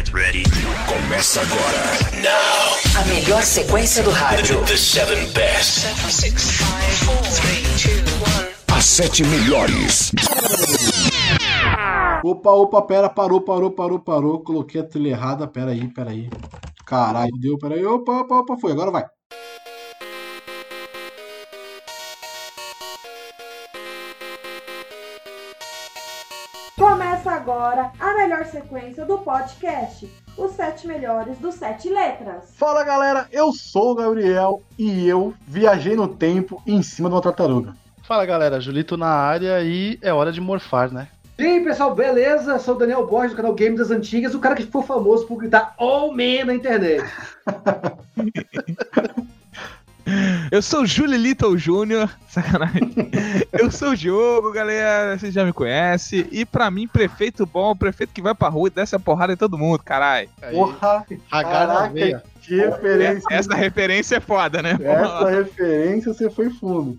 Get ready. Começa agora. Now. A melhor sequência do rádio. The seven best. Seven, six, five, four, three, two, one. As sete melhores. Opa, opa, pera, parou, parou, parou, parou. Coloquei a trilha errada. Pera aí, pera aí. Caralho, deu, pera aí. Opa, opa, opa, foi. Agora vai. Agora a melhor sequência do podcast. Os sete melhores dos sete letras. Fala galera, eu sou o Gabriel e eu viajei no tempo em cima de uma tartaruga. Fala galera, Julito na área e é hora de morfar, né? E aí, pessoal, beleza? Sou o Daniel Borges do canal Games das Antigas, o cara que ficou famoso por gritar Oh Man na internet. Eu sou o Júlio Little Júnior, sacanagem. Eu sou o Diogo, galera, vocês já me conhecem. E pra mim, prefeito bom, prefeito que vai pra rua e desce a porrada em todo mundo, caralho. Porra, caraca, que referência. Essa referência é foda, né? Essa referência você foi fundo.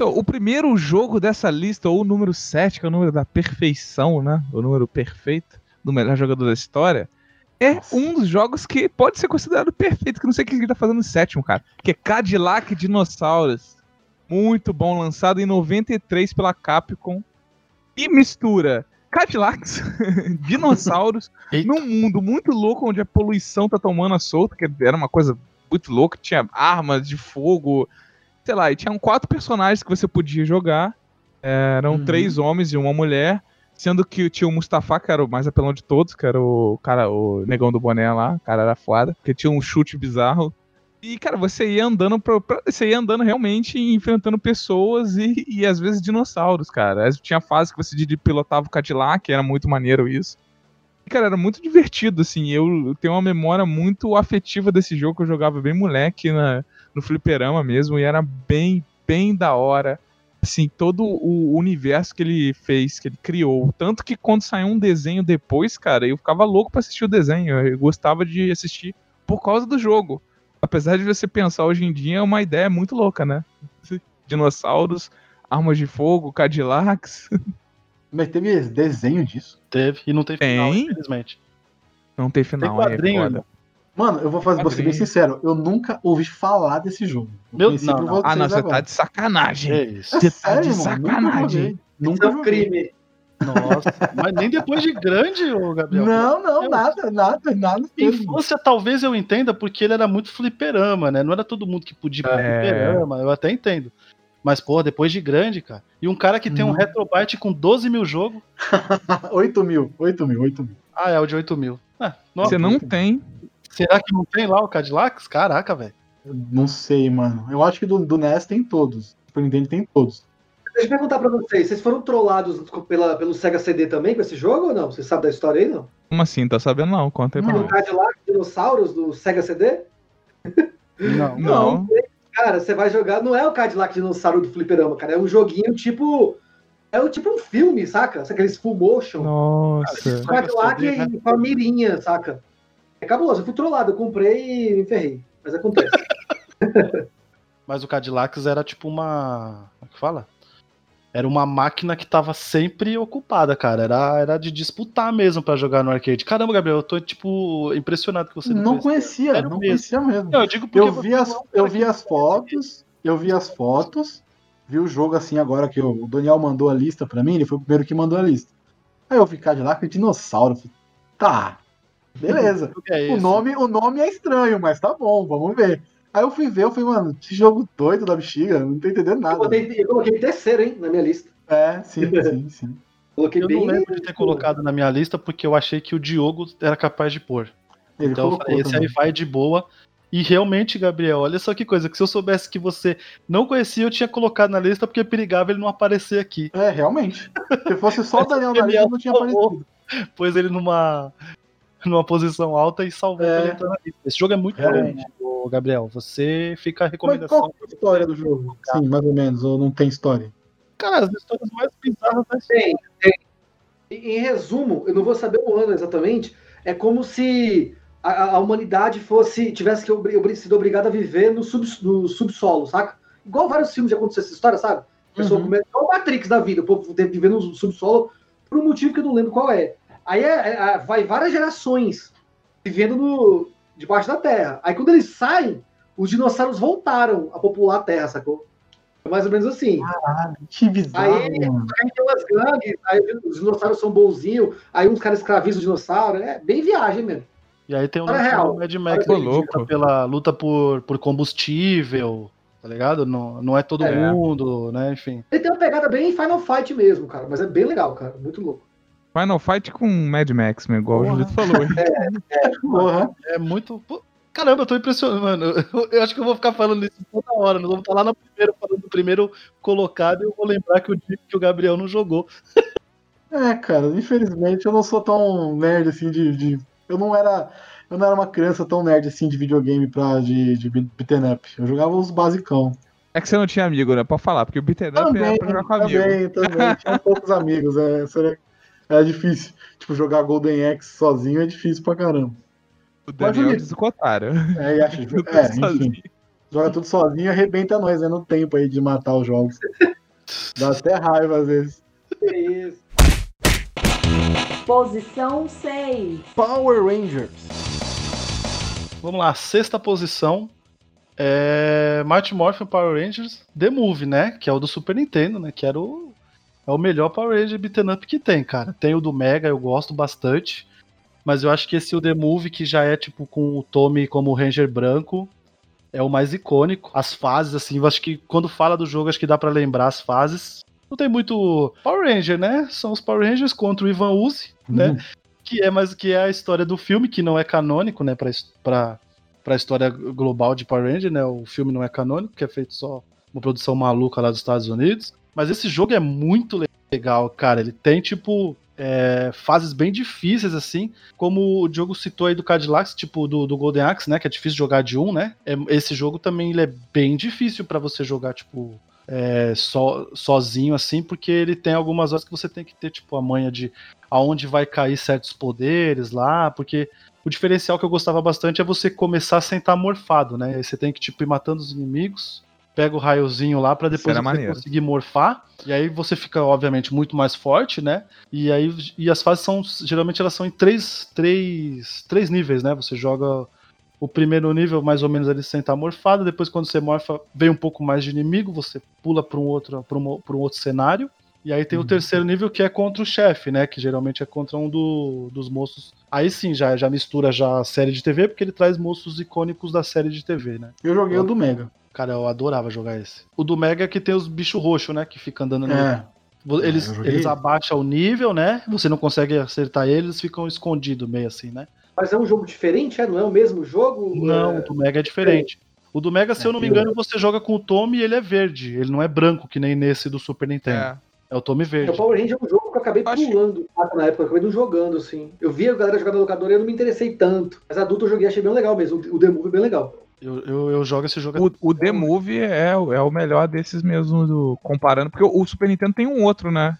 Então, o primeiro jogo dessa lista, ou o número 7, que é o número da perfeição, né? O número perfeito do melhor jogador da história, é Nossa. um dos jogos que pode ser considerado perfeito, que não sei o que ele tá fazendo no sétimo, cara. Que é Cadillac Dinossauros. Muito bom, lançado em 93 pela Capcom. E mistura Cadillacs, dinossauros, num mundo muito louco onde a poluição tá tomando a solta, que era uma coisa muito louca, tinha armas de fogo, sei lá, e tinham quatro personagens que você podia jogar. Eram Uhum. três homens e uma mulher, sendo que tinha o Mustafa, que era o mais apelão de todos, que era o cara, o negão do boné lá, o cara era foda, porque tinha um chute bizarro. E, cara, você ia andando pra, pra- você ia andando realmente e enfrentando pessoas e, e às vezes dinossauros, cara. Tinha fase que você de- pilotava o Cadillac, era muito maneiro isso. E, cara, era muito divertido, assim. Eu tenho uma memória muito afetiva desse jogo que eu jogava bem moleque na, no fliperama mesmo, e era bem, bem da hora. Assim, todo o universo que ele fez, que ele criou. Tanto que quando saiu um desenho depois, cara, eu ficava louco pra assistir o desenho. Eu gostava de assistir por causa do jogo. Apesar de você pensar hoje em dia, é uma ideia muito louca, né? Dinossauros, armas de fogo, Cadillacs. Mas teve desenho disso. Teve e não tem final, infelizmente. Não tem final, Tem aí é quadrinho, foda. Mano, eu vou fazer, vou ser bem sincero, eu nunca ouvi falar desse jogo. Eu Meu- vocês Ah, não, você agora. tá de sacanagem. É isso. É Você tá sério, de mano, sacanagem. Nunca Isso é um crime. Nossa, mas nem depois de grande, ô Gabriel. Não, não, Deus. nada, nada, nada. Infância talvez eu entenda porque ele era muito fliperama, né? Não era todo mundo que podia ir pra É. fliperama, eu até entendo. Mas, pô, depois de grande, cara. E um cara que tem um Uhum. retrobyte com 12 mil jogos. 8 mil, 8 mil, 8 mil. Ah, é o de 8 mil. Ah, Você não tem. Será que não tem lá o Cadillacs? Caraca, velho. Não sei, mano. Eu acho que do, do NES tem todos. Super Nintendo tem todos. Deixa eu perguntar pra vocês, vocês foram trollados pela, pelo Sega CD também com esse jogo ou não? Vocês sabem da história aí, não? Como assim? Tá sabendo não? Conta aí pra No nós. Cadillac Dinossauros do Sega CD? Não. Não. Cara, você vai jogar, não é o Cadillac Dinossauro do Fliperama, cara, é um joguinho tipo... É o tipo um filme, saca? Aqueles full motion. Nossa. O Cadillac né? e com a mirinha, saca? É cabuloso, eu fui trollado, eu comprei e me ferrei. Mas acontece. Mas o Cadillacs era tipo uma. Como é que fala? Era uma máquina que tava sempre ocupada, cara. Era, era de disputar mesmo pra jogar no arcade. Caramba, Gabriel, eu tô, tipo, impressionado que você Não conhecia. conhecia, não mesmo. conhecia mesmo. Não, eu digo porque Eu vi as, não eu vi as fotos, eu vi as fotos, vi o jogo assim agora que o Daniel mandou a lista pra mim, ele foi o primeiro que mandou a lista. Aí eu vi Cadillac e dinossauro. falei, Tá, beleza. É o, nome, o nome é estranho, mas tá bom, vamos ver. Aí eu fui ver, eu falei, mano, que jogo doido da bexiga, não tô entendendo Eu, nada. botei, eu coloquei terceiro, hein, na minha lista. É, sim, sim, sim. Coloquei Eu bem. não lembro de ter colocado na minha lista porque eu achei que o Diogo era capaz de pôr. Ele então eu colocou falei, esse aí também. vai de boa. E realmente, Gabriel, olha só que coisa, que se eu soubesse que você não conhecia, eu tinha colocado na lista porque perigava ele não aparecer aqui. É, realmente. Se fosse só o Daniel na lista, não tinha aparecido. Pôs ele numa, numa posição alta e salvou É. Esse jogo é muito Realmente. bom, Gabriel. Você fica a Mas recomendação. qual é a história do jogo? Sim, mais ou menos, ou não tem história? Cara, as histórias mais bizarras da Tem, tem. Em resumo, eu não vou saber o ano exatamente, é como se a, a humanidade fosse tivesse que obri- sido obrigada a viver no, sub, no subsolo, saca? Igual vários filmes já aconteceu essa história, sabe? A pessoa Uhum. começa, o Matrix da vida, o povo teve que viver no subsolo por um motivo que eu não lembro qual é. Aí é- é- vai várias gerações vivendo no, debaixo da terra. Aí quando eles saem, os dinossauros voltaram a popular a terra, sacou? É mais ou menos assim. Que bizarro, Aí-. Aí tem umas gangues, aí os dinossauros são bonzinhos, aí uns caras escravizam o dinossauro. É bem viagem mesmo. E aí tem lance real. Mad Max que luta pela luta por, por combustível, tá ligado? Não, não é todo É. mundo, né? Enfim. Ele tem uma pegada bem Final Fight mesmo, cara. Mas é bem legal, cara. Muito louco. Final Fight com Mad Max, meu, igual Porra. o Julito falou. Porra. É muito. pô, Caramba, eu tô impressionado, mano. Eu, eu acho que eu vou ficar falando isso toda hora. Nós vamos estar lá no primeiro, falando do primeiro colocado e eu vou lembrar que o dia que o Gabriel não jogou. É, cara, infelizmente eu não sou tão nerd assim de. de- Eu não era. Eu não era uma criança tão nerd assim de videogame pra, de, de beaten up. Eu jogava os basicão. É que você não tinha amigo, né? Pode falar, porque o Beaten Up Também, era pra jogar com amigo. também, também. Tinha poucos amigos. É, isso era difícil. Tipo, jogar Golden Axe sozinho é difícil pra caramba. O Daniel o contrário. É, e acho, é, enfim. Joga tudo sozinho e arrebenta nós, né? No tempo aí de matar os jogos. Dá até raiva às vezes. É isso. Posição 6. Power Rangers. Vamos lá, sexta posição. É. Mighty Morphin Power Rangers The Movie, né? Que é o do Super Nintendo, né? Que era o. É o melhor Power Ranger beaten up que tem, cara. Tem o do Mega, eu gosto bastante. Mas eu acho que esse o The Movie, que já é tipo com o Tommy como Ranger branco, é o mais icônico. As fases, assim, eu acho que quando fala do jogo, acho que dá pra lembrar as fases. Não tem muito Power Ranger, né? São os Power Rangers contra o Ivan Uzi, né? que é mais que é a história do filme, que não é canônico, né, pra, pra, pra história global de Power Ranger, né, o filme não é canônico, que é feito só uma produção maluca lá dos Estados Unidos, mas esse jogo é muito legal, cara, ele tem, tipo, é, fases bem difíceis, assim, como o Diogo citou aí do Cadillac, tipo, do, do Golden Axe, né, que é difícil jogar de um, né, é- esse jogo também ele é bem difícil pra você jogar, tipo, é, só, sozinho, assim, porque ele tem algumas horas que você tem que ter, tipo, a manha de aonde vai cair certos poderes lá, porque o diferencial que eu gostava bastante é você começar sem estar morfado, né? Aí você tem que tipo ir matando os inimigos, pega o raiozinho lá pra Isso depois conseguir morfar, e aí você fica obviamente muito mais forte, né? E aí e as fases são geralmente elas são em três, três, três níveis, né? Você joga o primeiro nível mais ou menos ali sem estar morfado, depois quando você morfa vem um pouco mais de inimigo, você pula para um outro para um, pra um outro cenário. E aí tem o terceiro nível que é contra o chefe, né? Que geralmente é contra um do- dos moços. Aí sim, já, já mistura já a série de TV, porque ele traz moços icônicos da série de TV, né? Eu joguei o do Mega. Cara, eu adorava jogar esse. O do Mega é que tem os bichos roxos, né? Que fica andando no. É. Eles, joguei eles abaixam o nível, né? Você não consegue acertar eles, eles ficam escondidos meio assim, né? Mas é um jogo diferente, é? Não é o mesmo jogo? Não, o É... do Mega é diferente. O do Mega, se eu não me eu- engano, você joga com o Tommy e ele é verde. Ele não é branco, que nem nesse do Super Nintendo. É, É. o Tommy O verde. Power Ranger é um jogo que eu acabei Acho- pulando saca, na época, eu acabei não jogando, assim. Eu vi a galera jogando na locadora e eu não me interessei tanto. Mas adulto eu joguei achei bem legal mesmo. O The Move é bem legal. Eu, eu, eu jogo esse jogo O, o The Movie é, o- é o melhor desses mesmo, do- comparando, porque o, o Super Nintendo tem um outro, né?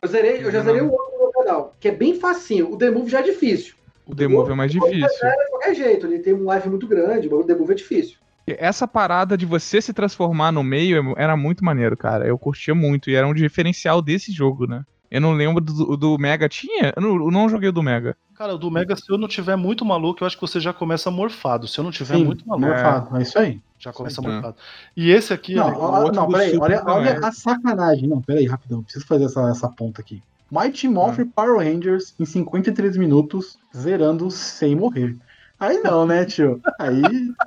Eu, zerei, eu já zerei o outro no meu canal, que é bem facinho. O The Move já é difícil. O The Movie é mais difícil. É de qualquer jeito, ele tem um life muito grande, mas o The Move é difícil. Essa parada de você se transformar no meio era muito maneiro, cara. Eu curtia muito e era um diferencial desse jogo, né? Eu não lembro do, do Mega. Tinha? Eu não, eu não joguei o do Mega. Cara, o do Mega, se eu não tiver muito maluco, eu acho que você já começa morfado. Se eu não tiver Sim, muito maluco, morfado. É isso aí. já começa Sim. morfado. E esse aqui, Não, ele- o ó, outro não, do peraí, olha, olha é. a sacanagem. Não, peraí, rapidão. Preciso fazer essa, essa ponta aqui. Mighty Morphin Power Rangers em 53 minutos, zerando sem morrer. Aí não, né, tio? Aí,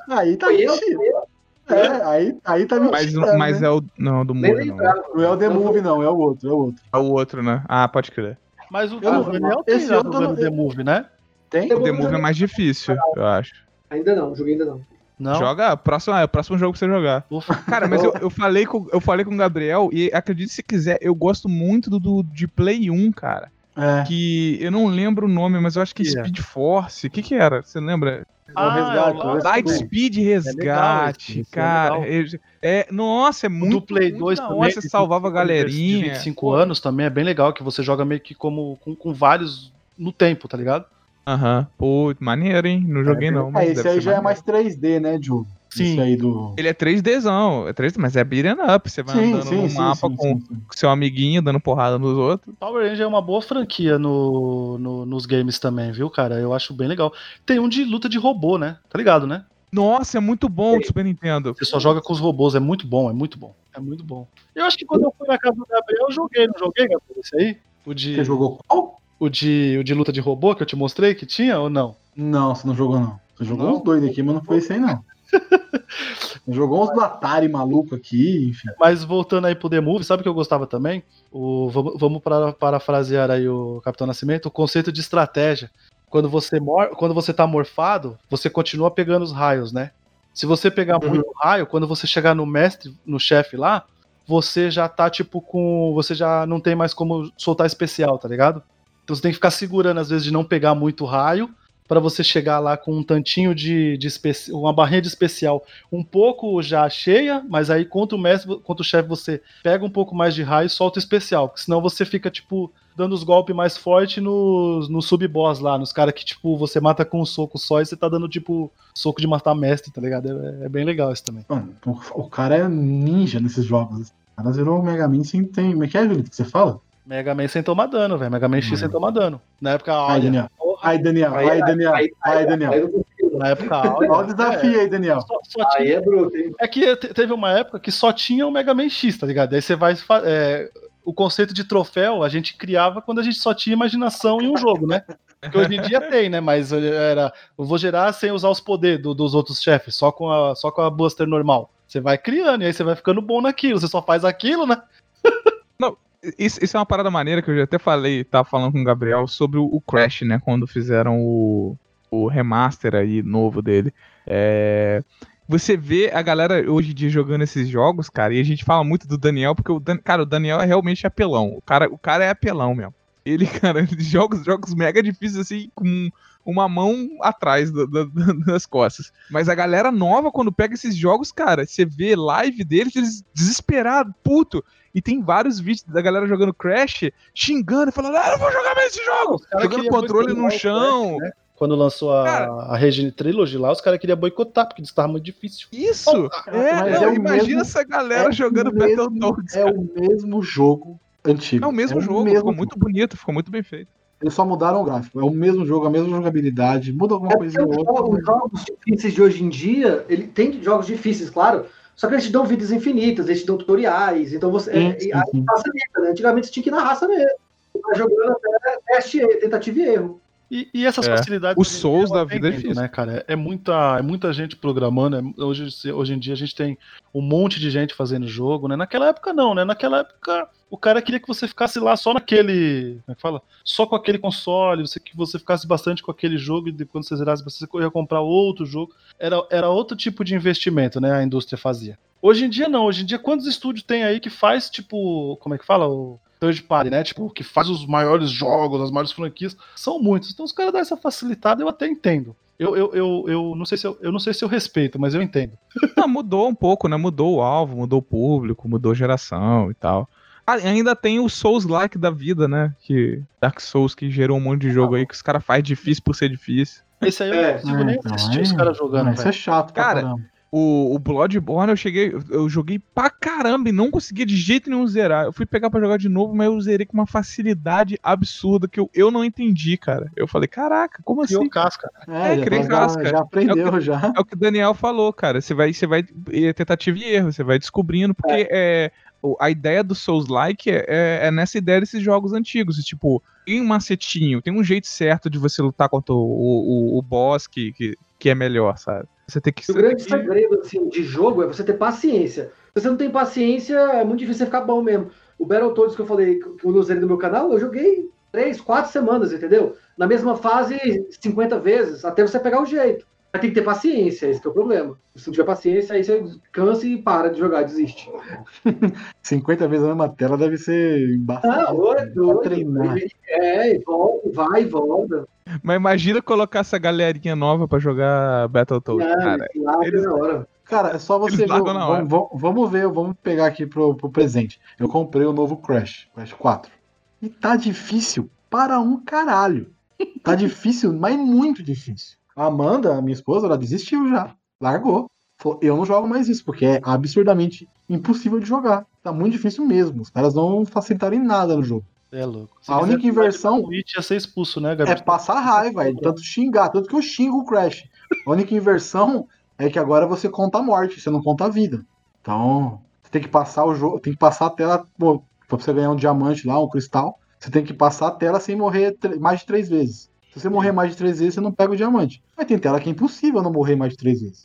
aí tá mentindo. É, aí, aí tá Mas, mentindo. mas né? é o. Não, do Nem Movie não. Não é o The Não, Movie, não, é o outro, é o outro. É o outro, né? Ah, pode crer. Mas o Eu não- o Daniel tem esse jogando não- The Movie, né? Tem? O The Movie é mais difícil, eu acho. Ainda não, joguei ainda não. Não? Joga, próximo, é o próximo jogo pra você jogar. Ufa. Cara, mas eu, eu falei com, eu falei com o Gabriel e acredite se quiser, eu gosto muito do, do- de Play 1, cara. É. Que eu não lembro o nome, mas eu acho que é? Speed Force. O que que era? Você lembra? É o resgate, é o resgate. Light bom. Speed Resgate, é cara. legal. É, é- nossa, é muito, do Play muito 2 da também. Você salvava a de galerinha. 25 anos também é bem legal, que você joga meio que como com, com vários no tempo, tá ligado? Aham. Pô, maneiro, hein? Não joguei não. É, mas esse aí já é maneiro. mais 3D, né, Diogo? Sim. Aí do. Ele é 3Dzão, é 3D, mas é beat'em up. Você vai Sim, andando sim, no sim, mapa sim, com com seu amiguinho dando porrada nos outros. Power Ranger é uma boa franquia no, no- nos games também, viu, cara? Eu acho bem legal. Tem um de luta de robô, né? Tá ligado, né? Nossa, é muito bom o Super Nintendo. Você só joga com os robôs, é muito bom, é muito bom. É muito bom. Eu acho que quando eu fui na casa do Gabriel, eu joguei, não joguei, Gabriel? Esse aí? O de, Você jogou qual? o de, o de luta de robô que eu te mostrei que tinha ou não? Não, você não jogou, não. Você jogou Não? uns dois aqui, mas não foi esse aí, não. Jogou uns do Atari maluco aqui, enfim. Mas voltando aí pro The Movie, sabe o que eu gostava também? O, vamos vamos para, parafrasear aí o Capitão Nascimento, o conceito de estratégia. Quando você, mor quando você tá morfado, você continua pegando os raios, né? Se você pegar muito raio, quando você chegar no mestre, no chefe lá, você já tá tipo com. Você já não tem mais como soltar especial, tá ligado? Então você tem que ficar segurando, às vezes, de não pegar muito raio, pra você chegar lá com um tantinho de, de uma barrinha de especial um pouco já cheia, mas aí contra o mestre, contra o chefe, você pega um pouco mais de raio e solta o especial, porque senão você fica, tipo, dando os golpes mais fortes nos no sub-boss lá, nos caras que, tipo, você mata com um soco só e você tá dando, tipo, soco de matar mestre, tá ligado? É, é bem legal isso também. Mano, o, o cara é ninja nesses jogos. O cara virou um Mega Man sem tem. Como é que é, Julito, que você fala? Mega Man sem tomar dano, velho. Mega Man X sem tomar dano. Na época, olha, Daniel. Ai, Daniel. Aí- Ai, Daniel. aí- Ai, Aí Daniel. não consigo. na época, olha, Olha o desafio aí, Daniel. só, só tinha Aí é bruto, hein? É que te- teve uma época que só tinha o Mega Man X, tá ligado? Aí você vai. é, o conceito de troféu a gente criava quando a gente só tinha imaginação em um jogo, né? Que hoje em dia tem, né? Mas era. Eu vou gerar sem usar os poderes do- dos outros chefes, só com, a, só com a Buster normal. Você vai criando, e aí você vai ficando bom naquilo. Você só faz aquilo, né? Isso, isso é uma parada maneira que eu já até falei, tava falando com o Gabriel sobre o, Crash, né? Quando fizeram o, o remaster aí novo dele. É, Você vê a galera hoje em dia jogando esses jogos, cara, e a gente fala muito do Daniel, porque o Dan- cara, o Daniel é realmente apelão. O cara, o cara é apelão mesmo. Ele, cara, ele joga os jogos mega difíceis assim, com uma mão atrás da- da- das costas. Mas a galera nova, quando pega esses jogos, cara, você vê live deles, eles desesperados, puto. E tem vários vídeos da galera jogando Crash, xingando e falando, ah, eu não vou jogar mais esse jogo. Jogando controle no o chão. Crash, né? Quando lançou a, Cara. a Regine Trilogy lá, os caras queriam boicotar, porque disse que tava muito difícil. Isso! É, mas não, é o imagina mesmo- essa galera É jogando o mesmo- Battletoads. É o mesmo jogo antigo. É o mesmo É jogo, mesmo ficou muito bonito, ficou muito bem feito. Eles só mudaram o gráfico. É o mesmo jogo, a mesma jogabilidade. Muda alguma É ou outra. jogos, os jogos difíceis de hoje em dia, ele tem jogos difíceis, claro, só que eles te dão vidas infinitas, eles te dão tutoriais, então você. Sim, é, sim, facilita, né? Antigamente você tinha que ir na raça mesmo. Você vai jogando até teste, e- tentativa e erro. E, e essas É. facilidades. O hoje em dia Souls da vida é difícil. né, cara? É muita, é muita gente programando. é- hoje, hoje em dia a gente tem um monte de gente fazendo jogo, né? Naquela época não, né? Naquela época o cara queria que você ficasse lá só naquele. Como é que fala? Só com aquele console, você, que você ficasse bastante com aquele jogo e quando você zerasse, você ia comprar outro jogo. Era, era outro tipo de investimento, né? A indústria fazia. Hoje em dia não. Hoje em dia, quantos estúdios tem aí que faz, tipo. Como é que fala? O third party, né? Tipo, que faz os maiores jogos, as maiores franquias. São muitos. Então os caras dão essa facilitada, eu até entendo. Eu, eu, eu, eu, não sei se eu, eu não sei se eu respeito, mas eu entendo. Mudou um pouco, né? Mudou o alvo, mudou o público, mudou geração e tal. Ah, ainda tem o Souls-like da vida, né? Que Dark Souls que gerou um monte de jogo aí que os caras fazem difícil por ser difícil. Esse aí eu É, não consigo nem então, assistir aí- os caras jogando, Não, Isso é chato Cara, caramba. O, o Bloodborne eu cheguei, eu joguei pra caramba e não conseguia de jeito nenhum zerar. Eu fui pegar pra jogar de novo, mas eu zerei com uma facilidade absurda que eu, eu não entendi, cara. Eu falei, caraca, como assim? Criou casca. É, é, já, criei casca. já aprendeu, já. É o que o Daniel falou, cara. Você vai, você vai é tentativa e erro, você vai descobrindo, porque é. o- a ideia do Souls-like é, é- é nessa ideia desses jogos antigos. e, Tipo, tem um macetinho, tem um jeito certo de você lutar contra o, o, o boss que, que, que é melhor, sabe? Você tem que. O grande que- segredo assim, de jogo é você ter paciência. Se você não tem paciência, é muito difícil você ficar bom mesmo. O Battletoads que eu falei, que eu usei no meu canal, eu joguei três, quatro semanas, entendeu? Na mesma fase, 50 vezes, até você pegar o jeito. Mas tem que ter paciência, esse que é o problema. Se não tiver paciência, aí você cansa e para de jogar, desiste. 50 vezes na mesma tela deve ser embaçado. Ah, pra doido. treinar. É, e volta, vai e volta. Mas imagina colocar essa galerinha nova pra jogar Battletoads, cara. eles- na hora. Cara, é só você Eles ver. largam na hora. Vamos, vamos- vamos ver, vamos pegar aqui pro, pro presente. Eu comprei o novo Crash, Crash 4. E tá difícil para um caralho. Tá difícil, mas muito difícil. A Amanda, a minha esposa, ela desistiu já. Largou. Falou, eu não jogo mais isso, porque é absurdamente impossível de jogar. Tá muito difícil mesmo. Os caras não facilitaram em nada no jogo. É louco. Se A única inversão- ia ser expulso, né, É Gabriel? passar raiva, é tanto xingar, tanto que eu xingo o Crash. A única inversão é que agora você conta a morte, você não conta a vida. Então, você tem que passar o jogo, tem que passar a tela, pô, pra você ganhar um diamante lá, um cristal, você tem que passar a tela sem morrer mais de três vezes. Se você morrer mais de três vezes, você não pega o diamante. Mas tem tela que é impossível não morrer mais de três vezes.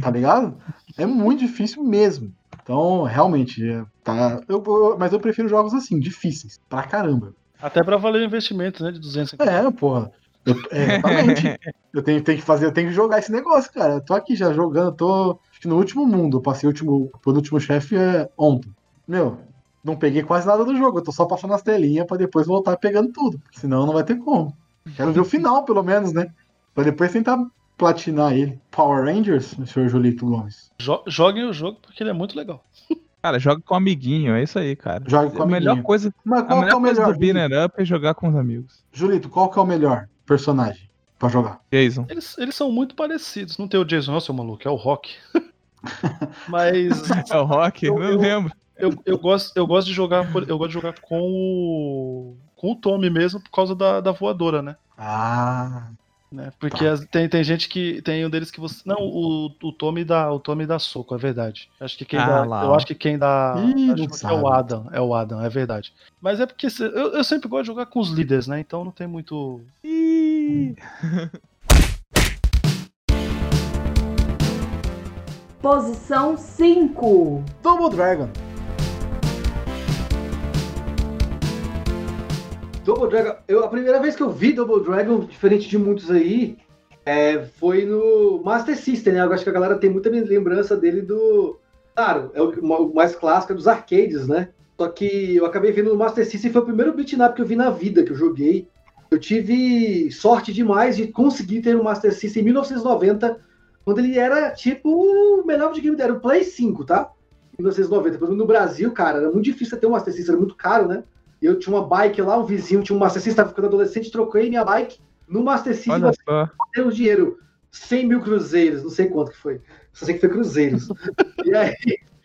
Tá ligado? É muito difícil mesmo. Então, realmente, é, tá. eu- eu- mas eu prefiro jogos assim, difíceis. Pra caramba. Até pra valer o investimento, né, de 200 É, porra. Eu, é, exatamente. eu tenho, tenho que fazer, eu tenho que jogar esse negócio, cara. Eu tô aqui já jogando, tô no último mundo. Eu passei o último, o último chefe é, ontem. Meu, não peguei quase nada do jogo. Eu tô só passando as telinhas pra depois voltar pegando tudo. Senão não vai ter como. Quero ver o final, pelo menos, né? Pra depois tentar platinar ele. Power Rangers, senhor Julito Gomes. Jo- joguem o jogo porque ele é muito legal. Cara, joga com amiguinho, é isso aí, cara. Joga com a melhor amiguinho. coisa, Mas a qual que é melhor o coisa melhor? do Beaten Up é jogar com os amigos. Julito, qual que é o melhor personagem pra jogar? Jason. Eles, eles são muito parecidos. Não tem o Jason, não, seu maluco, é o Rock. Mas É o Rock? Eu- não eu- lembro. eu, eu, gosto, eu gosto de jogar. Eu gosto de jogar com o. com o Tommy mesmo, por causa da, da voadora, né? Ah, né? Porque as- tem, tem gente que. Tem um deles que você. Não, o, o Tommy dá. O Tommy dá soco, é verdade. Acho que quem Ah, dá. lá, eu acho que quem dá. Ih, acho que é o Adam. É o Adam, é verdade. Mas é porque se- eu, eu sempre gosto de jogar com os líderes, né? Então não tem muito. Ih, Posição 5. Double Dragon. Double Dragon, eu, a primeira vez que eu vi Double Dragon, diferente de muitos aí, é, foi no Master System, né? Eu acho que a galera tem muita lembrança dele do. Claro, é o, mais clássico dos arcades, né? Só que eu acabei vendo no Master System, foi o primeiro beat up que eu vi na vida, que eu joguei. Eu tive sorte demais de conseguir ter um Master System em 1990, quando ele era tipo o melhor videogame, era o Play 5, tá? 1990. Por exemplo, no Brasil, cara, era muito difícil ter um Master System, era muito caro, né? E eu tinha uma bike lá, um vizinho tinha um Master System, tava ficando adolescente, troquei minha bike no Master System, deu dinheiro, 100 mil cruzeiros, não sei quanto que foi. Só sei que foi cruzeiros. e aí,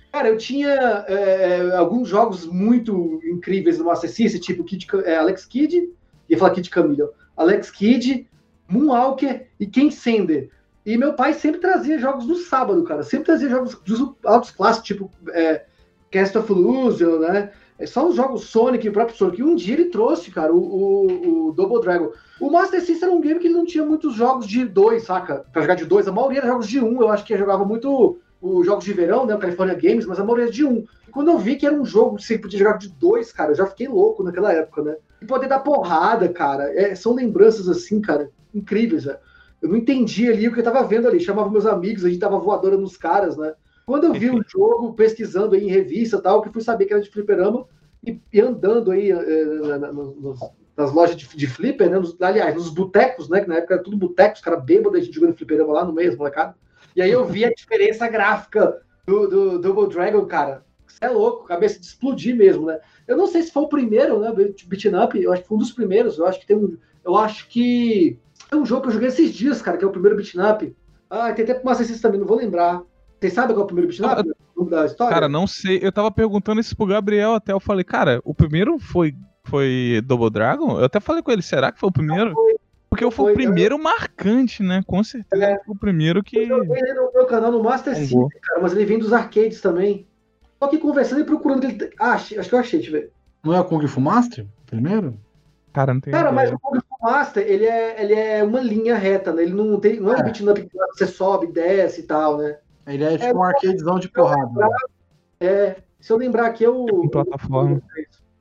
cara, eu tinha é, alguns jogos muito incríveis no Master System, tipo Kid, é, Alex Kidd, ia falar Kid Camille, Alex Kidd, Moonwalker e Ken Sender. E meu pai sempre trazia jogos no sábado, cara. Sempre trazia jogos dos altos clássicos, tipo é, Cast of Illusion, né? É só os jogos Sonic, o próprio Sonic. E um dia ele trouxe, cara, o, o, o Double Dragon. O Master System era um game que ele não tinha muitos jogos de dois, saca? Pra jogar de dois. A maioria era jogos de um. Eu acho que jogava muito os jogos de verão, né? O California Games, mas a maioria era de um. E quando eu vi que era um jogo que você podia jogar de dois, cara, eu já fiquei louco naquela época, né? E poder dar porrada, cara. É, são lembranças assim, cara, incríveis, velho. Eu não entendi ali o que eu tava vendo ali. Chamava meus amigos, a gente dava voadora nos caras, né? Quando eu vi o jogo, pesquisando aí em revista e tal, que fui saber que era de fliperama, e, e andando aí eh, na- nos- nas lojas de, de flipper, né? Nos- aliás, nos botecos, né? Que na época era tudo boteco, os caras bêbados, a gente jogando fliperama lá no meio, molecada. E aí eu vi a diferença gráfica do, do Double Dragon, cara. Você é louco, cabeça de explodir mesmo, né? Eu não sei se foi o primeiro, né? Beaten Up, eu acho que foi um dos primeiros. Eu acho que tem um. Eu acho que. Tem um jogo que eu joguei esses dias, cara, que é o primeiro Beaten Up. Ah, tem até pro Master System também, não vou lembrar. Vocês sabem qual é o primeiro Beaten Up? Da história? Cara, não sei. Eu tava perguntando isso pro Gabriel até. Eu falei, cara, o primeiro foi, foi Double Dragon? Eu até falei com ele, será que foi o primeiro? Porque foi, foi, o primeiro marcante, né? Com certeza É. foi o primeiro que. Eu joguei ele no meu canal no Master Um System, cara, mas ele vem dos arcades também. Só que conversando e procurando. Ele... Ah, acho que eu achei, deixa eu ver. Não é o Kung Fu Master? Primeiro? Cara, não tem. Cara, mas ideia. o Kung Fu Master, ele é, ele é uma linha reta, né? Ele não tem. Não é um É. beat up que você sobe, desce e tal, né? Ele é tipo um arcadezão de porrada. né? É. Se eu lembrar aqui, eu. Em plataforma.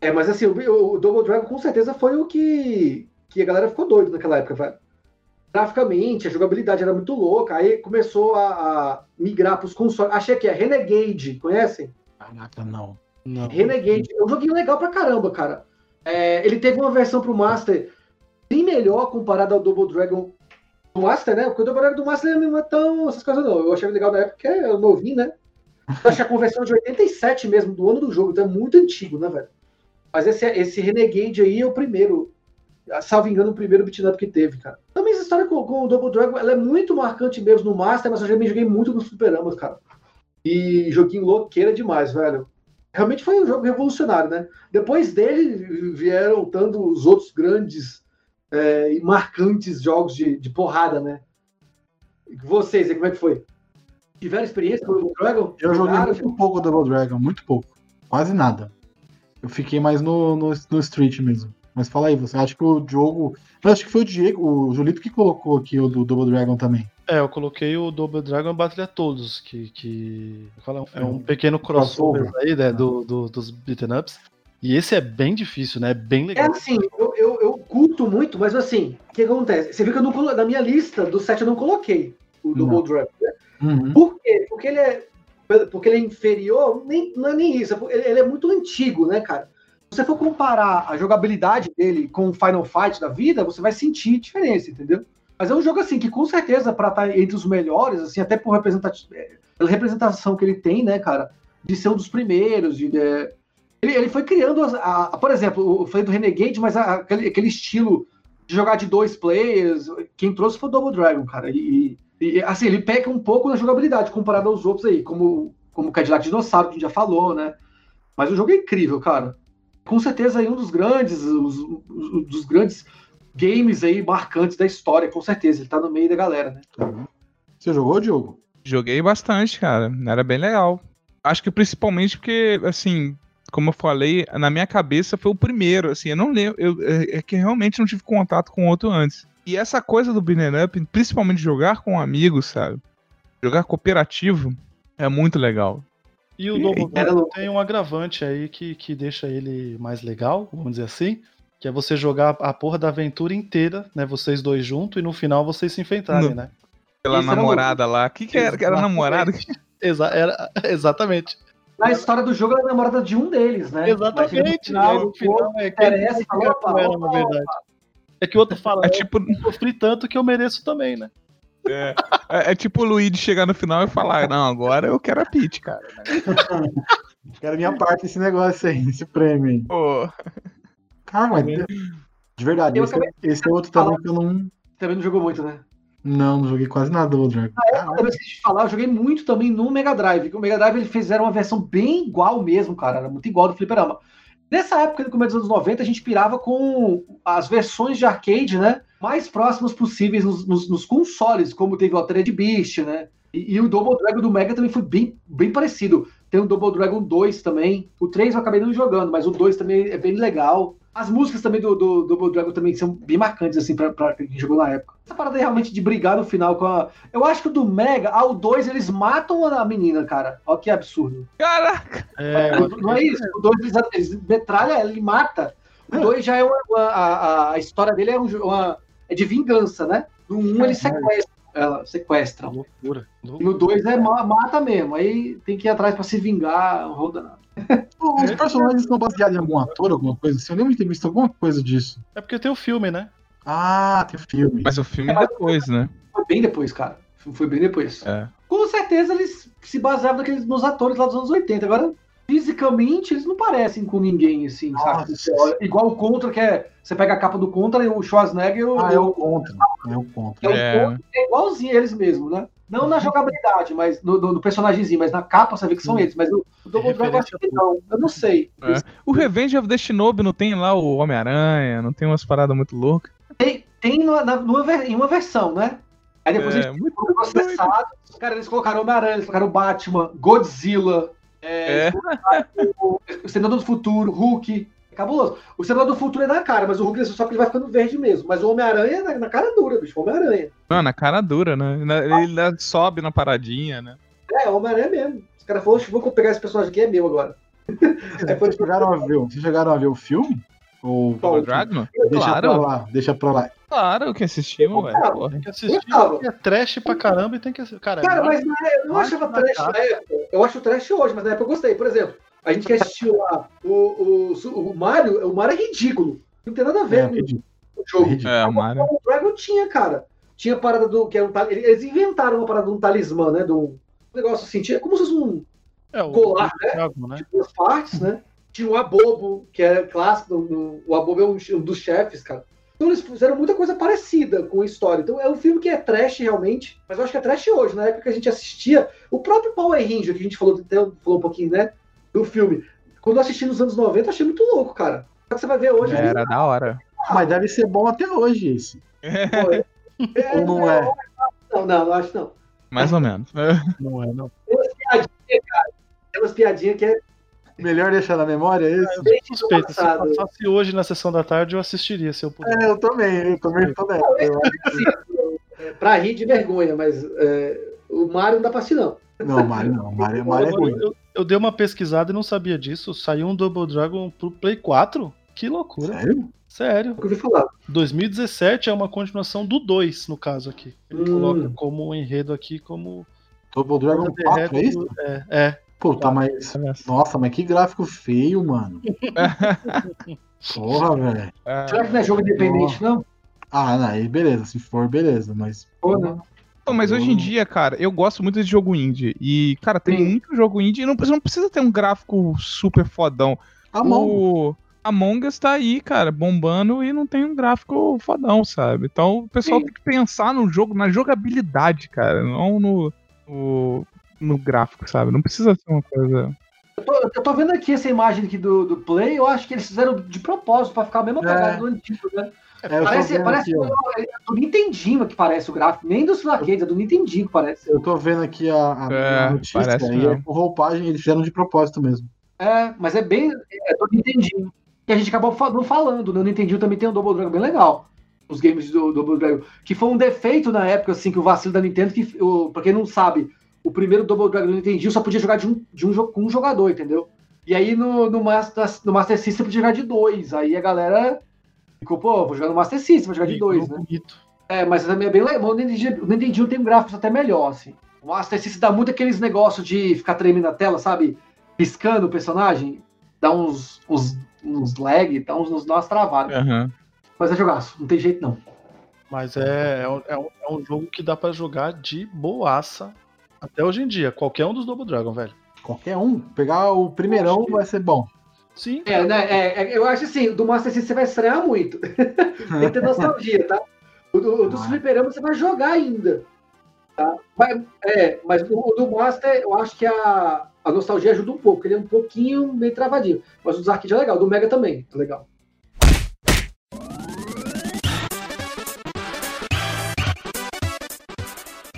É, mas assim, o, o Double Dragon com certeza foi o que, que a galera ficou doido naquela época, velho. graficamente, a jogabilidade era muito louca. Aí começou a, a migrar para os consoles. Achei que é Renegade, conhecem? Caraca, não. Não. Renegade. É um joguinho legal pra caramba, cara. É, ele teve uma versão pro Master bem melhor comparado ao Double Dragon Master, né? Porque o Dragon do Master não é tão essas coisas, não. Eu achei legal na época que é novinho, né? Eu a conversão de 87 mesmo, do ano do jogo, então é muito antigo, né, velho? Mas esse, esse Renegade aí é o primeiro, salvo engano, o primeiro beat up que teve, cara. Também essa história com, com o Double Dragon, ela é muito marcante mesmo no Master, mas eu também joguei muito no Superamas, cara. E joguinho louqueira demais, velho. Realmente foi um jogo revolucionário, né? Depois dele vieram tanto os outros grandes é, e marcantes jogos de, de porrada, né? Vocês, aí, como é que foi? Tiveram experiência com o Double Dragon? Eu joguei Jogaram? muito pouco Double Dragon, muito pouco. Quase nada. Eu fiquei mais no, no, no Street mesmo. Mas fala aí, você acha que o jogo. Eu acho que foi o Diego, o Julito que colocou aqui o do Double Dragon também. É, eu coloquei o Double Dragon Battle a todos, que, que fala, é um pequeno crossover Crossover. aí, né, do, do- dos beaten ups. E esse é bem difícil, né? É bem É legal. assim, eu, eu, eu curto muito, mas assim, o que acontece? Você viu que eu não colo... na minha lista do set eu não coloquei o Double Não. Dragon. né? Uhum. Por quê? Porque ele é, porque ele é inferior, nem, não é nem isso, ele, ele é muito antigo, né, cara? Se você for comparar a jogabilidade dele com o Final Fight da vida, você vai sentir diferença, entendeu? Mas é um jogo assim que com certeza para estar entre os melhores, assim, até por representati- é, pela representação que ele tem, né, cara, de ser um dos primeiros, de, é, ele, ele foi criando, as- a, a- por exemplo, eu falei do Renegade, mas a- aquele, aquele estilo de jogar de dois players, quem trouxe foi o Double Dragon, cara. E, e, assim, ele peca um pouco na jogabilidade comparado aos outros aí, como, como o Cadillac Dinossauro, que a gente já falou, né? Mas o jogo é incrível, cara. Com certeza aí um dos grandes, os, os- dos grandes games aí marcantes da história, com certeza. Ele tá no meio da galera, né? Você jogou, Diogo? Joguei bastante, cara. Era bem legal. Acho que principalmente porque, assim, como eu falei, na minha cabeça foi o primeiro, assim, eu não lembro, eu, é é que realmente não tive contato com outro antes. E essa coisa do beat'em up, principalmente jogar com amigos, sabe? Jogar cooperativo é muito legal. E o E- Double era tem um agravante aí que, que deixa ele mais legal, vamos dizer assim. Que é você jogar a porra da aventura inteira, né? Vocês dois juntos, e no final vocês se enfrentarem, No- né? Pela era namorada lá. O que, que era? Que era namorada? Exa era, exatamente. Na história do jogo, ela é namorada de um deles, né? Mas Exatamente. no aí, final, no final é que interessa, fala, opa, ela, na verdade. É que o outro fala, É é, tipo, eu sofri tanto que eu mereço também, né? é, é tipo o Luigi chegar no final e falar: Não, agora eu quero a Peach, cara. Quero minha parte desse negócio aí, esse prêmio aí. Pô, Cara, mas de de verdade, Eu esse, acabei- esse é outro também que eu não. Também não jogou muito, né? Não, não joguei quase nada do Dragon. Outra vez que a gente falar, eu joguei muito também no Mega Drive. que O Mega Drive eles fizeram uma versão bem igual mesmo, cara. Era muito igual do Fliperama. Nessa época, no começo dos anos 90, a gente pirava com as versões de arcade, né? Mais próximas possíveis nos, nos- nos consoles, como teve o Altered Beast, né? E, e o Double Dragon do Mega também foi bem, bem parecido. Tem o Double Dragon 2 também. O 3 eu acabei não jogando, mas o 2 também é bem legal. As músicas também do, do, do Double Dragon também são bem marcantes, assim, pra, pra quem jogou na época. Essa parada aí realmente de brigar no final com a. Eu acho que o do Mega, ao 2, eles matam a menina, cara. Olha que absurdo. caraca! É, Não- não é isso. O 2 eles, eles metralha, ela e mata. O 2 já é uma. uma- a, a- a história dele é, um, uma, é de vingança, né? No 1 um, ele sequestra. Ela sequestra. loucura. E loucura. no 2 é ma- mata mesmo. Aí tem que ir atrás pra se vingar. Roda Os personagens são baseados em algum ator, alguma coisa assim? Eu lembro de ter visto alguma coisa disso. É porque tem o filme, né? Ah, tem filme. Mas o filme é depois, né? Foi bem depois, cara. Foi bem depois. É. Com certeza eles se baseavam naqueles, nos atores lá dos anos 80. Agora, fisicamente, eles não parecem com ninguém, assim, sabe? Igual o Contra, que é. Você pega a capa do Contra e o Schwarzenegger. o- Ah, é o contra. É o contra. é o É. Contra, é igualzinho eles mesmo, né? Não na jogabilidade, mas no, no, no personagemzinho, mas na capa você vê que são eles. Mas o, Double Dragon eu acho que não. Eu não sei. É. O Revenge of the Shinobi não tem lá o Homem-Aranha, não tem umas paradas muito loucas. Tem, tem numa, na- numa em uma versão, né? Aí depois a É, gente muito processado. Cara, eles colocaram Homem-Aranha, eles colocaram Batman, Godzilla, é, É. o Senador do Futuro, Hulk. Cabuloso. O Senador do Futuro é na cara, mas o Hulk só que ele vai ficando verde mesmo. Mas o Homem-Aranha é na, na cara dura, bicho. Homem-Aranha. Mano, a cara dura, né? Na- Ele ainda sobe na paradinha, né? É, Homem-Aranha mesmo. Os caras falaram, vou pegar esse personagem aqui, é meu agora. Vocês chegaram a ver, vocês chegaram a ver o filme? Ou Double Dragon? deixa pra Claro, lá, deixa pra lá. claro que assistimos, velho. Tem que assistir, é trash pra caramba e tem que assistir. Cara, Cara, é mas na época, eu não achava na trash na época. Eu acho trash hoje, mas na época eu gostei. Por exemplo, a gente que assistiu lá o, o, o Mario, o Mario é ridículo. Não tem nada a ver É, o jogo. ridículo. É, o Mario. O Dragon tinha, cara. Tinha a parada do. Que era um, eles inventaram uma parada de um talismã, né? De um negócio assim. Tinha como se fosse um é o colar, né? Dragon, né? de duas partes, né? Tinha o Abobo, que é clássico. do- do- o Abobo é um, um dos chefes, cara. Então eles fizeram muita coisa parecida com a história. Então é um filme que é trash realmente, mas eu acho que é trash hoje. Na época que a gente assistia, o próprio Power Ranger, que a gente falou, até falou um pouquinho, né? Do filme. Quando eu assisti nos anos 90, eu achei muito louco, cara. Só que você vai ver hoje. é Era da hora. Mas deve ser bom até hoje esse. bizarro, é. Ou não é? Não, não, não acho não. Mais ou menos. Não é, não. Tem umas piadinhas que é Melhor deixar na memória esse? bem Suspeito. Se passasse hoje na sessão da tarde, eu assistiria se eu pudesse. É, eu também, eu também tô nessa. Eu acho É, pra rir de vergonha, mas é, o Mario não dá pra assistir, não. Não, Mario não. Mario, Mario é Eu, ruim. eu- eu dei uma pesquisada e não sabia disso. Saiu um Double Dragon pro Play 4? Que loucura. Sério? Sério. Nunca ouvi falar. 2017 é uma continuação do 2, no caso aqui. Ele Hum. coloca como um enredo aqui, como. Double Dragon 4, é isso? É, é. Mas. Olha só. Nossa, mas que gráfico feio, mano. Porra, velho. Será que não é jogo independente, não? Ah, não, aí beleza. Se for, beleza. Mas. Pô, né? Pô, mas hoje em dia, cara, eu gosto muito de jogo indie. E, cara, tem Sim. muito jogo indie e não, não precisa ter um gráfico super fodão. A mão. O Among Us tá aí, cara, bombando e não tem um gráfico fodão, sabe? Então o pessoal Sim. tem que pensar no jogo, na jogabilidade, cara, não no, no, no gráfico, sabe? Não precisa ser uma coisa. Eu tô, eu tô vendo aqui essa imagem aqui do, do Play, eu acho que eles fizeram de propósito pra ficar a mesma pegada É. do antigo, né? É, eu tô Parece, parece aqui, é do Nintendinho que parece o gráfico, nem dos arcades, é do Nintendinho que parece. Eu tô vendo aqui a, a- É, a notícia parece e mesmo. é com roupagem eles fizeram de propósito mesmo. É, mas é bem. É do Nintendinho. E a gente acabou não falando, né? O Nintendinho também tem um Double Dragon bem legal. Os games do Double Dragon. Que foi um defeito na época, assim, que o vacilo da Nintendo, que, o, pra quem não sabe, o primeiro Double Dragon do Nintendinho só podia jogar de um, de um, com um jogador, entendeu? E aí no, no, Master, no Master System podia jogar de dois. Aí a galera ficou, pô, vou jogar no Master System, vou jogar de dois, né? Bonito. É, mas também é bem legal. O Nintendinho, tem um gráficos até melhor, assim. O Master System dá muito aqueles negócios de ficar tremendo na tela, sabe? Piscando o personagem. Dá uns, uns, uns lag, dá uns, uns dá umas travadas. Aham. Mas é jogaço, não tem jeito não. Mas é, é, um, é um- é um jogo que dá pra jogar de boaça até hoje em dia. Qualquer um dos Double Dragon, velho. Qualquer um. Pegar o primeirão vai ser bom. Sim. É, né? É, é, eu acho assim, do Master System você vai estranhar muito. tem que ter nostalgia, tá? O do, o do Ah. Fliperama você vai jogar ainda. Tá? Mas, é, mas o, do Master, eu acho que a, a nostalgia ajuda um pouco. Ele é um pouquinho meio travadinho. Mas o dos arcade é legal, o do Mega também, é legal.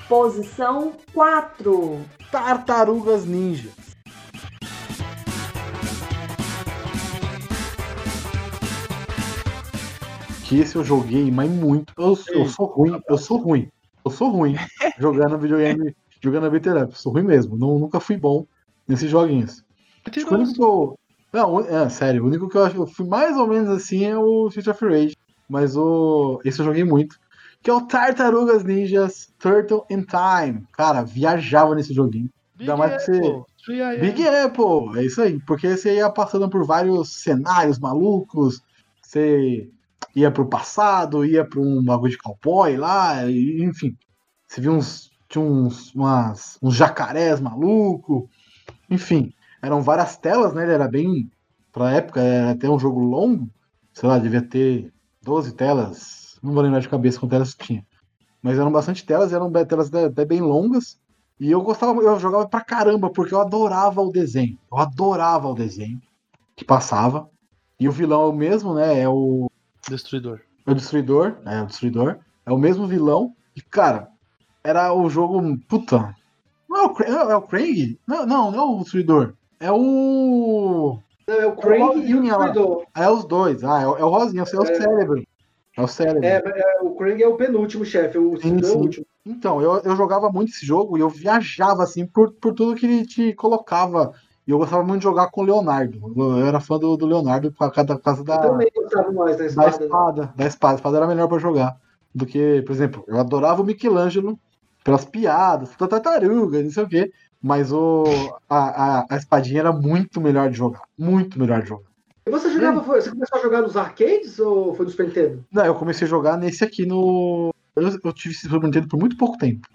Posição 4. Tartarugas Ninja. Que esse eu joguei, mas muito. Eu, eu sou ruim, eu sou ruim. Eu sou ruim jogando videogame, jogando beat'em up. Sou ruim mesmo. Não, nunca fui bom nesses joguinhos. Acho que o único que eu. Não, é, sério, o único que eu acho que eu fui mais ou menos assim é o Street of Rage. Mas o. Esse eu joguei muito. Que é o Tartarugas Ninjas Turtle in Time. Cara, viajava nesse joguinho. Ainda mais que você- Apple, 3AM. Big Apple, é isso aí. Porque você ia passando por vários cenários malucos. Você ia pro passado, ia pra um bagulho de cowboy lá, enfim. Você viu uns. Tinha uns, umas, uns jacarés maluco. Enfim, eram várias telas, né? Ele era bem. Pra época, era até um jogo longo. Sei lá, devia ter 12 telas. Não vou lembrar de cabeça quantas telas tinha. Mas eram bastante telas, eram telas até bem longas. E eu gostava, eu jogava pra caramba, porque eu adorava o desenho. Eu adorava o desenho que passava. E o vilão é o mesmo, né? É o, Destruidor. é o Destruidor. É o Destruidor. É o mesmo vilão. E, cara, era o jogo. Puta. Não é o, Cra- é o Krang? Não, não, não é o Destruidor. É o. Não, é o Craig e o Rosinha lá. Destruidor. É os dois. Ah, é, o- é o Rosinha, é o cérebro. É o cérebro. É, é, o Craig é o penúltimo chefe, o Destruidor é o sim. último. Então, eu, eu jogava muito esse jogo e eu viajava assim por, por tudo que ele te colocava E eu gostava muito de jogar com o Leonardo. Eu era fã do, do Leonardo por causa da, por causa Eu da, também gostava mais da da espada. né? espada. Da espada. A espada era melhor pra jogar. Do que, por exemplo, eu adorava o Michelangelo pelas piadas, da tartaruga, não sei o quê. Mas o, a, a, a espadinha era muito melhor de jogar. Muito melhor de jogar. E você jogava, foi- você começou a jogar nos arcades ou foi no Super Nintendo? Não, eu comecei a jogar nesse aqui no. Eu, eu tive esse Super Nintendo por muito pouco tempo.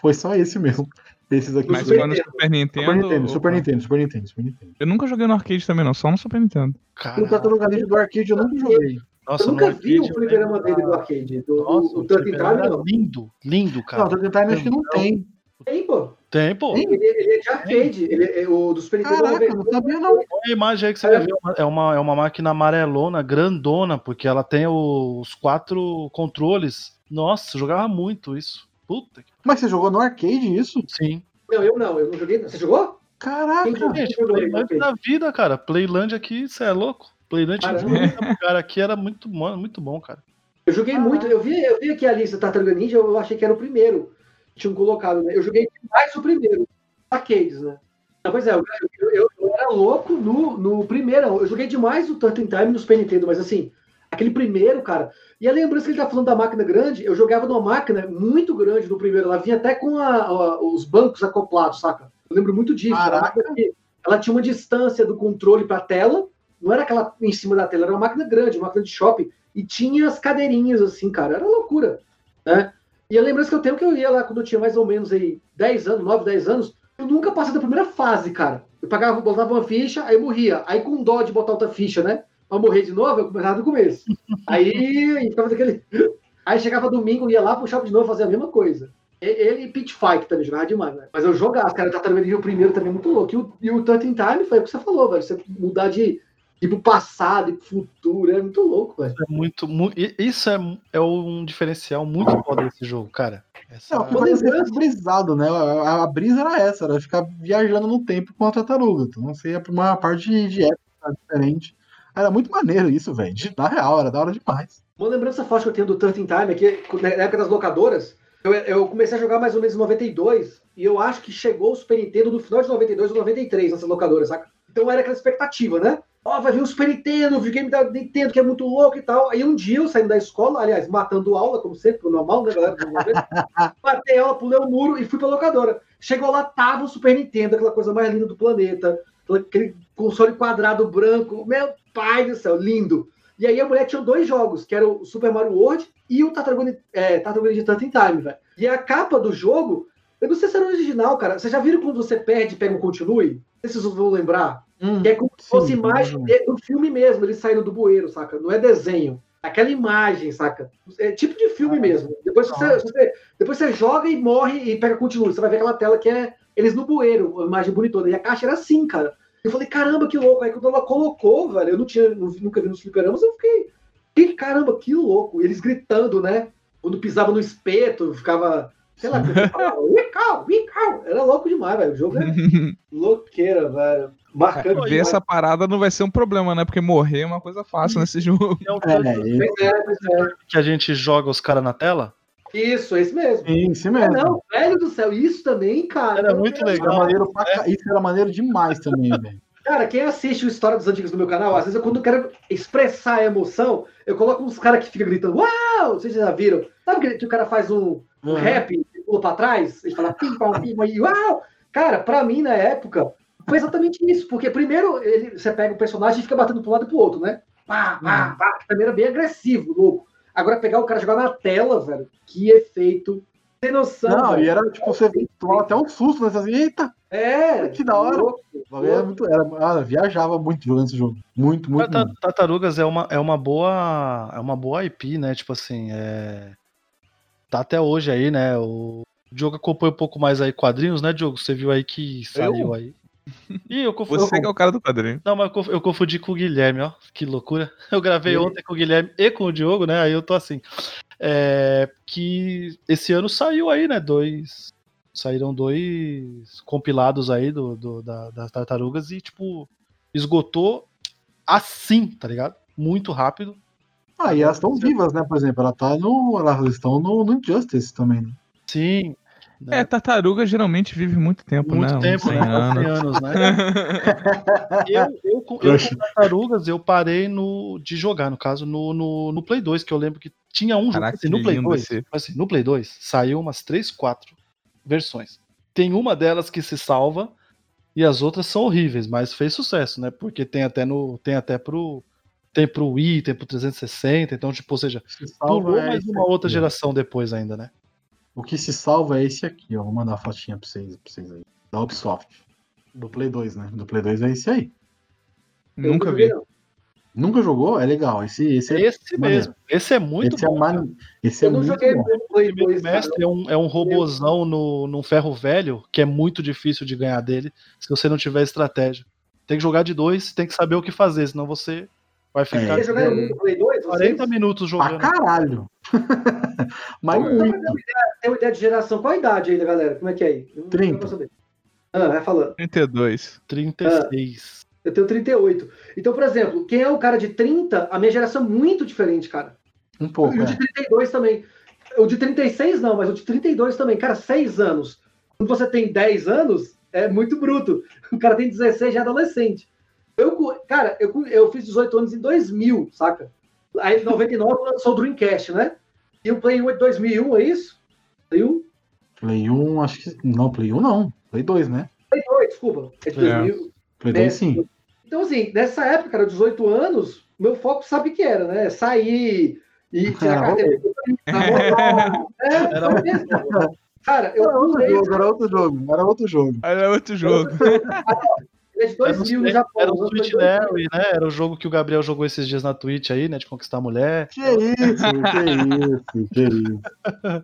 Foi só esse mesmo. Esses aqui. Mas no Nintendo. Super Nintendo. Super Nintendo, ou- Super Nintendo, Super Nintendo, Super Nintendo. Eu nunca joguei no arcade também, não, só no Super Nintendo. O Caralho. Tartaruga Ninja do arcade eu nunca joguei. Nossa, eu no nunca vi o arcade fliperama dele do arcade. Do, Nossa, o, o Time era não. lindo, lindo, Não, cara. o Turtle Time acho que não tem. Tem, pô. Tem, pô. Tem? Ele, ele é de arcade. Ele, é- o do Super Nintendo Caraca, é não sabia não. Olha a imagem aí que você vai ver. É uma, é uma máquina amarelona, grandona, porque ela tem os quatro controles. Nossa, jogava muito isso. Puta que. Mas você jogou no arcade isso? Sim. Não, eu não, eu não joguei. Você jogou? Caraca! Gente, Playland da vida, cara. Playland aqui, você é louco? Playland lugar aqui era muito bom, muito bom, cara. Eu joguei muito, eu vi, eu vi aqui a lista Tartaruga Ninja, eu achei que era o primeiro que tinham colocado, né? Eu joguei mais o primeiro, arcades, né? Não, pois é, eu, eu- eu- eu era louco no, no primeiro, eu joguei demais o Turtle Time no Super Nintendo, mas assim, aquele primeiro, cara. E a lembrança que ele tá falando da máquina grande, eu jogava numa máquina muito grande no primeiro, ela vinha até com a- a- os bancos acoplados, saca? Eu lembro muito disso. Ela tinha uma distância do controle pra tela, não era aquela em cima da tela, era uma máquina grande, uma máquina de shopping, e tinha as cadeirinhas assim, cara, era loucura, né? E a lembrança que eu tenho que eu ia lá quando eu tinha mais ou menos aí 10 anos, 9, 10 anos, eu nunca passei da primeira fase, cara. Eu pagava, botava uma ficha, aí morria. Aí com dó de botar outra ficha, né? Pra morrer de novo, eu começava do começo. Aí, ficava daquele. Aí chegava domingo, ia lá, puxava de novo, fazia a mesma coisa. Ele e Pit Fight também jogava demais, né? Mas eu jogava, cara, Tartaruga Ninja o primeiro também é muito louco. E o, e o Turtle Time foi o que você falou, velho. Você mudar de ir pro passado e pro futuro, é muito louco, velho. É muito, mu- e- isso é, é um diferencial muito foda desse jogo, cara. Essa- Não, que vai ser brisado, né? A, a brisa era essa, era ficar viajando no tempo com a tartaruga. Então você ia pra uma parte de, de época diferente. Era muito maneiro isso, velho. Na real, era da hora demais. Uma lembrança forte que eu tenho do Turtle Time é que na época das locadoras, eu, eu comecei a jogar mais ou menos em 92 e eu acho que chegou o Super Nintendo no final de 92 ou 93 nessas locadoras, saca? Então era aquela expectativa, né? Ó, vai vir o Super Nintendo, o videogame da Nintendo que é muito louco e tal. Aí um dia eu saindo da escola, aliás, matando aula, como sempre, normal, né, galera? Matei aula, pulei o muro e fui pra locadora. Chegou lá, tava o Super Nintendo, aquela coisa mais linda do planeta, aquele console quadrado branco. Meu pai do céu, lindo. E aí a mulher tinha dois jogos, que era o Super Mario World e o Tartaruga é, Tartaruga Ninja Time, velho. E a capa do jogo, eu não sei se era original, cara. Vocês já viram quando você perde e pega um continue? Não sei se vocês vão lembrar. Que é como se fosse imagem de- do filme mesmo, ele saindo do bueiro, saca? Não é desenho. Aquela imagem, saca? É tipo de filme mesmo. Depois você, você- depois você joga e morre e pega continue. Você vai ver aquela tela que é eles no bueiro, uma imagem bonitona. E a caixa era assim, cara. Eu falei, caramba, que louco. Aí quando ela colocou, velho, eu não tinha, nunca vi nos fliperamas, eu fiquei, que caramba, que louco. E eles gritando, né? Quando pisava no espeto, ficava, sei lá, Wicau, Wicau. Era louco demais, velho. O jogo é louqueira, velho. Marcando Ver demais. essa parada não vai ser um problema, né? Porque morrer é uma coisa fácil nesse jogo. É É, é, pois é. que a gente joga os caras na tela. Isso, é isso mesmo. sim, É, mesmo. não, velho do céu, isso também, cara. Era muito Isso era legal. maneiro pra ca- Isso era maneiro demais também, velho. Cara, quem assiste o História dos Antigos no meu canal, às vezes eu, quando eu quero expressar a emoção, eu coloco uns caras que ficam gritando, uau! Vocês já viram? Sabe que, o cara faz um, um Uhum. rap e pula pra trás? Ele fala pim, pam, pim, e uau! Cara, pra mim, na época, foi exatamente isso. Porque primeiro ele, você pega o personagem e fica batendo pro lado e pro outro, né? Pá, pá, pá. Também era bem agressivo, louco. Agora pegar o cara e jogar na tela, velho, que efeito. Sem noção. Não, velho. e era tipo, você tomava até um susto, né? Assim, eita, É, Que da hora. louco, o bagulho era muito. Era, ah, viajava muito jogando esse jogo. Muito, muito. Tartarugas é uma, é uma boa é uma boa IP, né? Tipo assim, é... tá até hoje aí, né? O Diogo acompanha um pouco mais aí quadrinhos, né, Diogo? Você viu aí que saiu aí. Ih, eu confundi. Você que é o cara do quadrinho. Não, mas eu conf- eu confundi com o Guilherme, ó. Que loucura. Eu gravei E? ontem com o Guilherme e com o Diogo, né? Aí eu tô assim. É, que esse ano saiu aí, né? Dois. Saíram dois compilados aí do, do- da- das tartarugas e, tipo, esgotou assim, tá ligado? Muito rápido. Ah, e elas estão vivas, né? Por exemplo, ela tá no. Elas estão no, no Injustice também, né? Sim. Né? É, tartaruga geralmente vive muito tempo, muito né? Tempo, 100 né? anos. 100 anos, né? eu, eu, com- eu Crush. com tartarugas, eu parei no, de jogar, no caso, no, no, no Play 2, que eu lembro que tinha um jogo Caraca, assim, no Play lindo 2. esse. Assim, no Play 2 saiu umas 3, 4 versões. Tem uma delas que se salva e as outras são horríveis, mas fez sucesso, né? Porque tem até no tem até pro tem pro Wii, tem pro 360, então tipo, ou seja, Se salva pulou é mais uma outra geração depois ainda, né? O que se salva é esse aqui, ó. Vou mandar a fotinha pra vocês, pra vocês aí. Da Ubisoft. Do Play 2, né? Do Play 2 é esse aí. Eu Nunca vi. não. Nunca jogou? É legal. Esse, esse, é, Esse mesmo. Esse é muito esse bom. é, man... esse é Eu não muito joguei bom. Play O primeiro 2, cara. mestre é um, é um robozão no, num ferro velho que é muito difícil de ganhar dele se você não tiver estratégia. Tem que jogar de dois, tem que saber o que fazer, senão você vai ficar Vocês jogaram no Play 2? 40 vocês? minutos Pra jogando. caralho. Mas pra muito. uma ideia- ter uma ideia de geração. Qual a idade aí da galera? Como é que é aí? Eu não- 30. não vou saber. Ah, vai falando. 32. 36. Eu tenho 38. Então, por exemplo, quem é o cara de 30, a minha geração é muito diferente, cara. Um pouco, E o é. de 32 também. O de 36 não, mas o de 32 também. Cara, 6 anos. Quando você tem 10 anos, é muito bruto. O cara tem 16, já é adolescente. Eu, cara, eu, eu fiz 18 anos em 2000, saca? Aí em 99 lançou o Dreamcast, né? E o Play 1 é de 2001, é isso? Play 1? Play 1, acho que. Não, Play 1 não. Play 2, né? Play 2, desculpa. É de É. 2000. Play 2 É. sim. Então, assim, nessa época, cara, 18 anos, meu foco sabe o que era, né? Sair e tirar Ah, carteira. É, Era foi mesmo. Cara, eu Era outro jogo, era outro jogo. Era outro jogo. Era outro jogo. de Era, 2000 o- no Japão. era o nos anos Sweet 2000. Larry, né? Era o jogo que o Gabriel jogou esses dias na Twitch aí, né? De conquistar a mulher. Que isso, que isso, que isso.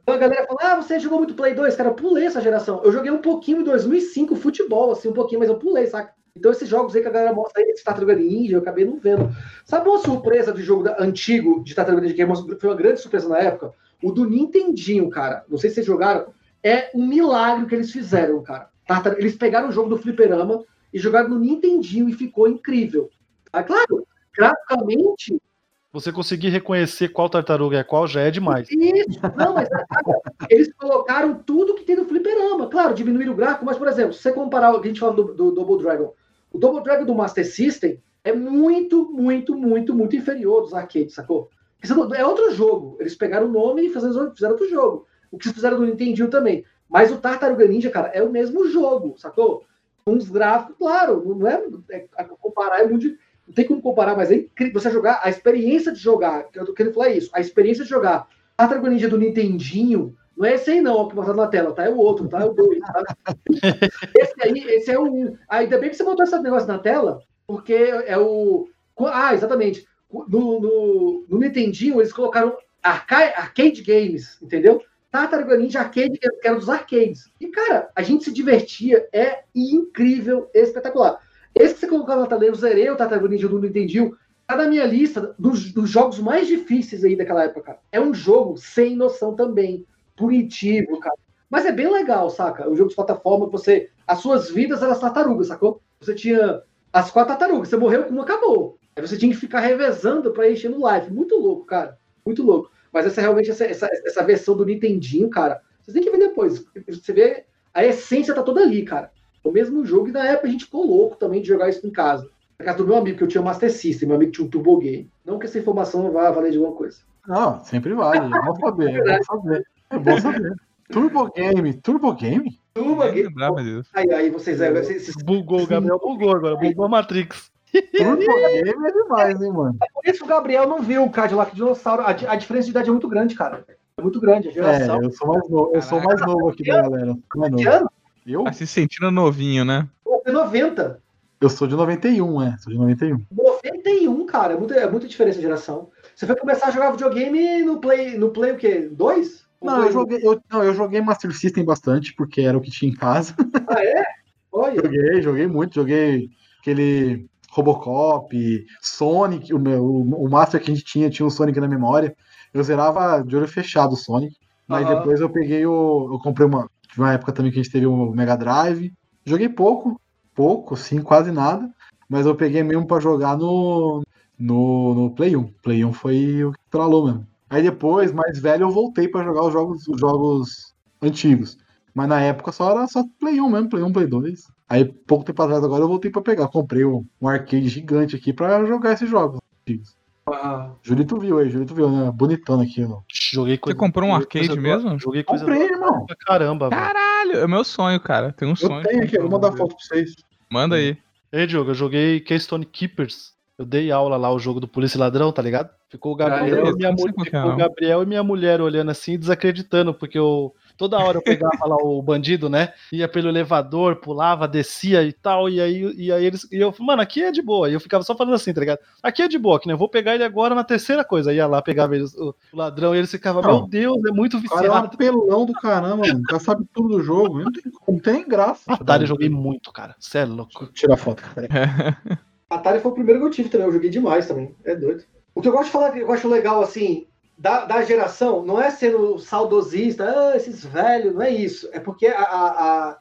Então a galera fala, ah, você jogou muito Play 2? Cara, eu pulei essa geração. Eu joguei um pouquinho em 2005, futebol, assim, um pouquinho, mas eu pulei, saca? Então esses jogos aí que a galera mostra aí, esse Tartaruga Ninja, eu acabei não vendo. Sabe uma surpresa do jogo da- antigo de Tartaruga Ninja, que foi uma grande surpresa na época? O do Nintendinho, cara. Não sei se vocês jogaram. É um milagre que eles fizeram, cara. Eles pegaram o jogo do Fliperama e jogaram no Nintendinho e ficou incrível. Ah, claro, graficamente, Você conseguir reconhecer qual tartaruga é qual já é demais. Isso, não, mas eles colocaram tudo que tem no fliperama. Claro, diminuíram o gráfico, mas, por exemplo, se você comparar o que a gente fala do, do Double Dragon, o Double Dragon do Master System é muito, muito, muito, muito inferior dos arcades, sacou? É outro jogo. Eles pegaram o nome e fizeram, fizeram outro jogo. O que eles fizeram no Nintendinho também. Mas o Tartaruga Ninja, cara, é o mesmo jogo, sacou? Os gráficos, claro, não é, é- a- comparar é muito. Não tem como comparar, mas é incrível você jogar, a experiência de jogar, que eu tô querendo falar isso, a experiência de jogar Tartaruga Ninja do Nintendinho, não é esse aí não, ó, que mostrado na tela, tá? É o outro, tá? É o dois, tá? Esse aí, esse é o um. Ainda bem que você botou esse negócio na tela, porque é o. Ah, exatamente. No, no, no Nintendinho, eles colocaram arca- arcade games, entendeu? Tartaruga Ninja Arcade, que era dos arcades. E, cara, a gente se divertia, é incrível, espetacular. Esse que você colocou na tela, eu zerei o Tartaruga Ninja do Nintendinho, tá na minha lista dos, dos jogos mais difíceis aí daquela época. É um jogo sem noção também, punitivo, cara. Mas é bem legal, saca? O jogo de plataforma você. As suas vidas eram as tartarugas, sacou? Você tinha as quatro tartarugas, você morreu, uma acabou. Aí você tinha que ficar revezando pra encher no life. Muito louco, cara. Muito louco. Mas essa realmente, essa, essa, essa versão do Nintendinho, cara, vocês têm que ver depois. Você vê, a essência tá toda ali, cara. O mesmo jogo, e na época a gente ficou louco também de jogar isso em casa. Na casa do meu amigo, que eu tinha Master System, meu amigo tinha um Turbo Game. Não que essa informação vá valer de alguma coisa. Não, sempre vale. É bom saber, é bom saber. É bom saber. Turbo Game, Turbo Game? Turbo Game. Aí, aí vocês, aí, vocês, vocês Bugou, o Gabriel bugou agora, bugou a Matrix. Turbo é demais, hein, mano? Por isso que o Gabriel não viu o Cadillac Dinossauro. A, a diferença de idade é muito grande, cara. É muito grande a É, geração. eu sou mais novo, eu sou mais novo aqui da galera. Mais Que novo. ano? Eu? Tá se sentindo novinho, né? Pô, é 90. Eu sou de 91, é. Sou de 91. 91, cara. É muita, é muita diferença de geração. Você foi começar a jogar videogame no Play, no Play o quê? Dois? Não, eu joguei, eu, não, eu joguei Master System bastante, porque era o que tinha em casa. Ah, é? Olha. Joguei, joguei muito, joguei aquele Robocop, Sonic, o, meu, o, o Master que a gente tinha, tinha o Sonic na memória. Eu zerava de olho fechado o Sonic. Mas Aham. depois eu peguei o. Eu comprei uma. Tive uma época também que a gente teve o Mega Drive. Joguei pouco, pouco, sim, quase nada. Mas eu peguei mesmo pra jogar no, no, no Play 1. Play 1 foi o que tralou mesmo. Aí depois, mais velho, eu voltei pra jogar os jogos, os jogos antigos. Mas na época só era só Play 1 mesmo, Play 1, Play 2. Aí, pouco tempo atrás, agora eu voltei pra pegar. Comprei um, um arcade gigante aqui pra jogar esses jogos antigos. Ah, Julito viu aí, Julito viu, né? Bonitão aquilo. Joguei Você coisa. comprou um joguei arcade coisa mesmo? Joguei coisa Comprei, irmão. caramba. Caralho, é meu sonho, cara. Tem um Eu sonho. tenho aqui, eu vou mandar foto pra vocês. Manda aí. Ei, Diogo, eu joguei Keystone Keepers. Eu dei aula lá, o jogo do Polícia e Ladrão, tá ligado? Ficou o Gabriel, Ah, e, minha não sei mu- qual que é, ficou o. Gabriel e minha mulher olhando assim, desacreditando, porque eu. Toda hora eu pegava lá o bandido, né? Ia pelo elevador, pulava, descia e tal. E aí, e aí eles. E eu, mano, aqui é de boa. E eu ficava só falando assim, tá ligado? Aqui é de boa, que né? Eu vou pegar ele agora na terceira coisa. Ia lá, pegava eles, o, o ladrão, e eles ficavam, Não. meu Deus, é muito O cara é um viciado. apelão do caramba, mano. O cara sabe tudo do jogo. Não tem, não tem graça. Atari eu joguei muito, cara. Cê é louco. Tira a foto. Peraí. Atari foi o primeiro que eu tive também, eu joguei demais também. É doido. O que eu gosto de falar, que eu acho legal, assim, da, da geração, não é sendo saudosista, ah, esses velhos, não é isso. É porque a. a- a-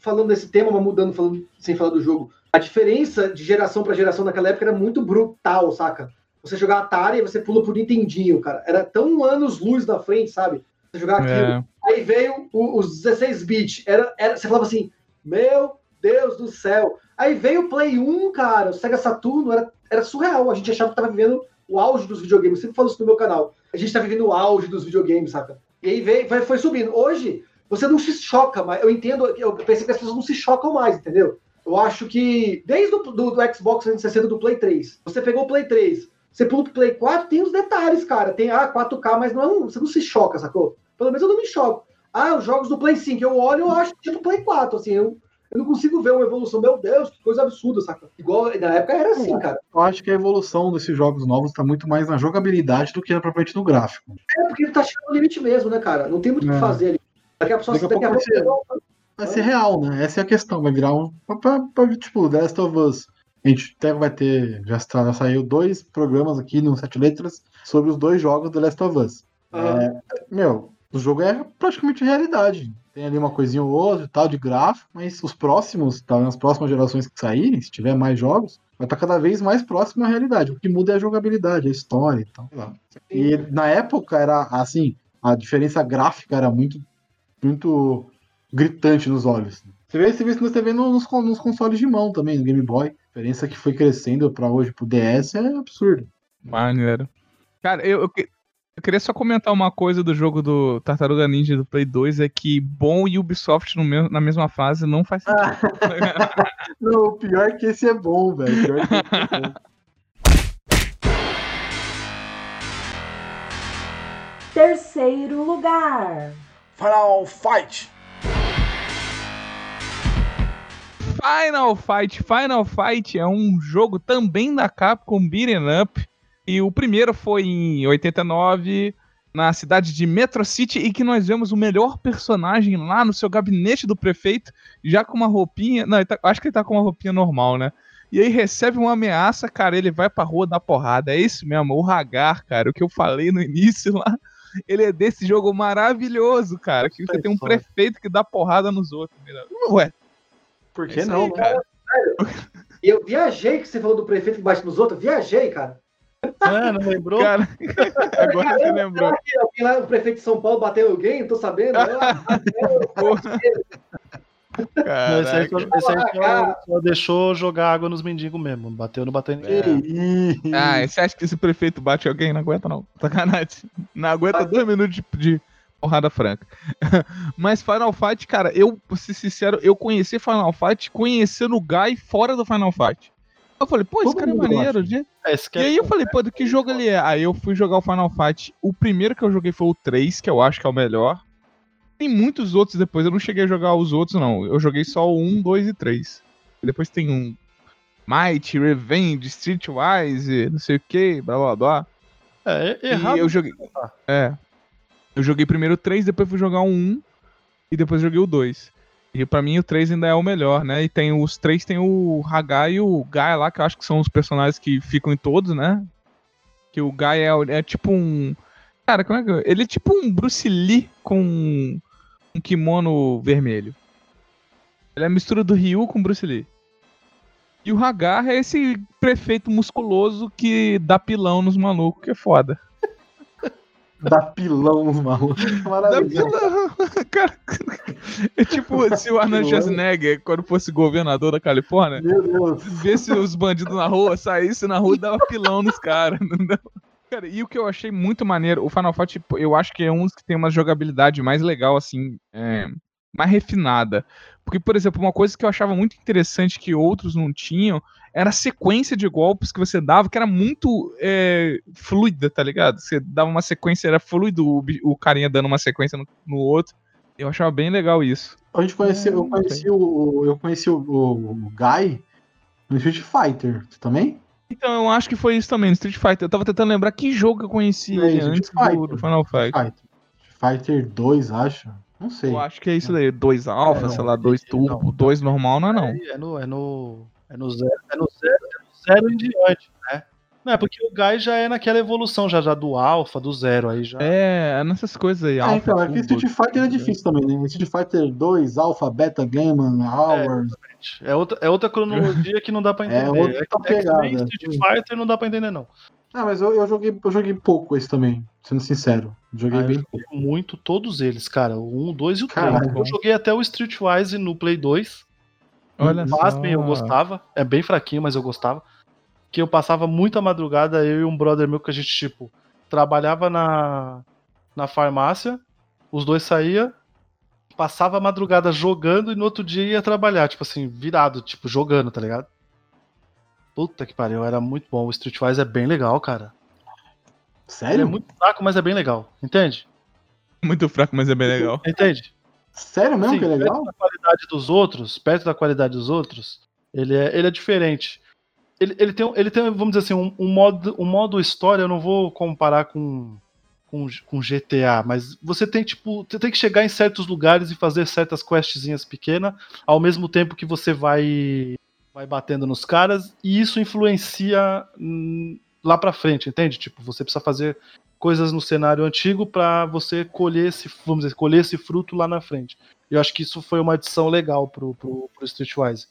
falando desse tema, mas mudando, falando, sem falar do jogo, a diferença de geração pra geração naquela época era muito brutal, saca? Você jogar Atari, você pula por Nintendinho, cara. Era tão anos luz na frente, sabe? Você jogar aquilo. É. Aí veio o- os 16 bits. Era, era, você falava assim, meu Deus do céu. Aí veio o Play 1, cara, o Sega Saturno, era, era surreal. A gente achava que tava vivendo o auge dos videogames. Eu sempre falo isso no meu canal. A gente tá vivendo o auge dos videogames, saca? E aí veio, vai, foi subindo. Hoje, você não se choca mais. Eu entendo, eu pensei que as pessoas não se chocam mais, entendeu? Eu acho que desde o do, do Xbox 360 do Play 3, você pegou o Play 3, você pula pro Play 4, tem os detalhes, cara. Tem ah, 4K, mas não é você não se choca, sacou? Pelo menos eu não me choco. Ah, os jogos do Play 5, eu olho eu acho tipo Play 4, assim, eu, eu não consigo ver uma evolução. Meu Deus, que coisa absurda, saca? Igual na época era assim, cara. Eu acho que a evolução desses jogos novos tá muito mais na jogabilidade do que propriamente no gráfico. É porque ele tá chegando no limite mesmo, né, cara? Não tem muito o que É. fazer ali. Daqui a, pessoa, Daqui a daqui a pouco pouco. Vai ser real, né? Essa é a questão. Vai virar um. Pra, pra- tipo, The Last of Us. A gente até vai ter. Já, está- já saiu dois programas aqui no Sete Letras sobre os dois jogos do Last of Us. Ah, É, meu, o jogo é praticamente realidade. Tem ali uma coisinha ou outra e tal de gráfico, mas os próximos, tá, nas próximas gerações que saírem, se tiver mais jogos, vai estar cada vez mais próximo à realidade. O que muda é a jogabilidade, a história e tal. E na época era assim, a diferença gráfica era muito, muito gritante nos olhos. Você vê, você vê isso você vê nos, nos consoles de mão também, no Game Boy. A diferença que foi crescendo pra hoje pro DS é absurdo. Maneiro. Cara, eu, eu, eu queria só comentar uma coisa do jogo do Tartaruga Ninja do Play 2, é que bom e Ubisoft mesmo- na mesma fase não faz sentido. Não, o pior é que esse é bom, velho. É é. Terceiro lugar. Final Fight. Final Fight. Final Fight é um jogo também da Capcom Beat'em Up. E o primeiro foi em 89, na cidade de Metro City, e que nós vemos o melhor personagem lá no seu gabinete do prefeito, já com uma roupinha. Não, tá- acho que ele tá com uma roupinha normal, né? E aí recebe uma ameaça, cara, ele vai pra rua dar porrada. É isso mesmo, o Hagar, cara, o que eu falei no início lá. Ele é desse jogo maravilhoso, cara. Que você tem um prefeito que dá porrada nos outros. Ué, Por é que isso não, aí, né? cara. E eu viajei que você falou do prefeito que bate nos outros. Viajei, cara. É, não lembrou? Cara, agora você lembrou. Alguém lá, o prefeito de São Paulo bateu alguém? Não tô sabendo. Ah. Não, esse aí, só, esse aí só- Caraca. só deixou jogar água nos mendigos mesmo. Bateu, não bateu em ninguém. Ih, Ah, você acha que esse prefeito bate alguém? Não aguenta, não. Sacanagem. Não aguenta dois minutos de, de porrada franca. Mas Final Fight, cara, eu, pra ser sincero, eu conheci Final Fight conhecendo o Guy fora do Final Fight. Eu falei, pô, esse Todo cara é maneiro. gosta. gente. É, E é- aí eu falei, pô, do que jogo ele é? Aí eu fui jogar o Final Fight. O primeiro que eu joguei foi o 3, que eu acho que é o melhor. Tem muitos outros depois, eu não cheguei a jogar os outros, não. Eu joguei só o 1, 2 e 3. Depois tem um Might, Revenge, Streetwise, não sei o que, blá blá blá. É, E errado. eu joguei. É. Eu joguei primeiro o 3, depois fui jogar o 1 e depois joguei o 2. E pra mim o 3 ainda é o melhor, né? E tem os três tem o Hagai e o Guy lá, que eu acho que são os personagens que ficam em todos, né? Que o Guy é, é tipo um. Cara, como é que. Ele é tipo um Bruce Lee com um kimono vermelho. Ele é a mistura do Ryu com Bruce Lee. E o Hagar é esse prefeito musculoso que dá pilão nos malucos, que é foda. Dá pilão. Dá Maravilhoso. pilão. Cara, é tipo se o Arnold Schwarzenegger, quando fosse governador da Califórnia, Deus. visse os bandidos na rua, saísse na rua e dava pilão nos caras. Cara, e o que eu achei muito maneiro, o Final Fight, tipo, eu acho que é um dos que tem uma jogabilidade mais legal, assim, é, mais refinada. Porque, por exemplo, uma coisa que eu achava muito interessante que outros não tinham era a sequência de golpes que você dava, que era muito é, fluida, tá ligado? Você dava uma sequência, era fluido o, o carinha dando uma sequência no, no outro. Eu achava bem legal isso. A gente conheceu, eu Hum, conheci o. Eu conheci o, o, o Guy no Street Fighter. Você também? Então, eu acho que foi isso também, no Street Fighter. Eu tava tentando lembrar que jogo eu conheci É, antes do, Fighter. do Final Fight. Fighter. Fighter 2, acho. Não sei. Eu acho que é isso daí, dois alfa, não, sei lá, dois não. turbo, dois normal, não é não. É, é no, é no. É no zero. É no zero, é no zero em diante, né? Não, é porque o Guy já é naquela evolução já, já do alfa, do zero, aí já. É, é nessas coisas aí, Ah, alfa, então, é que. Street Fighter é difícil também, né? Street Fighter 2, Alpha, Beta, Gamma, Hours. É outra, é outra cronologia que não dá pra É entender. outra que- pegada. Street Fighter não dá pra entender, não. Ah, mas eu, eu joguei, eu joguei pouco esse também, sendo sincero. Joguei Ah, eu bem joguei muito todos eles, cara. O 1, o 2 e o 3. Caralho. Eu joguei até o Streetwise no Play 2. Olha só. Pasmem, eu gostava. É bem fraquinho, mas eu gostava. Que eu passava muita madrugada, eu e um brother meu que a gente, tipo, trabalhava na, na farmácia, os dois saía, passava a madrugada jogando e no outro dia ia trabalhar, tipo assim, virado, tipo, jogando, tá ligado? Puta que pariu, era muito bom. O Streetwise é bem legal, cara. Ele Sério? é muito fraco, mas é bem legal. Entende? Muito fraco, mas é bem legal. Entende? Sério mesmo Sim, que é legal? Perto da qualidade dos outros, perto da qualidade dos outros, ele é, ele é diferente. Ele, ele, tem, ele tem, vamos dizer assim, um, um modo, um modo história, eu não vou comparar com, com, com GTA, mas você tem, tipo, você tem que chegar em certos lugares e fazer certas questzinhas pequenas, ao mesmo tempo que você vai, vai batendo nos caras, e isso influencia hum, lá pra frente, entende? Tipo, você precisa fazer coisas no cenário antigo pra você colher esse, vamos dizer, colher esse fruto lá na frente. Eu acho que isso foi uma adição legal pro, pro, pro Streetwise.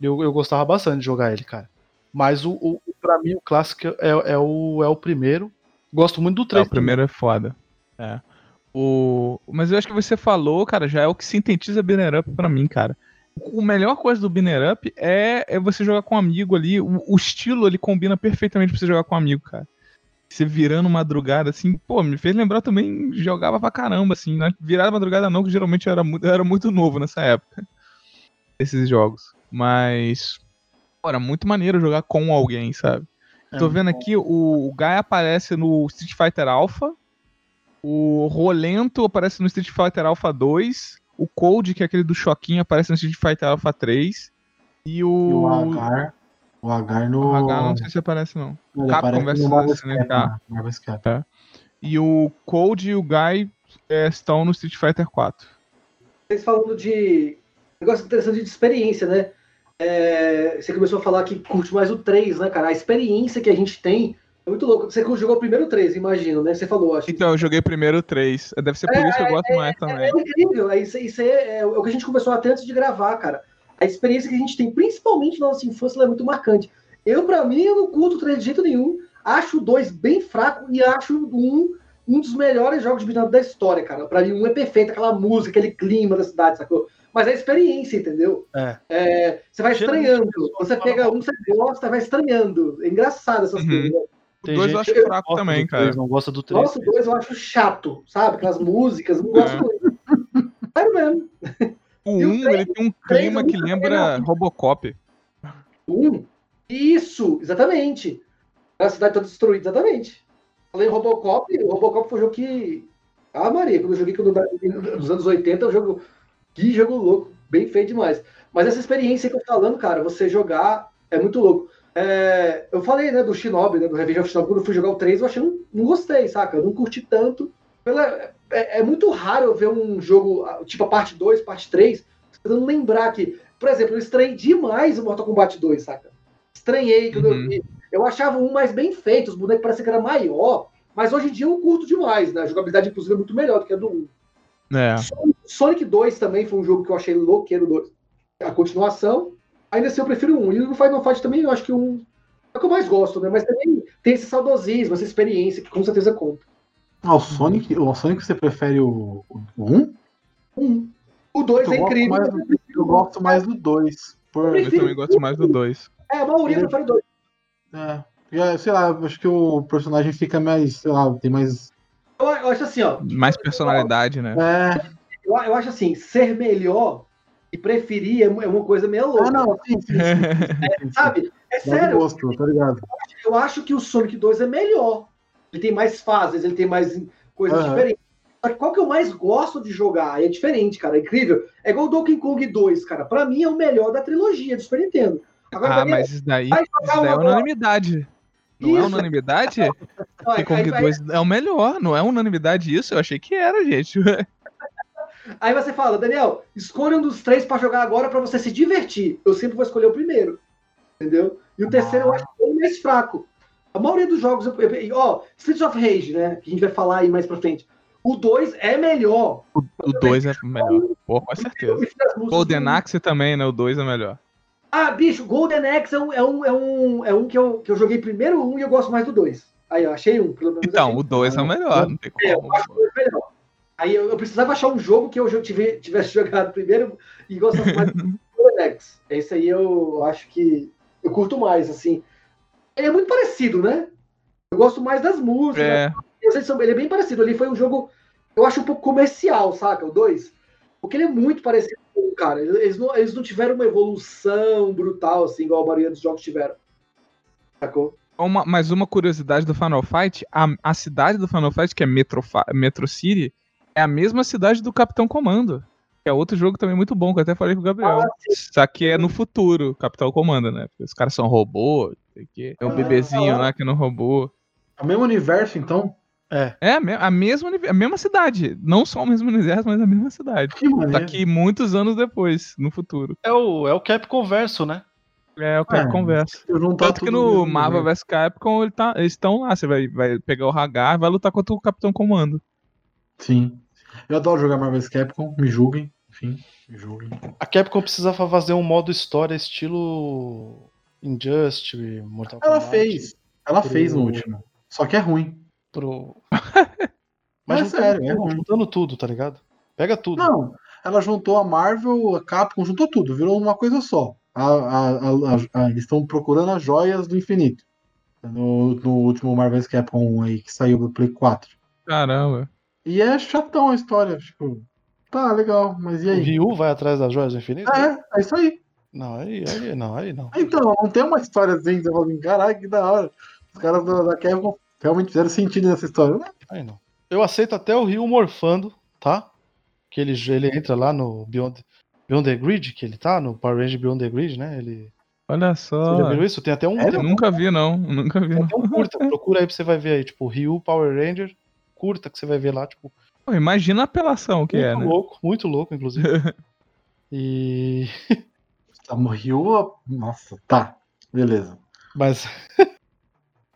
Eu, eu gostava bastante de jogar ele, cara. Mas o, o para mim o clássico é, é, o, é o primeiro. Gosto muito do É, 3. o primeiro é foda. É. O... Mas eu acho que você falou, cara, já é o que sintetiza Binner Up pra mim, cara. O melhor coisa do Binner Up é, é você jogar com um amigo ali. O, o estilo ele combina perfeitamente pra você jogar com um amigo, cara. Você virando madrugada, assim, pô, me fez lembrar também, jogava pra caramba, assim, né? Virada madrugada não, que geralmente eu era, era muito novo nessa época. Esses jogos. Mas. Era muito maneiro jogar com alguém, sabe? É Tô vendo aqui, o, o Guy aparece no Street Fighter Alpha. O Rolento aparece no Street Fighter Alpha 2. O Cold, que é aquele do Choquinho, aparece no Street Fighter Alpha 3. E o. E o Agar. O Agar no. o H não sei se aparece, não. Ele Capcom no SNK. Scap, né? Marvel Scap. E o Cold e o Guy é, estão no Street Fighter 4. Vocês falando de. Negócio interessante de experiência, né? É, você começou a falar que curte mais o 3, né, cara? A experiência que a gente tem é muito louco. Você jogou o primeiro 3, imagino, né? Você falou, acho. Então, eu joguei primeiro o 3. Deve ser por isso que eu gosto mais também. É incrível. É, Isso, isso é, é o que a gente conversou até antes de gravar, cara. A experiência que a gente tem, principalmente na nossa infância, ela é muito marcante. Eu, pra mim, eu não curto o 3 de jeito nenhum. Acho o 2 bem fraco e acho um, um dos melhores jogos de beat'em da história, cara. Pra mim, um é perfeito, aquela música, aquele clima da cidade, sacou? Mas é a experiência, entendeu? É. É, você vai Geralmente estranhando. Você pega um, você gosta, vai estranhando. É engraçado essas Uhum. coisas. O 2 eu acho que fraco também, cara. três, Não gosta do 3. Nossa, o 2 eu acho chato, sabe? Aquelas músicas, não gosto É. muito. Sério mesmo. O E o 1, ele tem um clima é que lembra. Robocop. Um. Isso, exatamente. A cidade toda destruída, exatamente. Falei Robocop, o Robocop foi um jogo que. Ah, Maria, quando eu joguei quando, nos anos 80, o jogo. Que jogo louco, bem feito demais. Mas essa experiência que eu tô falando, cara, você jogar é muito louco. É, eu falei, né, do Shinobi, né, do Revenge of Shinobi, quando eu fui jogar o 3, eu achei, não, não gostei, saca? Eu não curti tanto. Pela- é, é muito raro eu ver um jogo, tipo a parte 2, parte 3, tentando lembrar que, por exemplo, eu estranhei demais o Mortal Kombat 2, saca? Estranhei quando Uhum. eu vi. Eu achava um mais bem feito, os bonecos pareciam que era maior, mas hoje em dia eu curto demais, né? A jogabilidade, inclusive, é muito melhor do que a do 1. É. Sonic 2 também foi um jogo que eu achei louqueiro, do- a continuação. Ainda assim eu prefiro um. E no Final Fight também eu acho que um é o que eu mais gosto, né? Mas também tem esse saudosismo, essa experiência que com certeza conta. Ah, o Sonic, o Sonic você prefere o 1? Um. O 2 Eu é incrível. mais Eu gosto mais do 2. Por, Eu também gosto mais do 2. É, a maioria Ele- prefere o 2. é, já, sei lá, acho que o personagem fica mais, sei lá, tem mais. Eu, eu acho assim, ó. Mais personalidade, né? É, Eu, eu acho assim, ser melhor e preferir é uma é uma coisa meio louca. ah, não, sim, sim, sim, sim. Sabe? É Dá sério. gosto, tá ligado? Eu acho que o Sonic 2 é melhor. Ele tem mais fases, ele tem mais coisas Aham. diferentes. Só que qual que eu mais gosto de jogar? É diferente, cara. É incrível. É igual o Donkey Kong 2, cara. Pra mim é o melhor da trilogia do Super Nintendo. Agora, Ah, mas isso daí, isso daí é unanimidade. Não é Isso. unanimidade? aí- Donkey Kong aí- 2 é o melhor, não é unanimidade isso? Eu achei que era, gente. Aí você fala, Daniel, escolha um dos três pra jogar agora pra você se divertir. Eu sempre vou escolher o primeiro. Entendeu? E o terceiro eu acho bem mais fraco. A maioria dos jogos. Ó, Streets of Rage, né? Que a gente vai falar aí mais pra frente. O 2 é melhor. O 2 é melhor. Pô, com certeza. Golden Axe também, né? O 2 é melhor. Ah, bicho, Golden Axe é um, é um, é um, é um que, eu, que eu joguei primeiro um e eu gosto mais do 2. Aí, eu achei um, pelo menos. Então, achei o 2 é o melhor, não tem É, como. eu acho o dois melhor. Aí eu, eu precisava achar um jogo que eu jo- tive- tivesse jogado primeiro e gostasse mais do Axe. Esse aí eu acho que eu curto mais, assim. Ele é muito parecido, né? Eu gosto mais das músicas. É, são- Ele é bem parecido. Ali foi um jogo, eu acho um pouco comercial, saca? O 2. Porque ele é muito parecido com o cara. Eles não, eles não tiveram uma evolução brutal, assim, igual a maioria dos jogos tiveram. Sacou? uma, mas uma curiosidade do Final Fight, a, a cidade do Final Fight, que é Metro, Metro City, é a mesma cidade do Capitão Comando. Que é outro jogo também muito bom, que eu até falei com o Gabriel. Ah, Só que é no futuro, Capitão Comando, né? Porque os caras são robô, sei que. É o Ah, bebezinho ah. lá que é no robô. É o mesmo universo, então. É me- a mesma, a mesma cidade. Não só o mesmo universo, mas a mesma cidade. Que maneiro. Só que muitos anos depois, no futuro. É o, é o Capcom Verso, né? É o que É. Eu juntar Tanto que no Marvel vs Capcom ele tá, eles estão lá. Você vai, vai pegar o Hagar e vai lutar contra o Capitão Comando. Sim. Eu adoro jogar Marvel vs Capcom, me julguem. Enfim, me julguem. A Capcom precisava fazer um modo história estilo Injustice, Mortal Ela Kombat. fez. Ela fez no O- último. Só que é ruim. Pro... Mas é juntando sério, é ruim. juntando tudo, tá ligado? Pega tudo. Não, ela juntou a Marvel, a Capcom, juntou tudo, virou uma coisa só. A- a- a- a- a- eles estão procurando as joias do infinito. No, no último Marvel vs Capcom aí que saiu do Play 4. Caramba. E é chatão a história, tipo, tá legal, mas e O aí? Ryu vai atrás das joias do infinito? É, é isso aí. Não, aí, aí não, aí não. Então, não tem uma história assim, você fala assim, caralho, que da hora. Os caras da, da Capcom realmente fizeram sentido nessa história. né? Aí não. Eu aceito até o Ryu morfando, tá? Que ele, ele entra lá no Beyond, Beyond the Grid, que ele tá, no Power Ranger Beyond the Grid, né? Ele. Olha Você já só. viu isso? Tem até um, É, tem Eu nunca vi, não. Nunca vi, não. até um curta. Procura aí pra você vai ver aí, tipo, Ryu Power Ranger, curta que você vai ver lá, tipo, Pô, imagina a apelação que muito é, né? louco, muito louco, inclusive. e. Tá, morreu. Nossa, tá. Beleza. Mas.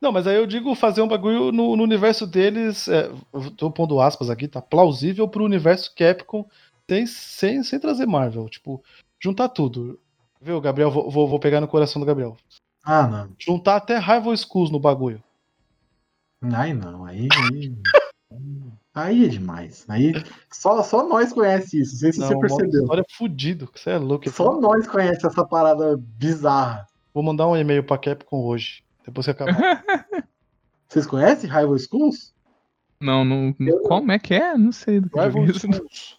Não, mas aí eu digo fazer um bagulho no, no universo deles. É, eu tô pondo aspas aqui, tá? Plausível pro universo Capcom sem, sem, sem trazer Marvel. Tipo, juntar tudo. Viu, Gabriel? Vou, vou, vou pegar no coração do Gabriel. Ah, não. Juntar até Rival Schools no bagulho. Aí não, aí. Aí, aí é demais. Aí só, só nós conhece isso. Não sei se Não, você um percebeu. história fudido. Você é louco. Só nós conhece essa parada bizarra. Vou mandar um e-mail pra Capcom hoje. Depois que acabar. Vocês conhecem Rival Schools? Não, não. Como é que é? Não sei do que Rival é. Schools.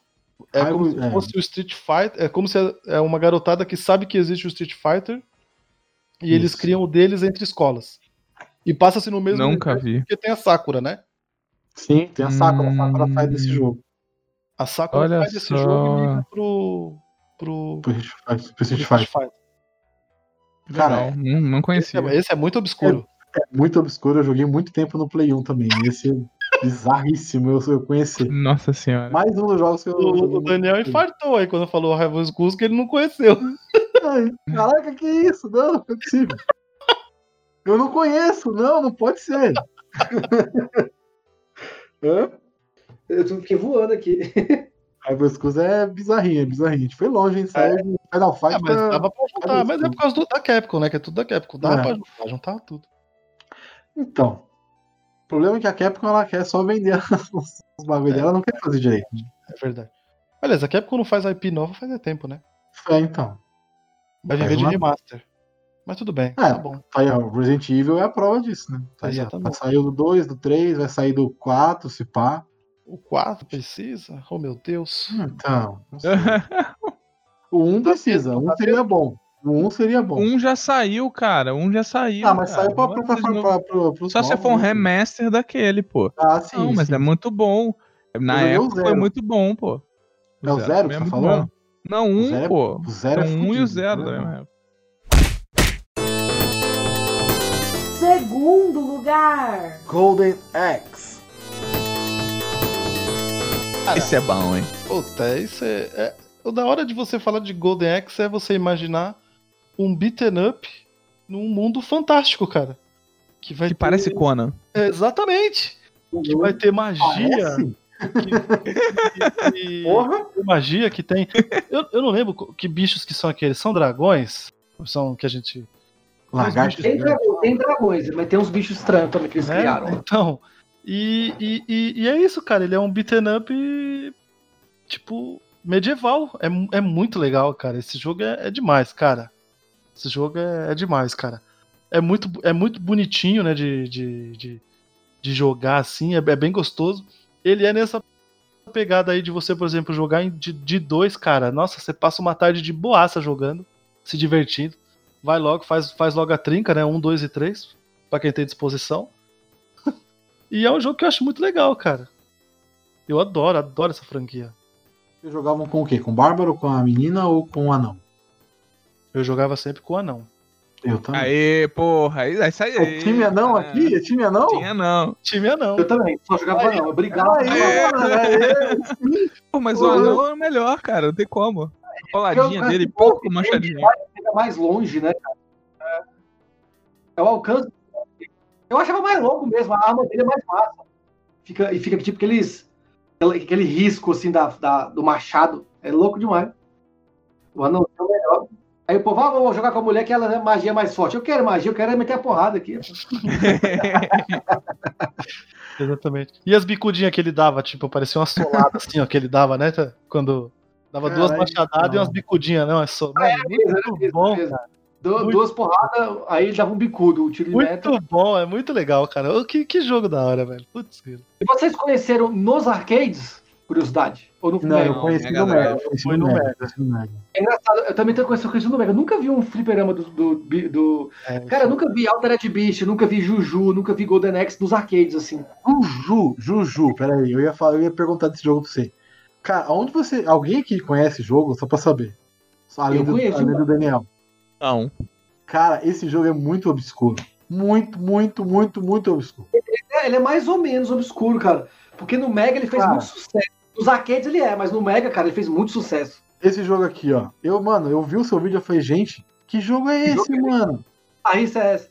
É Rival- como se é. fosse o Street Fighter. É como se é uma garotada que sabe que existe o Street Fighter. E eles Isso. criam o deles entre escolas. E passa-se no mesmo Nunca vi. porque tem a Sakura, né? Sim, tem a Sakura. A Sakura Hum. sai desse jogo. A Sakura Olha faz esse só. jogo e liga pro. pro. Pro Street Fighter-. Cara. Não, não Esse conhecia. é, esse é muito obscuro. é muito obscuro. Eu joguei muito tempo no Play 1 também. Esse é bizarríssimo eu, eu conheci. Nossa senhora. Mais um dos jogos que eu. O, joguei o Daniel infartou aí quando falou Rival Schools que ele não conheceu. Ai, Caraca, que isso? Não, não é possível. Eu não conheço, não, não pode ser. Hã? Eu fiquei voando aqui. Rival Schools é bizarrinho, é bizarrinho. A gente foi longe, hein? Saiu de Final Fight Ah, mas pra- dava pra juntar. Mas é por causa do, da Capcom, né? Que é tudo da Capcom. Dava É. pra juntar, juntar tudo. Então, O problema é que a Capcom ela quer só vender os, os bagulho dela, ela não quer fazer direito. É verdade. Beleza, a Capcom não faz IP nova faz é tempo, né? É, então. Vai viver de uma- remaster. Mas tudo bem, É. tá bom. Tá aí, ó, o Resident Evil é a prova disso, né? Tá. Exatamente. Vai sair do 2, do 3, vai sair do 4, se pá. O 4 precisa? Oh meu Deus. Então. não sei. o 1 precisa, o 1 seria bom. O 1 seria bom. um já saiu, cara. Um já saiu. ah, mas cara. saiu pra, pra, é pra, pra, pra, Só se for um né? remaster daquele, pô. Ah, sim. não, mas sim. é muito bom. Na o época foi zero. muito bom, pô. É o zero que é tá falando? bom. Não, um, zero é- pô. O zero é São um e o zero né? da mesma época. Segundo lugar. Golden Axe. Esse é bom, hein? Puta, isso é, é- O da hora de você falar de Golden Axe é você imaginar um beaten up num mundo fantástico, cara. Que vai Que ter- parece Conan. É, Exatamente. Que vai ter magia. Que, que- Porra! que magia que tem. Eu, eu não lembro que bichos que são aqueles. São dragões? Ou são que a gente. Lagarto. Tem, dragão- tem dragões, mas tem uns bichos estranhos também que eles né? criaram. Então. E, e, e, e é isso, cara. Ele é um beaten up. Tipo. Medieval. É, é muito legal, cara. Esse jogo é, é demais, cara. Esse jogo é, é demais, cara. É muito, é muito bonitinho, né? De, de, de, de jogar assim. É, é bem gostoso. Ele é nessa pegada aí de você, por exemplo, jogar de, de dois, cara. Nossa, você passa uma tarde de boaça jogando, se divertindo. Vai logo, faz, faz logo a trinca, né? Um, dois e três. Pra quem tem disposição. e é um jogo que eu acho muito legal, cara. Eu adoro, adoro essa franquia. Vocês jogavam com o quê? Com o Bárbaro, com a menina ou com o anão? Eu jogava sempre com o anão. Eu também. Aê, porra. Aí, aí sai O time anão aqui? É time anão? Tinha não. Time anão. Eu também, só jogava não. Obrigado. Aí, É. mano, é, Pô, mas o Uhum. anão é o melhor, cara. Não tem como. A Coladinha Eu- dele, pouco manchadinha. Fica mais longe, né, cara? É. É o alcance. Eu achava mais louco mesmo, a arma dele é mais massa. Fica, e fica tipo aqueles. aquele- Aquele risco assim da, da- do machado. É louco demais. O anão é o melhor. Aí o povo, ah, vou jogar com a mulher que ela é magia mais forte. Eu quero magia, eu quero é meter a porrada aqui. Exatamente. E as bicudinhas que ele dava, tipo, parecia uma solada assim, ó, que ele dava, né? tá? Quando dava duas Caralho, machadadas e umas bicudinhas, não, é só. Ah, é Mano, mesmo, muito era mesmo, bom, cara. Du- Muito- Duas porradas, aí ele dava um bicudo, o tiro de meta. Muito bom, é muito legal, cara. Que, que jogo da hora, velho. Putz, grilo. E vocês conheceram nos arcades? Curiosidade? Ou no Não, Mega? eu conheci Mega no. Mega. Foi no Mega. conheci no Mega. É engraçado, eu também tenho conhecido conhecido no Mega. Eu nunca vi um fliperama do. do, do- É, Cara, eu nunca vi Altered Beast, nunca vi Juju, nunca vi Golden Axe nos arcades, assim. Juju, Juju, peraí, eu ia, falar, eu ia perguntar desse jogo pra você. Cara, aonde você. Alguém aqui conhece esse jogo, só pra saber? Além, Eu do, conheço, além mano. do Daniel. Não. Cara, esse jogo é muito obscuro. Muito, muito, muito, muito obscuro. É, ele é mais ou menos obscuro, cara. Porque no Mega ele fez Cara. muito sucesso. Nos arcades ele é, mas no Mega, cara, ele fez muito sucesso. Esse jogo aqui, ó. Eu, mano, eu vi o seu vídeo e falei, gente, que jogo é esse, jogo é mano? Aí isso é.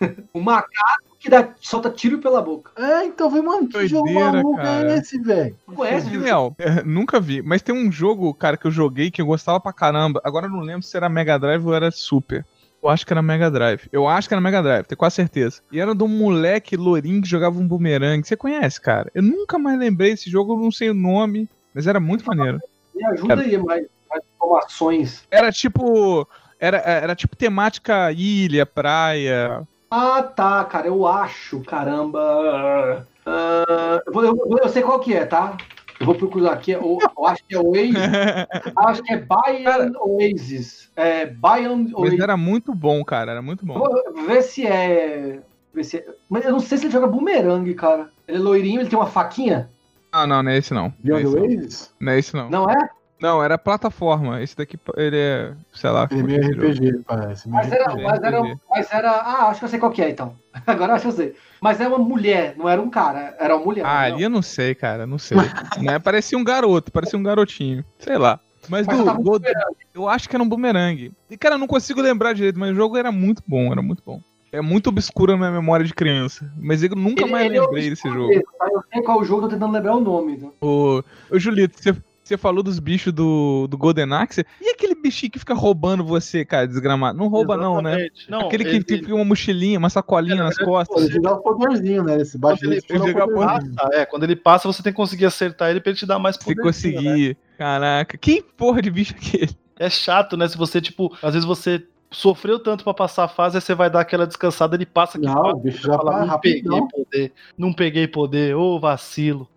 o macaco que dá, solta tiro pela boca. É, então falei, mano, que jogo Doideira, maluco cara. é esse, velho? Não conhece, Juju? Daniel, é, nunca vi. Mas tem um jogo, cara, que eu joguei que eu gostava pra caramba. Agora eu não lembro se era Mega Drive ou era Super. Eu acho que era Mega Drive. Eu acho que era Mega Drive, tenho quase certeza. E era de um moleque lourinho que jogava um bumerangue. Você conhece, cara? Eu nunca mais lembrei desse jogo, eu não sei o nome, mas era muito maneiro. Me ajuda aí, mais, mais informações. Era tipo. Era, era tipo temática ilha, praia. Ah, tá, cara, eu acho, caramba. Ah, eu, vou- eu vou- eu sei qual que é, tá? Eu vou procurar aqui. Eu, eu acho que é Oasis. acho que é Bayern Oasis. É Bayern Mas Oasis. era muito bom, cara. Era muito bom. Vou ver se é. Ver se é- Mas eu não sei se ele joga bumerangue, cara. Ele é loirinho, ele tem uma faquinha? Não, não, não é esse não. Não é Beyond esse não. Oasis? Não é esse não. Não é? Não, era plataforma. Esse daqui, ele é. Sei lá. Ele é é. RPG, parece. meio Mas era, mas, era, mas era. Ah, acho que eu sei qual que é, então. Agora acho que eu sei. Mas é uma mulher, não era um cara, era uma mulher. Ah, ali eu não sei, cara. Não sei. né? Parecia um garoto, parecia um garotinho. Sei lá. Mas, Mas do eu acho que era um bumerangue. E, cara, eu não consigo lembrar direito, mas o jogo era muito bom, era muito bom. É muito obscuro na minha memória de criança. Mas eu nunca Ele- mais ele é lembrei desse obscuro jogo. mesmo, tá? Eu sei qual jogo, tô tentando lembrar o nome. né? Ô, ô Julito, você Você falou dos bichos do, do Golden Axe. E aquele bichinho que fica roubando você, cara, desgramado? Não rouba, não, né? Exatamente. Não, aquele que ele- tem uma mochilinha, uma sacolinha É, na nas verdade, Pô, costas. ele dá o poderzinho, né? Esse baixo Quando ele- ele poderzinho. passa, é, quando ele passa, você tem que conseguir acertar ele pra ele te dar mais Se poder. conseguir. Caraca, que porra de bicho é aquele? É chato, né? Se você, tipo, às vezes você sofreu tanto pra passar a fase, aí você vai dar aquela descansada, ele passa aqui. Não, bicho já fala, tá não peguei poder, não peguei poder, ô vacilo.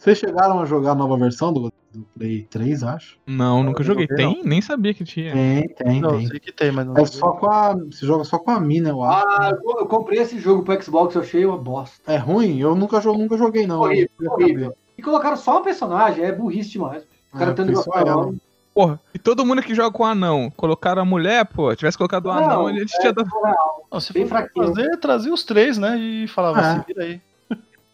Vocês chegaram a jogar a nova versão do, do Play 3, acho? Não, nunca joguei. joguei, Tem? Nem sabia que tinha. Tem, tem, Não, tem. sei que tem, mas não. É só com a. Você joga só com a mina, eu acho. Ah, eu eu comprei esse jogo pro Xbox, eu achei uma bosta. É ruim? Eu nunca, jo- nunca joguei, não. Horrível, horrível. E colocaram só um personagem, é burrice demais. O cara Ah, tendo ela. Porra, e todo mundo que joga com anão, colocaram a mulher, pô, tivesse colocado o anão, Não, ele tinha dado. Não, se for fazer, trazia os três, né? E falava, Ah. se vira aí.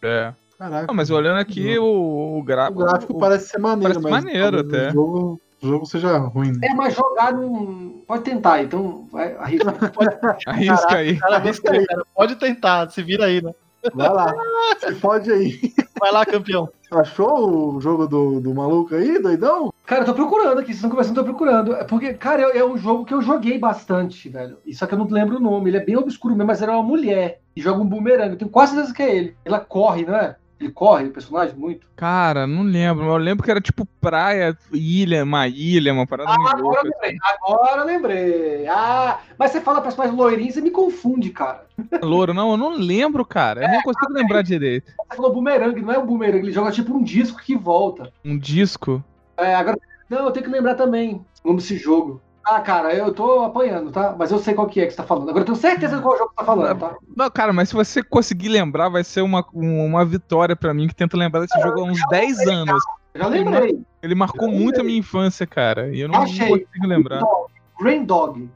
É. Caraca. Não, mas olhando aqui, o, o, gra... O gráfico o- parece ser maneiro, parece mas maneiro até. O jogo, o jogo seja ruim. né? É, mas jogar não. Pode tentar, então vai arrisca. Arrisca aí. Cara, arrisca aí, cara. Pode tentar, se vira aí, né? Vai lá. Se pode aí. Vai lá, campeão. Achou o jogo do, do maluco aí, doidão? Cara, eu tô procurando aqui, vocês estão conversando, eu tô procurando. É porque, cara, é, é um jogo que eu joguei bastante, velho. Só que eu não lembro o nome. Ele é bem obscuro mesmo, mas era uma mulher. E joga um bumerangue. Eu tenho quase certeza que é ele. Ela corre, não é? Ele corre, o personagem, muito. Cara, não lembro. Eu lembro que era tipo praia, ilha, uma ilha, uma parada Ah, agora eu louca. lembrei. Agora eu lembrei. Ah, mas você fala personagem loirinho, você me confunde, cara. Louro, não, eu não lembro, cara. Eu não consigo lembrar direito. Você falou bumerangue, não é um bumerangue, ele joga tipo um disco que volta. Um disco. É, agora. Não, eu tenho que lembrar também o nome desse jogo. Ah, cara, eu tô apanhando, tá? Mas eu sei qual que é que você tá falando. Agora eu tenho certeza qual jogo você tá falando, tá? Não, cara, mas se você conseguir lembrar, vai ser uma, um- uma vitória pra mim que tenta lembrar desse jogo há uns 10 anos. Eu já lembrei. Ele marcou muito a minha infância, cara. E eu não, não Achei. consigo lembrar. Green Dog. Green Dog?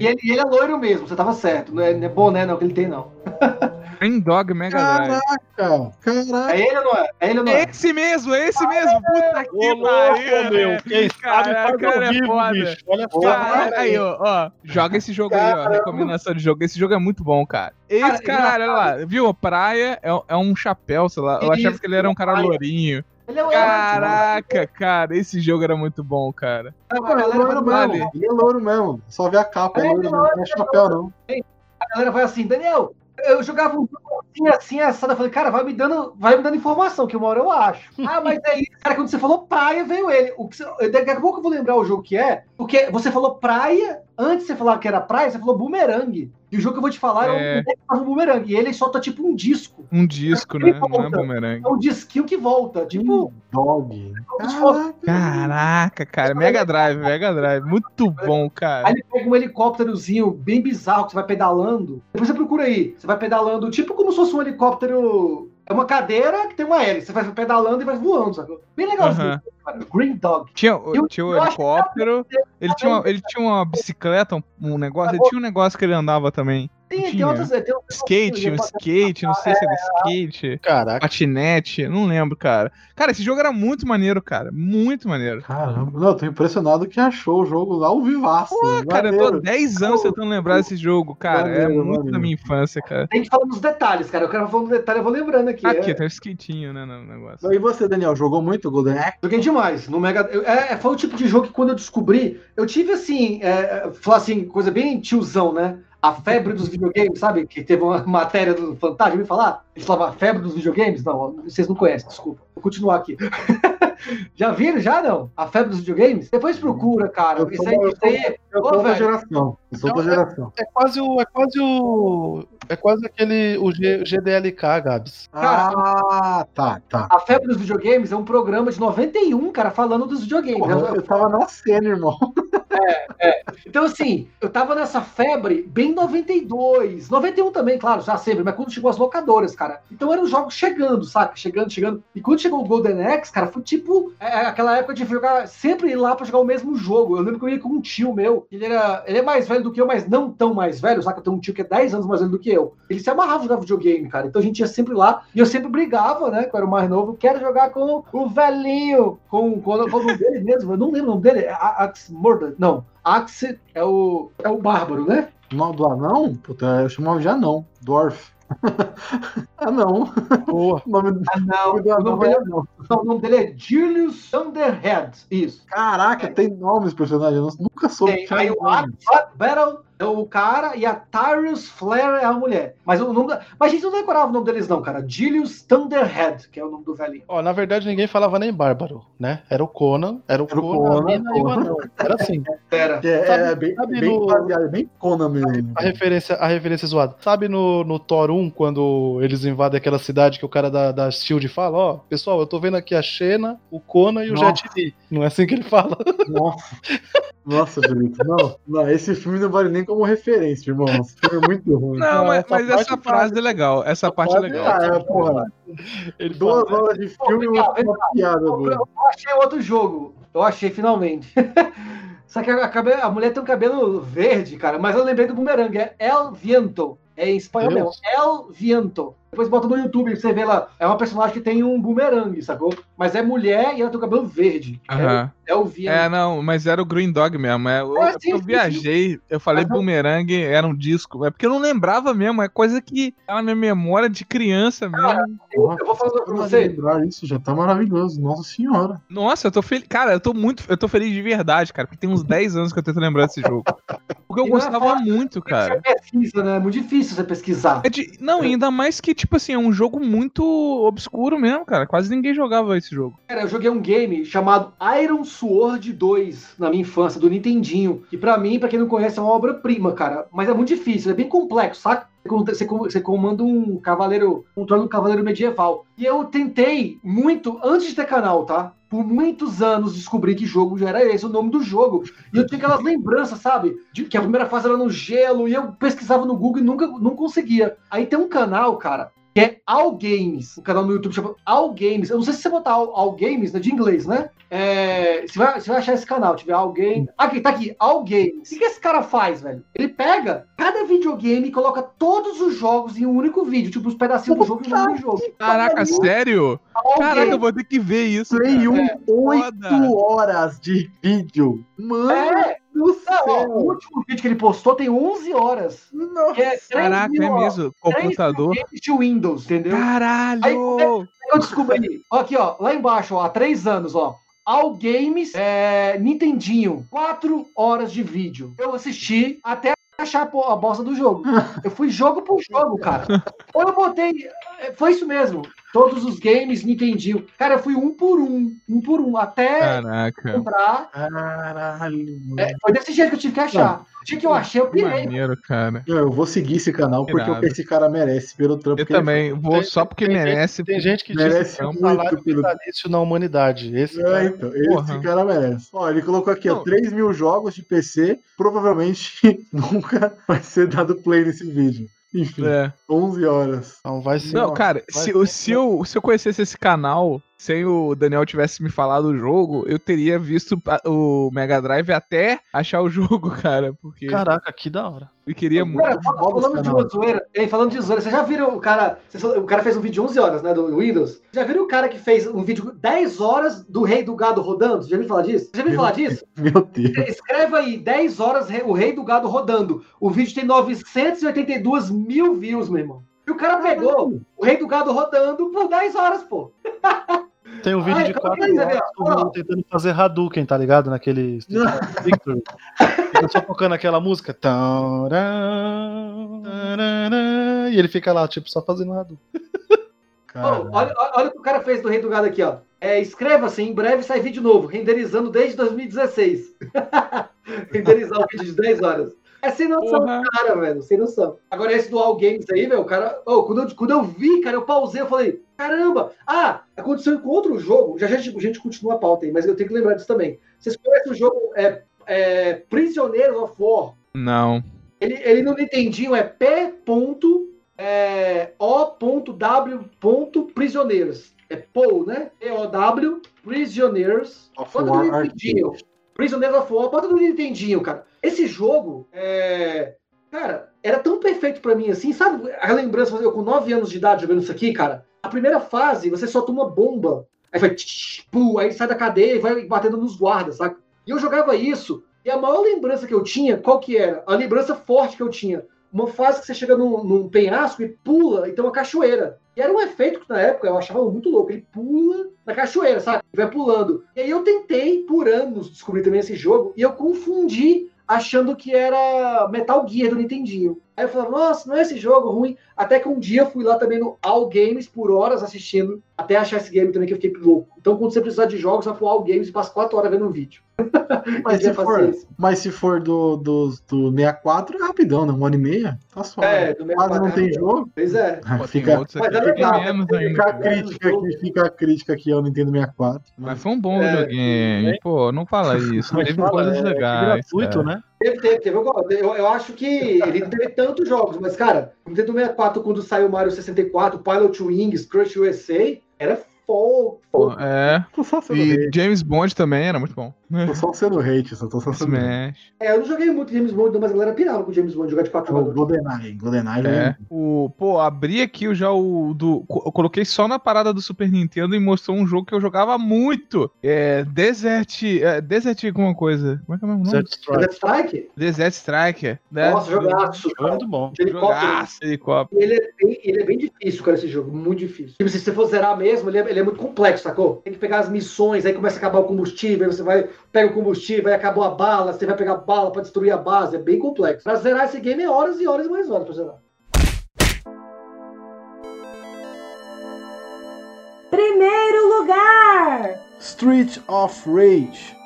E ele, e ele é loiro mesmo, você tava certo. Não é, não é boné não que ele tem, não. Green Dog Mega Drive. Caraca, caraca. É ele ou não é? É ele ou não É é? esse mesmo, é esse mesmo. Puta que Ô, pariu, meu. Quem sabe Caraca, cara, ao é vivo, foda. bicho. Olha só. Cara, aí, ó, ó, joga esse jogo aí, ó. Recomendação de jogo. Esse jogo é muito bom, cara. Esse Cara, caralho, olha lá, viu? A praia é, é um chapéu, sei lá. Eu achava Isso, que ele era um cara praia. lourinho. Ele é Caraca, cara, esse jogo era muito bom, cara. A Pô, ele é louro mesmo. Ele é louro mesmo. Só ver a capa, é É, louro mesmo. Não é chapéu, não. a galera vai assim, Daniel, eu jogava um jogo assim, assim, assado. Eu falei, cara, vai me dando, vai me dando informação, que uma hora eu acho. Ah, mas aí, cara, quando você falou praia, veio ele. O que você- daqui a pouco eu vou lembrar o jogo que é, porque você falou praia, antes de você falar que era praia, você falou bumerangue. E o jogo que eu vou te falar é, É. um, um bumerangue. E ele solta tipo um disco. Um disco, né? Não é bumerangue. É um disquinho que volta. Tipo, Dog. se fosse- Caraca. Caraca, cara, Mega Drive, Mega Drive. Muito bom, Aí cara. ele pega um helicópterozinho bem bizarro que você vai pedalando. Depois você procura aí. Você vai pedalando, tipo como se fosse um helicóptero. É uma cadeira que tem uma hélice. Você vai pedalando e vai voando, sacou? Bem legalzinho, Aham. cara. Green Dog. Tinha, Eu- tinha que helicóptero, ele tinha, uma, ele tinha uma bicicleta, um, um negócio, ele tinha um negócio que ele andava também. Tem, tem outras. Tem outras Skate, um skate, não sei se era skate, Caraca. patinete, não lembro, cara. Cara, esse jogo era muito maneiro, cara. Muito maneiro. Caramba, não, eu tô impressionado que achou o jogo lá ao vivaço. Pô, cara, eu tô Maneiro. 10 anos tentando lembrar desse jogo, cara. É Maneiro, muito maneiro. da minha infância, cara. Tem que falar nos detalhes, cara. Eu quero falar nos detalhes, eu vou lembrando aqui. Aqui, É, tem um skatinho, né, no negócio. E você, Daniel, jogou muito Golden Axe? Joguei demais. No Mega. eu- É, foi o tipo de jogo que quando eu descobri, eu tive assim, é, é, falar assim, coisa bem tiozão, né? A febre dos videogames, sabe? Que teve uma matéria do Fantástico, me falar? Eles falavam a febre dos videogames? Não, vocês não conhecem, desculpa. Vou continuar aqui. já viram? Já não? A febre dos videogames? Depois procura, cara. Eu Isso sou- aí, eu isso aí Eu Ô, sou da geração. Eu sou da geração. É quase o. É quase o. É quase aquele. O G- GDLK, Gabs. Cara, Ah, tá, tá. A febre dos videogames é um programa de 91, cara, falando dos videogames. Porra, Eu- eu tava nascendo, irmão. Então, assim, eu tava nessa febre bem em 92, 91 também, claro, já sempre, mas quando chegou as locadoras, cara. Então eram os jogos chegando, saca? Chegando, chegando. E quando chegou o Golden Axe, cara, foi tipo é, aquela época de jogar, sempre ir lá pra jogar o mesmo jogo. Eu lembro que eu ia com um tio meu, ele era, ele é mais velho do que eu, mas não tão mais velho, saca? Eu tenho um tio que é 10 anos mais velho do que eu. Ele se amarrava jogar videogame, cara. Então a gente ia sempre lá e eu sempre brigava, né? Que eu era o mais novo, quero jogar com o velhinho, com, com, com o nome dele mesmo, eu não lembro o nome dele, é Axe Murder, não. Axe é o, é o bárbaro, né? O nome do anão? Puta, eu chamava de anão. Dwarf. Anão. Boa. O nome, Ah, não. O nome é dele, anão. Não, o nome dele é Julius Thunderhead. Isso. Caraca, tem nomes personagens. Eu nunca soube. Tem, aí o Battle é o cara e a Tyrus Flare é a mulher. Mas o nome da... Mas a gente não decorava o nome deles, não, cara. Julius Thunderhead, que é o nome do velhinho. Ó, na verdade, ninguém falava nem bárbaro, né? Era o Conan, era o Era o Conan, Conan, e Conan. anão. Era assim. Era. É, Sabe- é bem, sabe bem no- bem Conan mesmo. A referência, a referência zoada. Sabe no, no Thor 1, quando eles invadem aquela cidade que o cara da, da Shield fala, ó, pessoal, eu tô vendo aqui a Xena, o Conan e o Nossa. Jet Li. Não é assim que ele fala? Nossa. Nossa, Felipe. Não, não, esse filme não vale nem como referência, irmão. Esse filme é muito ruim. Não, mas, essa mas parte essa frase é legal. Essa parte é legal. Ah, é, porra. Ele Duas fala, horas de filme e uma uma piada, Eu, eu achei outro jogo. Eu achei finalmente. Só que a, cabe- a mulher tem um cabelo verde, cara. Mas eu lembrei do bumerangue. É El Viento. É em espanhol mesmo. El Viento. Depois bota no YouTube, você vê lá. É uma personagem que tem um bumerangue, sacou? Mas é mulher e ela tem o cabelo verde. Aham. É, o Viento. É, não, mas era o Green Dog mesmo. É, eu, É, sim, eu sim, viajei, eu falei eu- bumerangue, era um disco. É porque eu não lembrava mesmo, é coisa que tá na minha memória de criança mesmo. eu, eu vou falar pra você. lembrar isso já tá maravilhoso. Nossa senhora. Nossa, eu tô feliz. Cara, eu tô muito. Eu tô feliz de verdade, cara. Porque tem uns 10 anos que eu tento lembrar desse jogo. Porque eu E é gostava fácil, muito, cara. Você pesquisa, né? É muito difícil você pesquisar. É de- não, ainda mais que, tipo assim, é um jogo muito obscuro mesmo, cara. Quase ninguém jogava esse jogo. Cara, eu joguei um game chamado Iron Sword 2 na minha infância, do Nintendinho. Que pra mim, pra quem não conhece, é uma obra-prima, cara. Mas é muito difícil, é bem complexo, saca? Você, você comanda um cavaleiro, um trono do cavaleiro medieval. E eu tentei muito, antes de ter canal, tá? Por muitos anos descobri que jogo já era esse, o nome do jogo. E eu tinha aquelas lembranças, sabe? De que a primeira fase era no gelo, e eu pesquisava no Google e nunca não conseguia. Aí tem um canal, cara, que é All Games. O canal no YouTube chama All Games. Eu não sei se você botar All, All Games, né, de inglês, né? É, você, vai, você vai achar esse canal, tiver All Games. Aqui, tá aqui, All Games. O que, esse cara faz, velho? Ele pega cada videogame e coloca todos os jogos em um único vídeo, tipo os pedacinhos do jogo em um único jogo. Caraca, sério? All Caraca, eu Games. vou ter que ver isso. Play. 1, É, 8 foda. horas de vídeo. Mano É, do não, ó, céu. o último vídeo que ele postou tem 11 horas. Nossa. Que é 3 Caraca, mil, é mesmo. 3 mil Computador. de Windows, entendeu? Caralho! eu descobri. Ó, Aqui, ó, lá embaixo, ó, há três anos, ó. All Games, é, Nintendinho, quatro horas de vídeo. Eu assisti até achar a bosta do jogo. Eu fui jogo por jogo, cara. Ou eu botei. é, Foi isso mesmo. Todos os games, Nintendinho. Cara, eu fui um por um, um por um, até Caraca. encontrar. Caralho. É, foi desse jeito que eu tive que achar. O dia que eu achei, eu pirei. maneiro, cara. Não, Eu vou seguir esse canal porque Irado. esse cara merece pelo trampo Eu que ele também vou Tem- só porque tem gente- merece. Tem gente que Merece diz que é um salário pelo- vitalício na humanidade. Esse É, cara, então, esse cara merece. Ó, ele colocou aqui, ó, Não. 3 mil jogos de PC. Provavelmente nunca vai ser dado play nesse vídeo. Enfim, É. 11 horas. não vai sim. Não, cara, vai se, ser- eu- se, eu, se eu conhecesse esse canal, sem o Daniel tivesse me falado o jogo, eu teria visto o Mega Drive até achar o jogo, cara. Porque Caraca, que da hora. eu queria muito. Cara, falando de uma zoeira, ei, falando de zoeira, vocês já viram o cara. O cara fez um vídeo de 11 horas, né? Do Windows. Já viram o cara que fez um vídeo 10 horas do Rei do Gado rodando? Já viu falar disso? Já viu Meu falar disso? Meu Deus. Escreva aí, 10 horas o Rei do Gado rodando. O vídeo tem 982 mil views, meu irmão. E o cara pegou o Rei do Gado rodando por 10 horas, pô. Tem um vídeo Ai, de como 4 é que é, horas do tentando fazer Hadouken, tá ligado? Naquele Victor. Fica só tocando aquela música. E ele fica lá, tipo, só fazendo Hadouken. Cara, olha, olha- o que o cara fez do Rei do Gado aqui, ó. É, Escreva-se, em breve sai vídeo novo, renderizando desde 2016. Renderizar o vídeo de 10 horas. É sem noção, Porra. cara, velho, sem noção. Agora esse do All Games aí, velho, o cara. ô, quando, eu, quando eu vi, cara, eu pausei, eu falei, caramba! Ah, aconteceu com outro jogo. Já já a gente, a gente continua a pauta aí, mas eu tenho que lembrar disso também. Vocês conhecem o jogo é, é, Prisioneiros of War? Não. Ele, ele no Nintendinho é P. É, O.W. Prisioneiros. É POW, né? P-O-W, Prisioneiros. Of Bota War no Nintendinho. Prisioneiros of War, bota no Nintendinho, cara. Esse jogo, é... cara, era tão perfeito pra mim assim, sabe? A lembrança, eu com 9 anos de idade jogando isso aqui, cara. A primeira fase, você solta uma bomba. Aí vai, tch, aí sai da cadeia e vai batendo nos guardas, saca? E eu jogava isso. E a maior lembrança que eu tinha, qual que era? A lembrança forte que eu tinha. Uma fase que você chega num, num penhasco e pula e tem uma cachoeira. E era um efeito que na época eu achava muito louco. Ele pula na cachoeira, sabe? Vai pulando. E aí eu tentei, por anos, descobrir também esse jogo, e eu confundi achando que era Metal Gear do Nintendinho. Aí eu falava, nossa, não é esse jogo ruim. Até que um dia eu fui lá também no All Games por horas assistindo, até achar esse game também que eu fiquei louco. Então quando você precisar de jogos, vai pro All Games e passa quatro horas vendo um vídeo. Mas se for, mas se for do, do, do 64, é rapidão, né? Uma hora e meia, tá suave. É, do Quase não 64 tem é jogo. Pois é. Pô, fica, Mas é é fica a crítica aqui, fica a crítica aqui ao Nintendo 64. Mas foi um bom É. videogame. Pô, não fala isso. Mas Teve fala, coisas é, legais. gratuito, cara. né? Teve, teve, teve. Eu, eu, acho que ele teve tantos jogos, mas, cara, o Nintendo 64, quando saiu o Mario 64, Pilot Wings, Crush USA, era fogo. É. E. James Bond também era muito bom. Tô só sendo hate, só tô só sendo. Smash. É, eu não joguei muito James Bond, não, mas a galera pirava com James Bond, jogar de quatro jogadores. GoldenEye. GoldenEye É. é. O, pô, abri aqui o- já o do. Eu coloquei só na parada do Super Nintendo e mostrou um jogo que eu jogava muito. É. Desert. É, Desert alguma coisa. Como é que é o nome? Set Strike. Death Strike? Desert Striker. Né? Nossa, jogaço. Muito bom. De helicóptero. Jogaço, helicóptero. Ele é, bem, ele é bem difícil, cara, esse jogo. Muito difícil. Tipo, se você for zerar mesmo, ele é, ele é muito complexo, sacou? Tem que pegar as missões, aí começa a acabar o combustível, aí você vai, pega o combustível, aí acabou a bala, você vai pegar bala pra destruir a base. É bem complexo. Pra zerar esse game é horas e horas e mais horas pra zerar. Primeiro lugar! Street of Rage.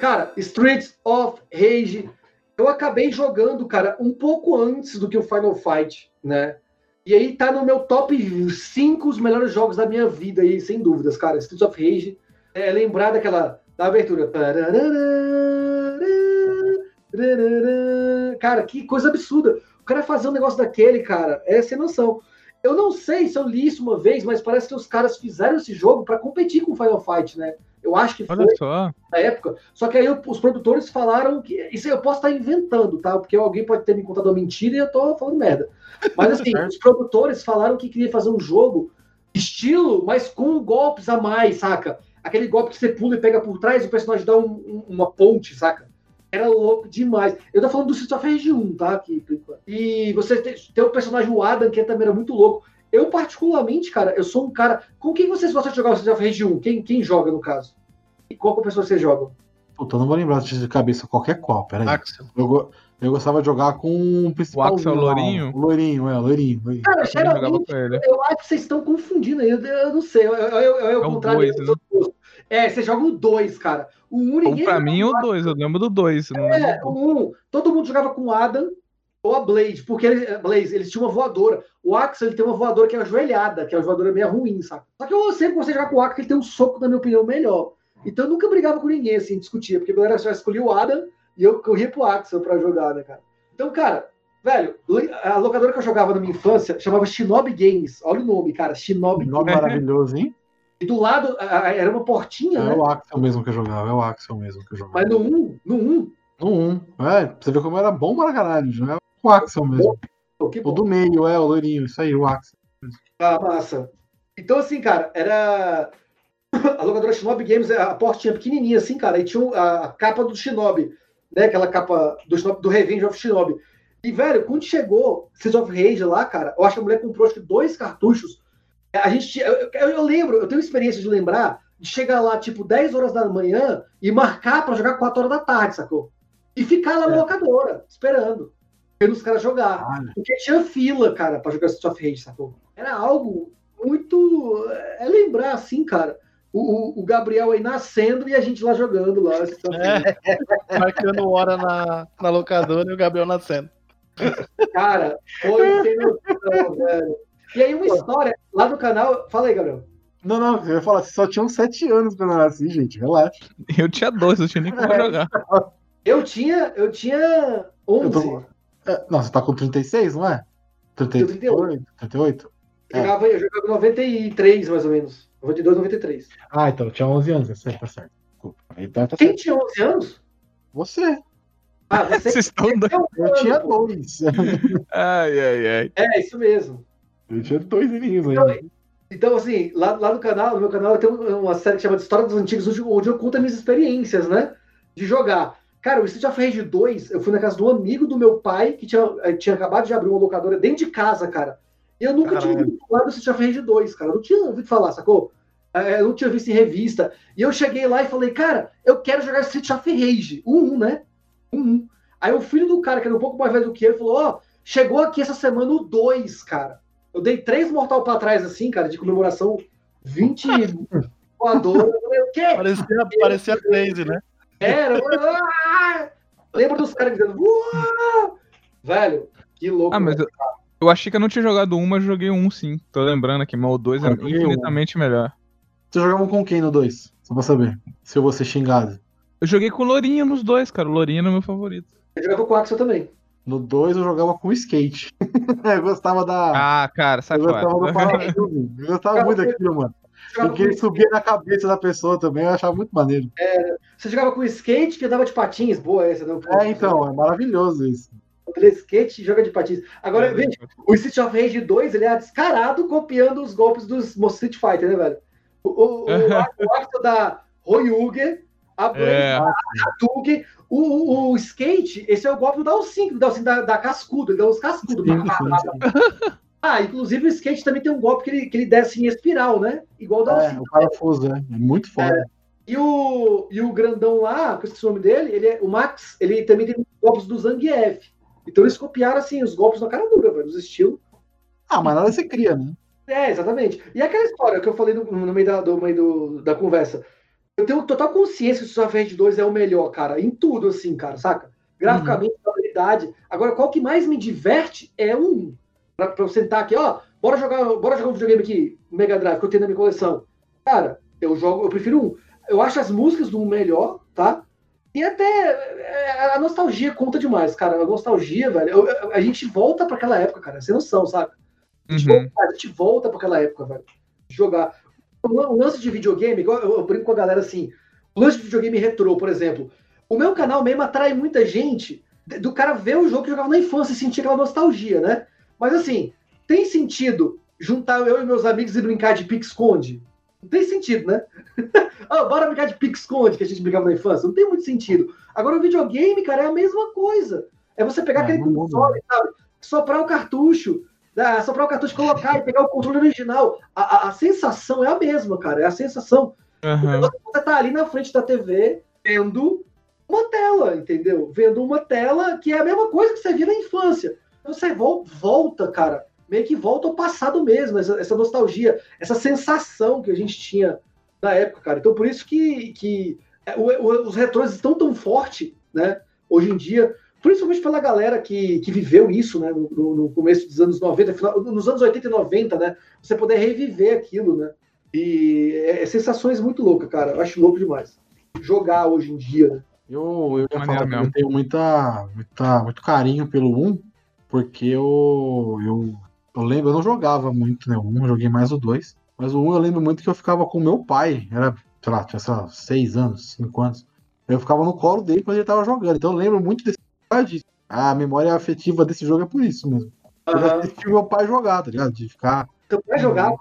Cara, Streets of Rage, eu acabei jogando, cara, um pouco antes do que o Final Fight, né? E aí tá no meu top 5 os melhores jogos da minha vida aí, sem dúvidas, cara. Streets of Rage é lembrar daquela da abertura. Cara, que coisa absurda. O cara fazer um negócio daquele, cara, é sem noção. Eu não sei se eu li isso uma vez, mas parece que os caras fizeram esse jogo pra competir com Final Fight, né? Eu acho que foi na época. Só que aí os produtores falaram que. Isso eu posso estar inventando, tá? Porque alguém pode ter me contado uma mentira e eu tô falando merda. Mas assim, os produtores falaram que queria fazer um jogo estilo, mas com golpes a mais, saca? Aquele golpe que você pula e pega por trás e o personagem dá um- um- uma ponte, saca? Era louco demais. Eu tô falando do Street of Rage 1, tá? E você tem, tem o personagem o Adam, que também era muito louco. Eu, particularmente, cara, eu sou um cara. Com quem vocês gostam de jogar o Street of Rage 1? Quem, quem joga, no caso? E qual que é a pessoa que vocês jogam? Puta, eu não vou lembrar de cabeça qualquer qual, peraí. Axel. Eu, go- eu gostava de jogar com o principal. Axel Lourinho? O Loirinho, é, o. Loirinho. Cara, geralmente, eu acho que vocês estão confundindo aí. Eu, eu não sei. Eu, eu, eu, eu, É o contrário dois, outros. É, você joga o 2, cara. O 1 um, ninguém. pra mim, o 2. Eu lembro do 2. Não lembro É, o 1. Um, todo mundo jogava com o Adam ou a Blade, porque ele, Blaze, eles tinham uma voadora. O Axel ele tem uma voadora que é ajoelhada, que é uma voadora meio ruim, sabe? Só que eu sempre gostei de jogar com o Axel, porque ele tem um soco, na minha opinião, melhor. Então eu nunca brigava com ninguém, assim, discutia, porque a galera só escolhia o Adam e eu corria pro Axel pra jogar, né, cara? Então, cara, velho, a locadora que eu jogava na minha infância chamava Shinobi Games. Olha o nome, cara, Shinobi nome maravilhoso, hein? E do lado era uma portinha, É né? o Axel mesmo que eu jogava, é o Axel mesmo que eu jogava. Mas no 1, no 1, No 1. É, pra você ver como era bom pra caralho. Com o Axel mesmo. pô, O do meio, é, o Loirinho, isso aí, o Axel. Ah, massa. Então, assim, cara, era. A locadora Shinobi Games, a portinha pequenininha, assim, cara, e tinha a capa do Shinobi, né? Aquela capa do, Shinobi, do Revenge of Shinobi. E, velho, quando chegou Seas of Rage lá, cara, eu acho que a mulher comprou acho que dois cartuchos. A gente eu, eu- eu lembro, eu tenho experiência de lembrar de chegar lá, tipo, 10 horas da manhã e marcar pra jogar 4 horas da tarde, sacou? E ficar lá na É. locadora, esperando, vendo os caras jogar. Caralho. Porque tinha fila, cara, pra jogar Street of Rage, sacou? Era algo muito. É lembrar, assim, cara. O, o- Gabriel aí nascendo e a gente lá jogando lá. É, marcando hora na, na locadora e o Gabriel nascendo. Cara, foi sem noção, velho. E aí, uma história lá no canal. Fala aí, Gabriel. Não, não, eu ia falar, vocês só tinham 7 anos quando eu nasci, gente, relaxa. Eu tinha dois, eu tinha nem como jogar. Eu tinha, eu tinha Eu 11. tô... é, não, você tá com 36, não é? 38? 38? Eu jogava, eu jogava em 93, mais ou menos. 92, 93. Ah, então, eu tinha 11 anos, é certo, tá certo. Desculpa. Então tá Quem certo. tinha 11 anos? Você. Ah, você Vocês estão tinha um Eu tinha dois. Ai, ai, ai. É, isso mesmo. Eu tinha dois aninhos Então, ainda. Então, assim, lá, lá no canal, no meu canal, eu tenho uma série que chama de História dos Antigos, onde, onde eu conto as minhas experiências, né? De jogar. Cara, o Street of Rage 2, eu fui na casa de um amigo do meu pai, que tinha, eh, tinha acabado de abrir uma locadora dentro de casa, cara. E eu nunca tinha Caralho. ouvido falar do Street of Rage 2, cara. Eu não tinha ouvido falar, sacou? Eh, Eu não tinha visto em revista. E eu cheguei lá e falei, cara, eu quero jogar Street of Rage. O 1, né? O 1. Aí o filho do cara, que era um pouco mais velho do que ele, falou, ó, chegou aqui essa semana o 2, cara. Eu dei três mortal pra trás, assim, cara, de comemoração 20 voadora. Eu falei, o quê? Parecia, parecia crazy, né? Era. ah! Lembra dos caras dizendo. "Uau!" Velho, que louco. Ah, mas né? eu, eu achei que eu não tinha jogado um, mas joguei um sim. Tô lembrando aqui, mas o 2 é Eu joguei um. infinitamente melhor. Você jogava com quem no 2? Só pra saber. Se eu vou ser xingado. Eu joguei com o Lourinho nos dois, cara. O Lourinho é meu favorito. Eu jogava com o Axel também. No 2 eu jogava com skate. eu gostava da. Ah, cara, sai eu gostava do parafuso. Eu gostava muito daquilo, mano. Porque ele com- subia na cabeça da pessoa também, eu achava muito maneiro. Você jogava com skate que andava de patins. Boa essa, não? É, então, é maravilhoso isso. Ele é skate e joga de patins. Agora, veja, o Street of Rage 2, ele é descarado copiando os golpes dos Street Fighter, né, velho? O, o, o, o Axel da Royuger, a Blaze É, da Tug, o, o, o skate, esse é o golpe do Dalsin, do Dalsin da, da cascudo, ele dá uns cascudos. Ah, inclusive o skate também tem um golpe que ele, que ele desce em espiral, né? Igual o Dalsin. É, o parafuso, é. É muito foda. E que o, e o grandão lá, que eu esqueci o nome dele, ele é, o Max, ele também tem golpes do Zangief. Então eles copiaram, assim, os golpes na cara dura, velho, os estilos. Ah, mas nada você cria, né? É, exatamente. E aquela história que eu falei no, no meio, da, do, meio do- da conversa. Eu tenho total consciência que o Street Fighter 2 é o melhor, cara. Em tudo, assim, cara, saca? Graficamente, habilidade. Agora, qual que mais me diverte é 1. Pra, pra eu sentar aqui, ó, bora jogar, bora jogar um videogame aqui, Mega Drive, que eu tenho na minha coleção. Cara, eu jogo, eu prefiro um. Eu acho as músicas do 1 melhor, tá? E até é, a nostalgia conta demais, cara. A nostalgia, velho. eu- a gente volta pra aquela época, cara, sem noção, sabe? A gente, Uhum. volta, a gente volta para aquela época, velho. Jogar. O lan- o lance de videogame, igual eu, eu brinco com a galera assim, o lance de videogame retrô, por exemplo. O meu canal mesmo atrai muita gente do cara ver o jogo que jogava na infância e sentir aquela nostalgia, né? Mas assim, tem sentido juntar eu e meus amigos e brincar de pique-esconde? Não tem sentido, né? Ah, bora brincar de pique-esconde que a gente brincava na infância. Não tem muito sentido. Agora o videogame, cara, é a mesma coisa. É você pegar É, aquele console, sabe? Soprar o cartucho, né? soprar o cartucho, colocar e pegar o controle original. A, a- a sensação é a mesma, cara. É a sensação. Aham. Você tá ali na frente da TV vendo uma tela, entendeu? Vendo uma tela que é a mesma coisa que você via na infância. Você vol- volta, cara, meio que volta ao passado mesmo, essa, essa nostalgia, essa sensação que a gente tinha na época, cara. Então, por isso que, que é, o- o- os retrôs estão tão forte, né, hoje em dia, principalmente pela galera que, que viveu isso, né, no, no- começo dos anos 90, final- nos anos 80 e 90, né, você poder reviver aquilo, né, e é, é sensações muito loucas, cara, eu acho louco demais. Jogar hoje em dia, né. Eu, eu ia Maneiro falar eu tenho muita, muita, muito carinho pelo 1, porque eu, eu, eu lembro, eu não jogava muito né, o 1, eu joguei mais o 2. Mas o 1 eu lembro muito que eu ficava com meu pai, era, sei lá, tinha sei lá, 6 anos, 5 anos. Eu ficava no colo dele quando ele tava jogando. Então eu lembro muito desse. A memória afetiva desse jogo é por isso mesmo. Eu assisti meu pai jogar, tá ligado? De ficar. Então, pra jogar,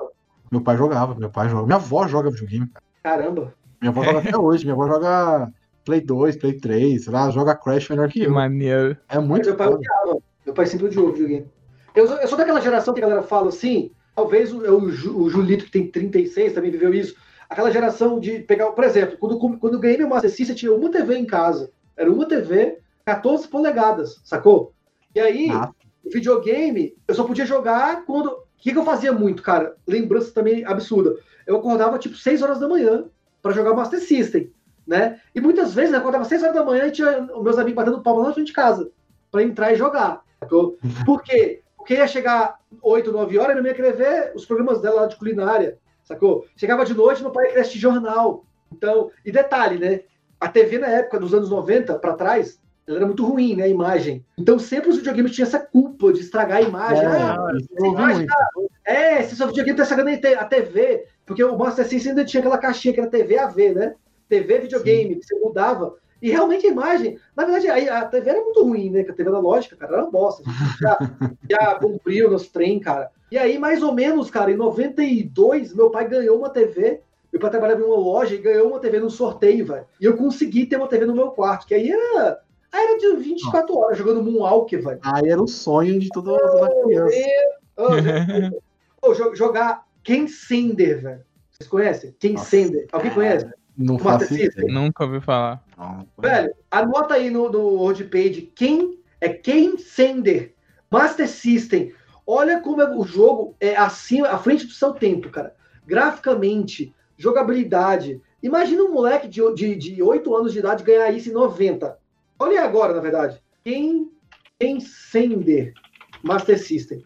Meu pai jogava, meu pai jogava. Minha avó joga videogame, cara. caramba. Minha avó joga até hoje. Minha avó joga Play 2, Play 3, sei lá, joga Crash melhor que eu. maneiro. É muito meu pai odiava. Meu pai sempre odiou videogame. Eu, sou- eu sou daquela geração que a galera fala assim, talvez o, o, Ju- o Julito, que tem 36, também viveu isso. Aquela geração de pegar, por exemplo, quando, quando eu ganhei meu Master System, eu tinha uma TV em casa. Era uma TV, 14 polegadas, sacou? E aí, Ah. videogame, eu só podia jogar quando. O que, que eu fazia muito, cara? Lembrança também absurda. Eu acordava tipo 6 horas da manhã para jogar Master System, né? E muitas vezes eu acordava 6 horas da manhã e tinha os meus amigos batendo palma lá na frente de casa para entrar e jogar. sacou? Por quê? Porque ia chegar 8, 9 horas e minha mãe ia querer ver os programas dela lá de culinária, sacou? Chegava de noite, meu pai ia assistir jornal. Então, e detalhe, né? A TV na época dos anos 90 para trás, ela era muito ruim, né? A imagem. Então sempre os videogames tinham essa culpa de estragar a imagem. É, Ah, imagem é, se seu videogame tá estragando a TV, porque o Master System ainda tinha aquela caixinha que era TV AV, né? TV videogame, que você mudava. E realmente a imagem, na verdade, a, a TV era muito ruim, né? Que a TV analógica, cara, era uma bosta. A gente já, já cumpriu nos trem, cara. E aí, mais ou menos, cara, em 92, meu pai ganhou uma TV. meu pai trabalhava em uma loja e ganhou uma TV no sorteio, velho. E eu consegui ter uma TV no meu quarto, que aí era. Era de 24 horas jogando Moonwalker, velho. Aí era o sonho de toda, toda criança. Ô, jo- jogar Ken Sender, velho. Vocês conhecem? Ken Nossa. Sender. Alguém conhece? Não faço. Nunca ouvi falar. Não. Velho, anota aí no, no roadpage quem é Ken Sender, Master System. Olha como é- o jogo é acima, à frente do seu tempo, cara. Graficamente, jogabilidade. Imagina um moleque de, de, de 8 anos de idade ganhar isso em 90. Olha agora, na verdade. Ken, Ken Sender, Master System.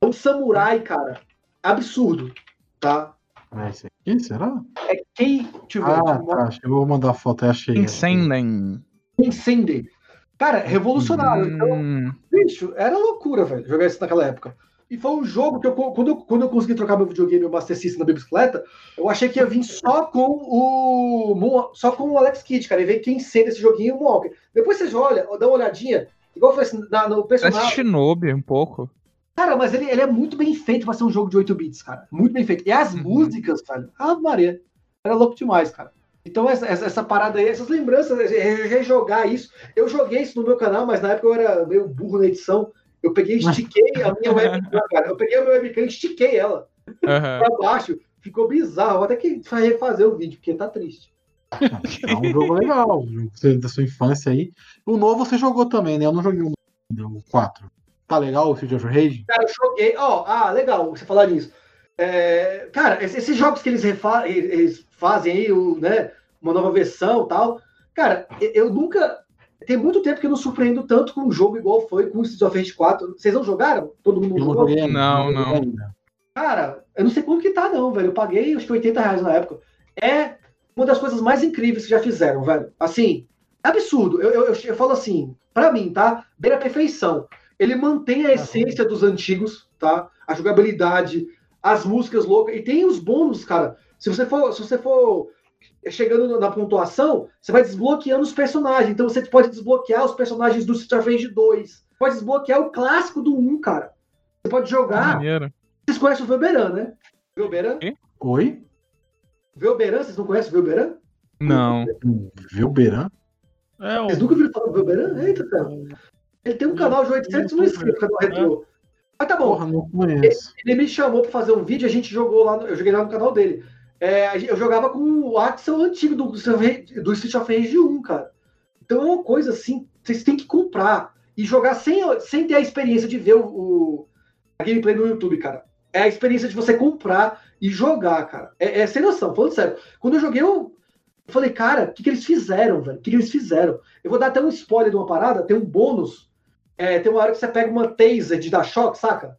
É um samurai, cara. Absurdo, tá? É esse aqui, será? É Ken. Deixa eu ver. Ah, tá. Acho que eu vou mandar a foto, eu achei. Incendem. Ken Sender. Cara, revolucionário. Então, Hum, Bicho, era loucura, velho, jogar isso naquela época. E foi um jogo que eu, quando, eu, quando eu consegui trocar meu videogame e o Master System na minha bicicleta, eu achei que ia vir só com o só com o Alex Kidd, cara, e ver quem sendo esse joguinho e o Moonwalker. Depois vocês olham, dá uma olhadinha, igual foi assim, na, no parece personagem. Shinobi um pouco. Cara, mas ele, ele é muito bem feito pra ser um jogo de 8 bits, cara. Muito bem feito. E as Uhum. músicas, velho, ah, Maria, era louco demais, cara. Então, essa, essa, parada aí, essas lembranças, re- rejogar isso. Eu joguei isso no meu canal, mas na época eu era meio burro na edição. Eu peguei e estiquei a minha webcam, cara. Eu peguei a minha webcam e estiquei ela Aham. pra baixo. Ficou bizarro. Até que refazer o vídeo, porque tá triste. É um jogo legal, um jogo da sua infância aí. O novo você jogou também, né? Eu não joguei o novo, o 4. Tá legal o Street of Rage? Cara, eu joguei. Ó, ah, legal você falar disso. É, cara, esses, jogos que eles, refa- eles fazem aí, o, né? Uma nova versão e tal. Cara, eu nunca. Tem muito tempo que eu não surpreendo tanto com um jogo igual foi com o Streets of Rage 4. Vocês não jogaram? Todo mundo não jogou? Não, não. Cara, eu não sei quanto que tá, não, velho. Eu paguei acho que 80 reais na época. É uma das coisas mais incríveis que já fizeram, velho. Assim, é absurdo. Eu, eu, eu, eu falo assim, pra mim, tá? Beira a perfeição. Ele mantém a essência dos antigos, tá? A jogabilidade, as músicas loucas. E tem os bônus, cara. Se você for, se você for chegando na pontuação, você vai desbloqueando os personagens. Então você pode desbloquear os personagens do Rage 2. Pode desbloquear o clássico do 1, cara. Você pode jogar. Maneiro. Vocês conhecem o Velberan, né? Velberan? Oi? Velberan? Vocês não conhecem o Velberan? Não. Viu o Beran? É, Vocês o, nunca viram falar do Velberan? Eita, cara. Ele tem um canal de 800 mil inscritos, canal retrô. Mas tá bom, Porra, não conheço. ele me chamou pra fazer um vídeo, a gente jogou lá, no- eu joguei lá no canal dele. É, eu jogava com o Axel antigo do, do Street of Rage 1, cara. Então é uma coisa assim, vocês têm que comprar e jogar sem, sem ter a experiência de ver o, o- a gameplay no YouTube, cara. É a experiência de você comprar e jogar, cara. É, é sem noção, falando sério. Quando eu joguei, eu falei, cara, o que, que eles fizeram, velho? O que, que eles fizeram? Eu vou dar até um spoiler de uma parada, tem um bônus. É, tem uma hora que você pega uma taser de dar choque, saca?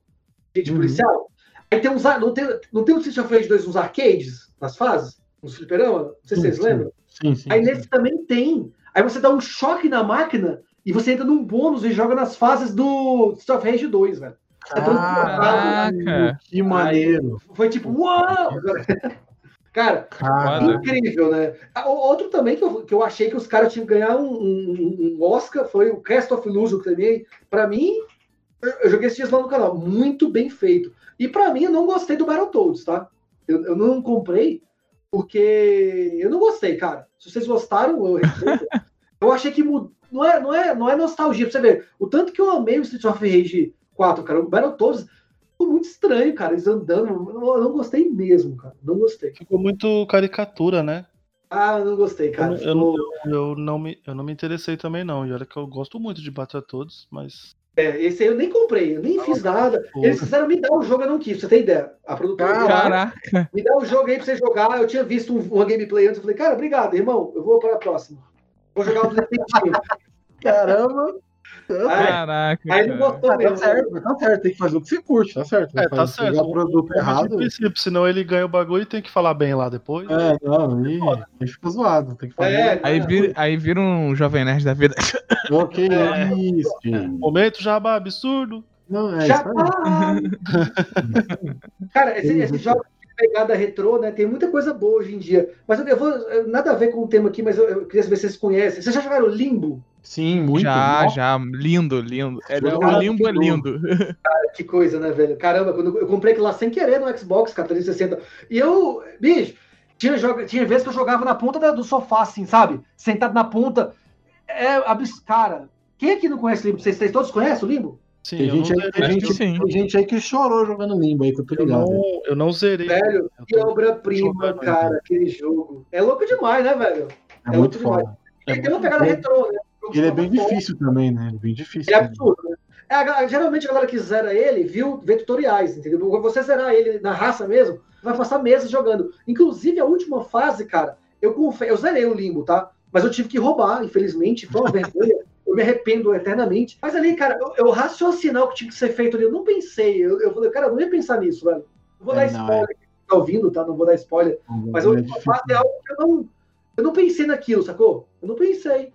De, Uhum. policial. Aí tem uns. Não tem, não tem um Street of Rage 2 uns arcades nas fases? Uns fliperama? Não sei se vocês sim. lembram. Sim, sim. Aí sim. nesse também tem. Aí você dá um choque na máquina e você entra num bônus e joga nas fases do Street of Rage 2 velho. É Caraca. que maneiro. Foi tipo, uau! Cara, incrível, né? Ah, o- Outro também que eu, que eu achei que os caras tinham que ganhar um, um- um Oscar foi o Cast of Illusion também. Pra mim, eu, eu joguei esses dias lá no canal. Muito bem feito. E pra mim, eu não gostei do Battletoads, tá? Eu, eu não comprei porque eu não gostei, cara. Se vocês gostaram, eu respeito. eu achei que mud... não, é, não, é, não é nostalgia. Pra você ver, o tanto que eu amei o Street of Rage 4, cara, o Battletoads ficou muito estranho, cara. Eles andando. Eu não, eu gostei mesmo, cara. Não gostei. ficou muito caricatura, né? Ah, eu não gostei, Eu, cara. eu, não- Ficou- eu não me, eu não me interessei também, não. E olha que eu gosto muito de Battletoads, mas. É, esse aí eu nem comprei, eu nem fiz nada. Eles quiseram me dar o jogo, eu não quis, pra você ter ideia. A produtora me dá- Caraca. me dá o jogo aí pra você jogar. Eu tinha visto um- uma gameplay antes, eu falei, cara, obrigado, irmão. Eu vou para a próxima. Vou jogar o caramba. Aí, Caraca. aí ele cara. gostou Ah, tá certo, tá certo. Tem que fazer o que você curte, tá certo. É, tá certo. pegar o produto É, mas de errado. princípio, senão ele ganha o bagulho e tem que falar bem lá depois. É, não, aí, aí fica zoado. Tem que fazer. É, Aí vira, aí vira um jovem nerd da vida. Ok, É. isso, gente. Momento jabá absurdo. Não, é isso aí. Cara, esse, esse jogo de pegada retrô, né? Tem muita coisa boa hoje em dia. Mas eu, eu vou. eu- nada a ver com o tema aqui, mas eu, eu queria saber se vocês conhecem. Vocês já jogaram Limbo? Sim, muito. já, Nossa, já. Lindo, lindo. É, o limbo é lindo. Que coisa, né, velho? Caramba, quando eu comprei aquilo lá sem querer no Xbox, cara, 360. E eu, bicho, Tinha, joga, tinha vezes que eu jogava na ponta da- do sofá, assim, sabe? Sentado na ponta. É, abs- cara, quem aqui não conhece Limbo? Vocês, vocês todos conhecem o Limbo? Sim, Tem eu gente, aí, tem, gente, tem gente aí que chorou jogando limbo aí, que eu tô eu ligado. não, eu não zerei. Velho, Eu que obra-prima, cara, aquele jogo. É louco demais, né, velho? É, é muito muito demais. foda. Ele tem uma pegada bom. retrô, né? Ele é bem Plataforma. difícil também, né? Ele é bem difícil. É absurdo, né? É, a geralmente a galera que zera ele viu, vê tutoriais, entendeu? Você zerar ele na raça mesmo, vai passar meses jogando. Inclusive, a última fase, cara, eu confesso, eu zerei o limbo, tá? Mas eu tive que roubar, infelizmente, foi uma vergonha. Eu me arrependo eternamente. Mas ali, cara, eu, eu raciocinar o que tinha que ser feito ali, eu não pensei. Eu, eu falei, cara, eu não ia pensar nisso, velho. Não vou É, dar não, spoiler, quem tá ouvindo, tá? Não vou dar spoiler. Mas a é última fase é algo que eu não, eu não pensei naquilo, sacou? Eu não pensei.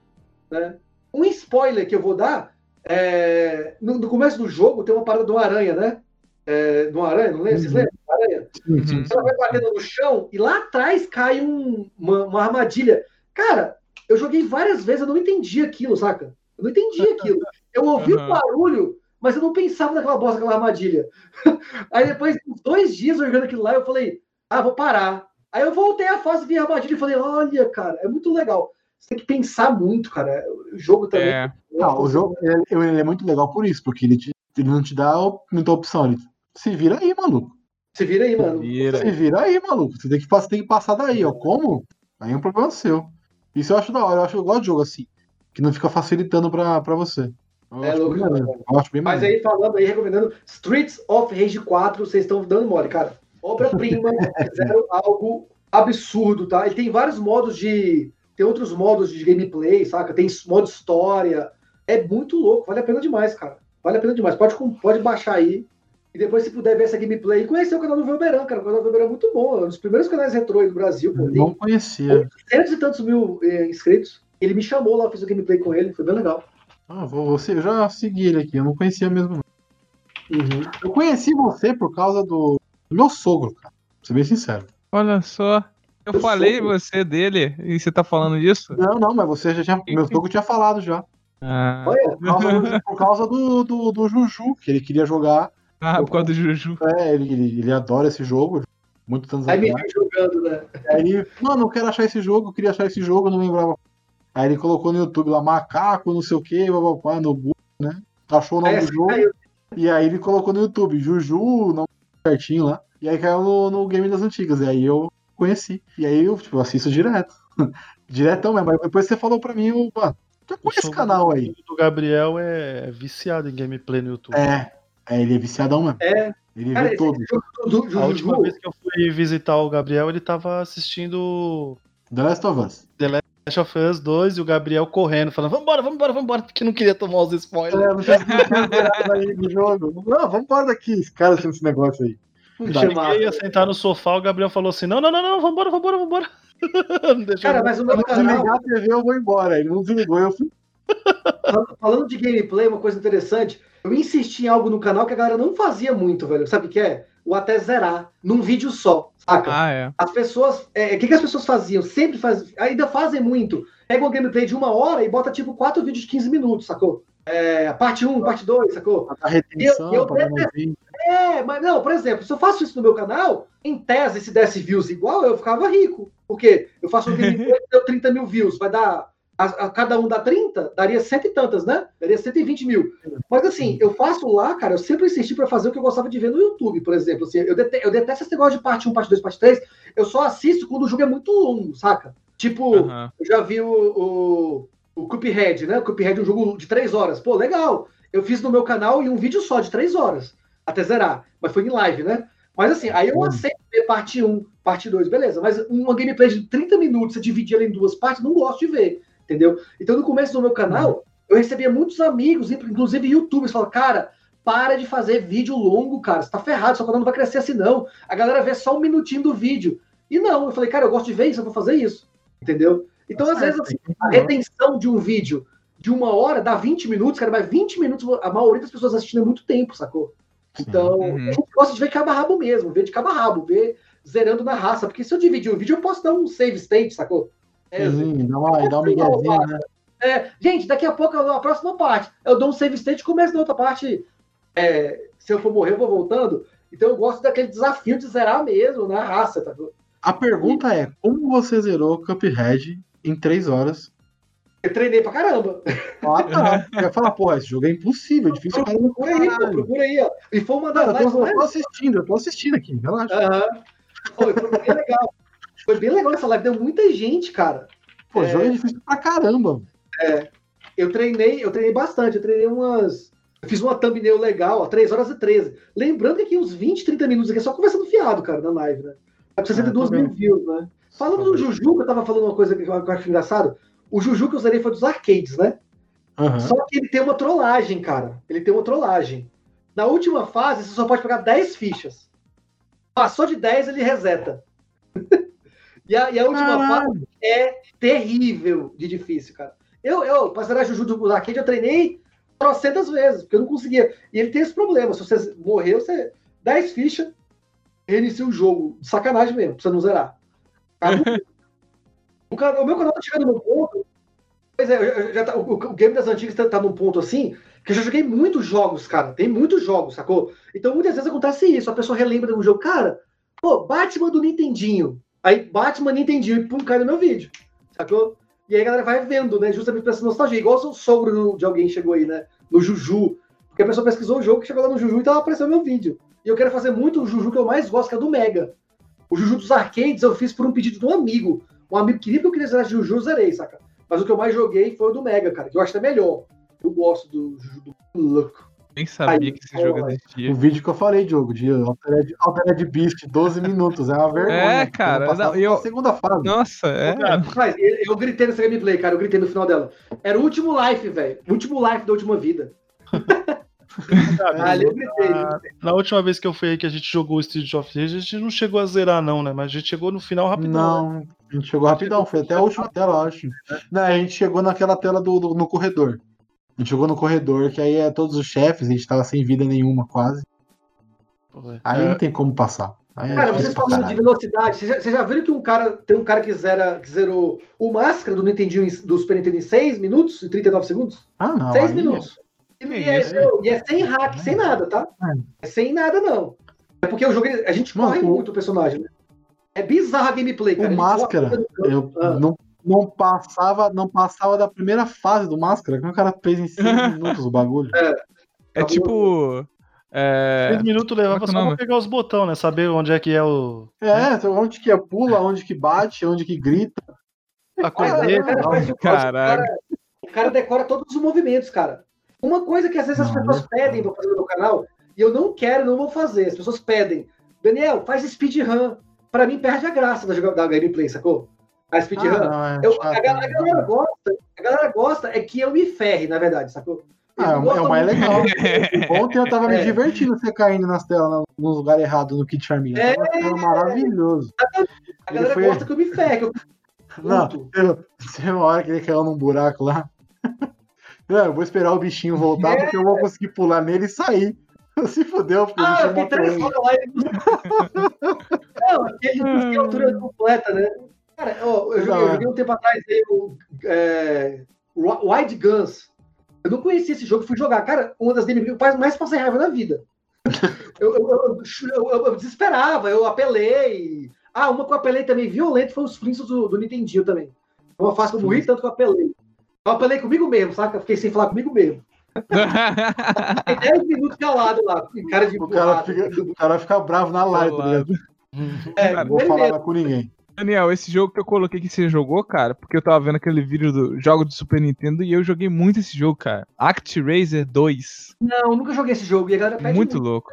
Né? Um spoiler que eu vou dar é, no, no começo do jogo tem uma parada de uma aranha, né? É, de uma aranha, não lembra? Vocês Uhum. lembram? Aranha. Uhum. Ela vai batendo no chão e lá atrás cai um- uma, uma armadilha. Cara, eu joguei várias vezes, eu não entendi aquilo, saca? Eu não entendi aquilo. Eu ouvi o Uhum. barulho, mas eu não pensava naquela bosta, daquela armadilha. Aí depois, uns dois dias jogando aquilo lá, eu falei, ah, vou parar. Aí eu voltei à fase, vi a armadilha e falei, olha, cara, é muito legal. Você tem que pensar muito, cara. O jogo também. É, Não, o jogo ele, ele é muito legal por isso, porque ele, te- ele não te dá muita opção. Ele se vira aí, maluco. Se vira aí, mano. vira. Se vira aí, maluco. Você tem que, pass- tem que passar daí, ó. Como? Aí é um problema seu. Isso eu acho da hora. Eu acho eu gosto de jogo assim. Que não fica facilitando pra, pra você. Eu É louco, bem maneiro. Eu acho bem Mas maneiro. aí, falando aí, recomendando Streets of Rage 4, vocês estão dando mole, cara. Obra-prima, fizeram algo absurdo, tá? Ele tem vários modos de. Tem outros modos de gameplay, saca? Tem modo história. É muito louco, vale a pena demais, cara. Vale a pena demais. Pode, pode baixar aí. E depois, se puder ver essa gameplay, e conhecer o canal do Velberan, cara. O canal do Velberan é muito bom. É um dos primeiros canais retrô aí do Brasil, pô. Não conhecia. 800 e tantos mil eh, inscritos. Ele me chamou lá, eu fiz o gameplay com ele, foi bem legal. Ah, vou, você, eu já segui ele aqui. Eu não conhecia mesmo. Uhum. Eu conheci você por causa do do meu sogro, cara. Pra ser bem sincero. Olha só. Eu Eu falei sou- você dele e você tá falando disso? Não, não, mas você já tinha. Meu sogro tinha falado já. Ah, Olha, Por causa do, por causa do, do, do Juju, que ele queria jogar. ah por causa do Juju. É, ele, ele, ele adora esse jogo. Muitos anos aí me jogando, né? Aí ele, mano, eu quero achar esse jogo, eu queria achar esse jogo, eu não lembrava. Aí ele colocou no YouTube lá, macaco, não sei o que, papapá, no Google, né? Achou o nome do jogo. caiu. E aí ele colocou no YouTube, Juju, não certinho lá. E aí caiu no, no Game das Antigas. E aí eu conheci. E aí eu, tipo, assisto direto. Diretão mesmo. Aí depois você falou pra mim, eu, mano, já O conhece esse canal aí. do Gabriel é viciado em gameplay no YouTube. É, é, ele é viciadão mesmo. É. Ele Cara, vê todo. jogo do, do A última vez que eu fui visitar o Gabriel, ele tava assistindo The Last of Us. Last of Us 2 e o Gabriel correndo, falando: Vambora, vambora, vambora, porque não queria tomar os spoilers. É, não tinha aí do jogo. Não, vamos embora daqui. Esse cara tinha esse negócio aí. Não dá. Chamar. Eu ia sentar no sofá, o Gabriel falou assim: Não, não, não, não, vambora, vambora, vambora. Cara, mas o Se meu eu canal, desligar a TV, eu vou embora. Ele não desligou, eu fui. falando de gameplay, uma coisa interessante, eu insisti em algo no canal que a galera não fazia muito, velho. Sabe o que é? O até zerar, num vídeo só, saca? Ah, é. As pessoas. é, O que, que as pessoas faziam? Sempre faz, ainda fazem muito. Pega um gameplay de uma hora e bota tipo quatro vídeos de 15 minutos, sacou? É, parte 1, parte 2, sacou? A retenção, Eu- eu detesto- É, mas não, por exemplo, se eu faço isso no meu canal, em tese, se desse views igual, eu ficava rico. Porque eu faço um gameplay que deu 30 mil views, vai dar. A, a cada um dá 30, daria cento e tantas, né? Daria 120 mil. Mas assim, eu faço lá, cara, eu sempre insisti pra fazer o que eu gostava de ver no YouTube, por exemplo. Assim, eu, dete- eu detesto esse negócio de parte 1, parte 2, parte 3. Eu só assisto quando o jogo é muito longo, saca? Tipo, Aham. eu já vi o, o, o Cuphead, né? O Cuphead é um jogo de três horas. Pô, legal. Eu fiz no meu canal em um vídeo só de três horas, até zerar. Mas foi em live, né? Mas assim, aí eu aceito ver parte 1, parte 2, beleza. Mas uma gameplay de 30 minutos, você dividir ela em duas partes, não gosto de ver, entendeu? Então no começo do meu canal, eu recebia muitos amigos, inclusive youtubers, falavam, cara, para de fazer vídeo longo, cara. Você tá ferrado, seu canal não vai crescer assim, não. A galera vê só um minutinho do vídeo. E não, eu falei, cara, eu gosto de ver isso, eu vou fazer isso. Entendeu? Então, às vezes, assim, a retenção de um vídeo de uma hora dá 20 minutos, cara, mas 20 minutos, a maioria das pessoas assistindo é muito tempo, sacou? Então, Uhum. a gente gosta de ver cabo a rabo mesmo, ver de cabo a rabo, ver zerando na raça, porque se eu dividir o vídeo, eu posso dar um save state, sacou? É, Sim, dá uma, dá uma miguezinha, né? é, gente, daqui a pouco, a próxima parte, eu dou um save state e começo na outra parte. É, se eu for morrer, eu vou voltando. Então eu gosto daquele desafio de zerar mesmo na raça, tá? A pergunta é: como você zerou Cuphead em 3 horas? Eu treinei pra caramba. Ah, tá. Eu ia falar, porra, esse jogo é impossível, é difícil pra caramba. Procura aí, pô, procura aí, ó. E foi uma das Não, eu, lives tô, eu tô assistindo, eu tô assistindo aqui, relaxa. Foi, foi bem legal. Foi bem legal essa live. Deu muita gente, cara. Pô, É. jogo é difícil pra caramba. Eu treinei, eu treinei bastante. Eu treinei umas. Eu fiz uma thumbnail legal, ó, 3 horas e 13. Lembrando que aqui uns 20, 30 minutos aqui é só conversando fiado, cara, na live, né? Tá com 62 tô mil views, né? Falando do Juju, que eu tava falando uma coisa que eu acho engraçado. O Juju que eu zerei foi dos arcades, né? Aham. Só que ele tem uma trollagem, cara. Ele tem uma trollagem. Na última fase, você só pode pegar 10 fichas. Passou de 10, ele reseta. e, a, e a última Caralho. fase é terrível de difícil, cara. Eu, eu pra zerar Juju do arcade, eu treinei trocentas vezes, porque eu não conseguia. E ele tem esse problema. Se você morrer, você 10 fichas, reinicia o jogo. Sacanagem mesmo, pra você não zerar. O, cara- o meu canal tá chegando num ponto. Pois é, já tá- o, o game das antigas tá, tá num ponto assim, que eu já joguei muitos jogos, cara. Tem muitos jogos, sacou? Então muitas vezes acontece isso. A pessoa relembra do jogo. Cara, pô, Batman do Nintendinho. Aí Batman Nintendinho e pum, cai no meu vídeo. Sacou? E aí a galera vai vendo, né? Justamente pra essa nostalgia. Igual o sogro de alguém chegou aí, né? No Juju. Porque a pessoa pesquisou o jogo, chegou lá no Juju e tava aparecendo meu vídeo. E eu quero fazer muito o Juju que eu mais gosto, que é do Mega. O Juju dos arcades eu fiz por um pedido de um amigo. Um amigo queria que eu queria zerar Juju, eu zerei, saca? Mas o que eu mais joguei foi o do Mega, cara, que eu acho até melhor. Eu gosto do Juju do louco. Nem sabia Aí, que esse jogo existia. O vídeo que eu falei, Diogo, de Altered, Altered Beast, 12 minutos. É uma vergonha. É, cara, não, eu- segunda fase. Nossa, é. Mas eu, eu gritei nessa gameplay, cara. Eu gritei no final dela. Era o último life, velho. O último life da última vida. Eu gritei. Na, na última vez que eu fui aí que a gente jogou o Street of Rage, a gente não chegou a zerar, não, né? Mas a gente chegou no final rapidão. né? Não, a gente chegou rapidão, foi até a última tela, acho. Não, a gente chegou naquela tela do, do- no corredor. A gente chegou no corredor, que aí é todos os chefes, a gente tava sem vida nenhuma quase. Aí É, não tem como passar. Aí é Cara, difícil vocês falando de velocidade, vocês já, vocês já viram que um cara tem um cara que, zera, que zerou o Máscara do Nintendinho em- do Super Nintendo em 6 minutos e 39 segundos? Ah, não. 6 aí- minutos. E, é, e é sem hack, sem nada, tá? É sem nada, não. É porque o jogo, a gente Mano, corre o- muito o personagem, né? É bizarra a gameplay, cara. O Máscara, eu. Ah. não, não passava, não passava da primeira fase do Máscara, que o cara fez em 5 minutos o bagulho. É tipo. É... Três minutos levava é é só pra pegar os botões, né? Saber onde é que é o. É, então onde que é pula, onde que bate, onde que grita. A Cara, corneta. o cara faz o- Caraca. o cara- O cara decora todos os movimentos, cara. Uma coisa que às vezes as pessoas eu- pedem pra fazer no meu canal, e eu não quero, não vou fazer. As pessoas pedem. Daniel, faz speedrun. Pra mim, perde a graça da, da gameplay, sacou? A speedrun. Ah, é a, ga- a né? galera gosta, a galera gosta é que eu me ferre, na verdade, sacou? Ah, é, o- é mais legal. Ontem eu tava me É. divertindo você caindo nas telas, no- no lugar errado, no Kit Charminha. É. Tava maravilhoso. A galera foi- gosta que eu me ferre, eu Não, eu, tem uma hora que ele caiu num buraco lá. Não, eu vou esperar o bichinho voltar, porque eu vou conseguir pular nele e sair. Se fudeu, porque o É. Ah, eu três horas lá e Não, ele busquei a altura completa, né? Cara, ó, eu, joguei, eu Não, é. joguei um tempo atrás aí o é, Wi- Wide Guns. Eu não conhecia esse jogo, fui jogar. Cara, uma das games que eu mais passei raiva na vida. Eu, eu- eu- eu- eu- eu desesperava, eu apelei. Ah, uma que eu apelei também violento foi os Flintstones do, do Nintendinho também. Uma fase que eu morri tanto que eu apelei. Eu apelei comigo mesmo, saca? Eu fiquei sem falar comigo mesmo. Fiquei 10 minutos calado lá, cara de O cara, fica, o cara fica bravo na live, tá ligado? É, Não vou falar mesmo. com ninguém. Daniel, esse jogo que eu coloquei que você jogou, cara, porque eu tava vendo aquele vídeo do jogo de Super Nintendo e eu joguei muito esse jogo, cara. ActRaiser 2. Não, nunca joguei esse jogo. E a galera pede Muito muito. louco.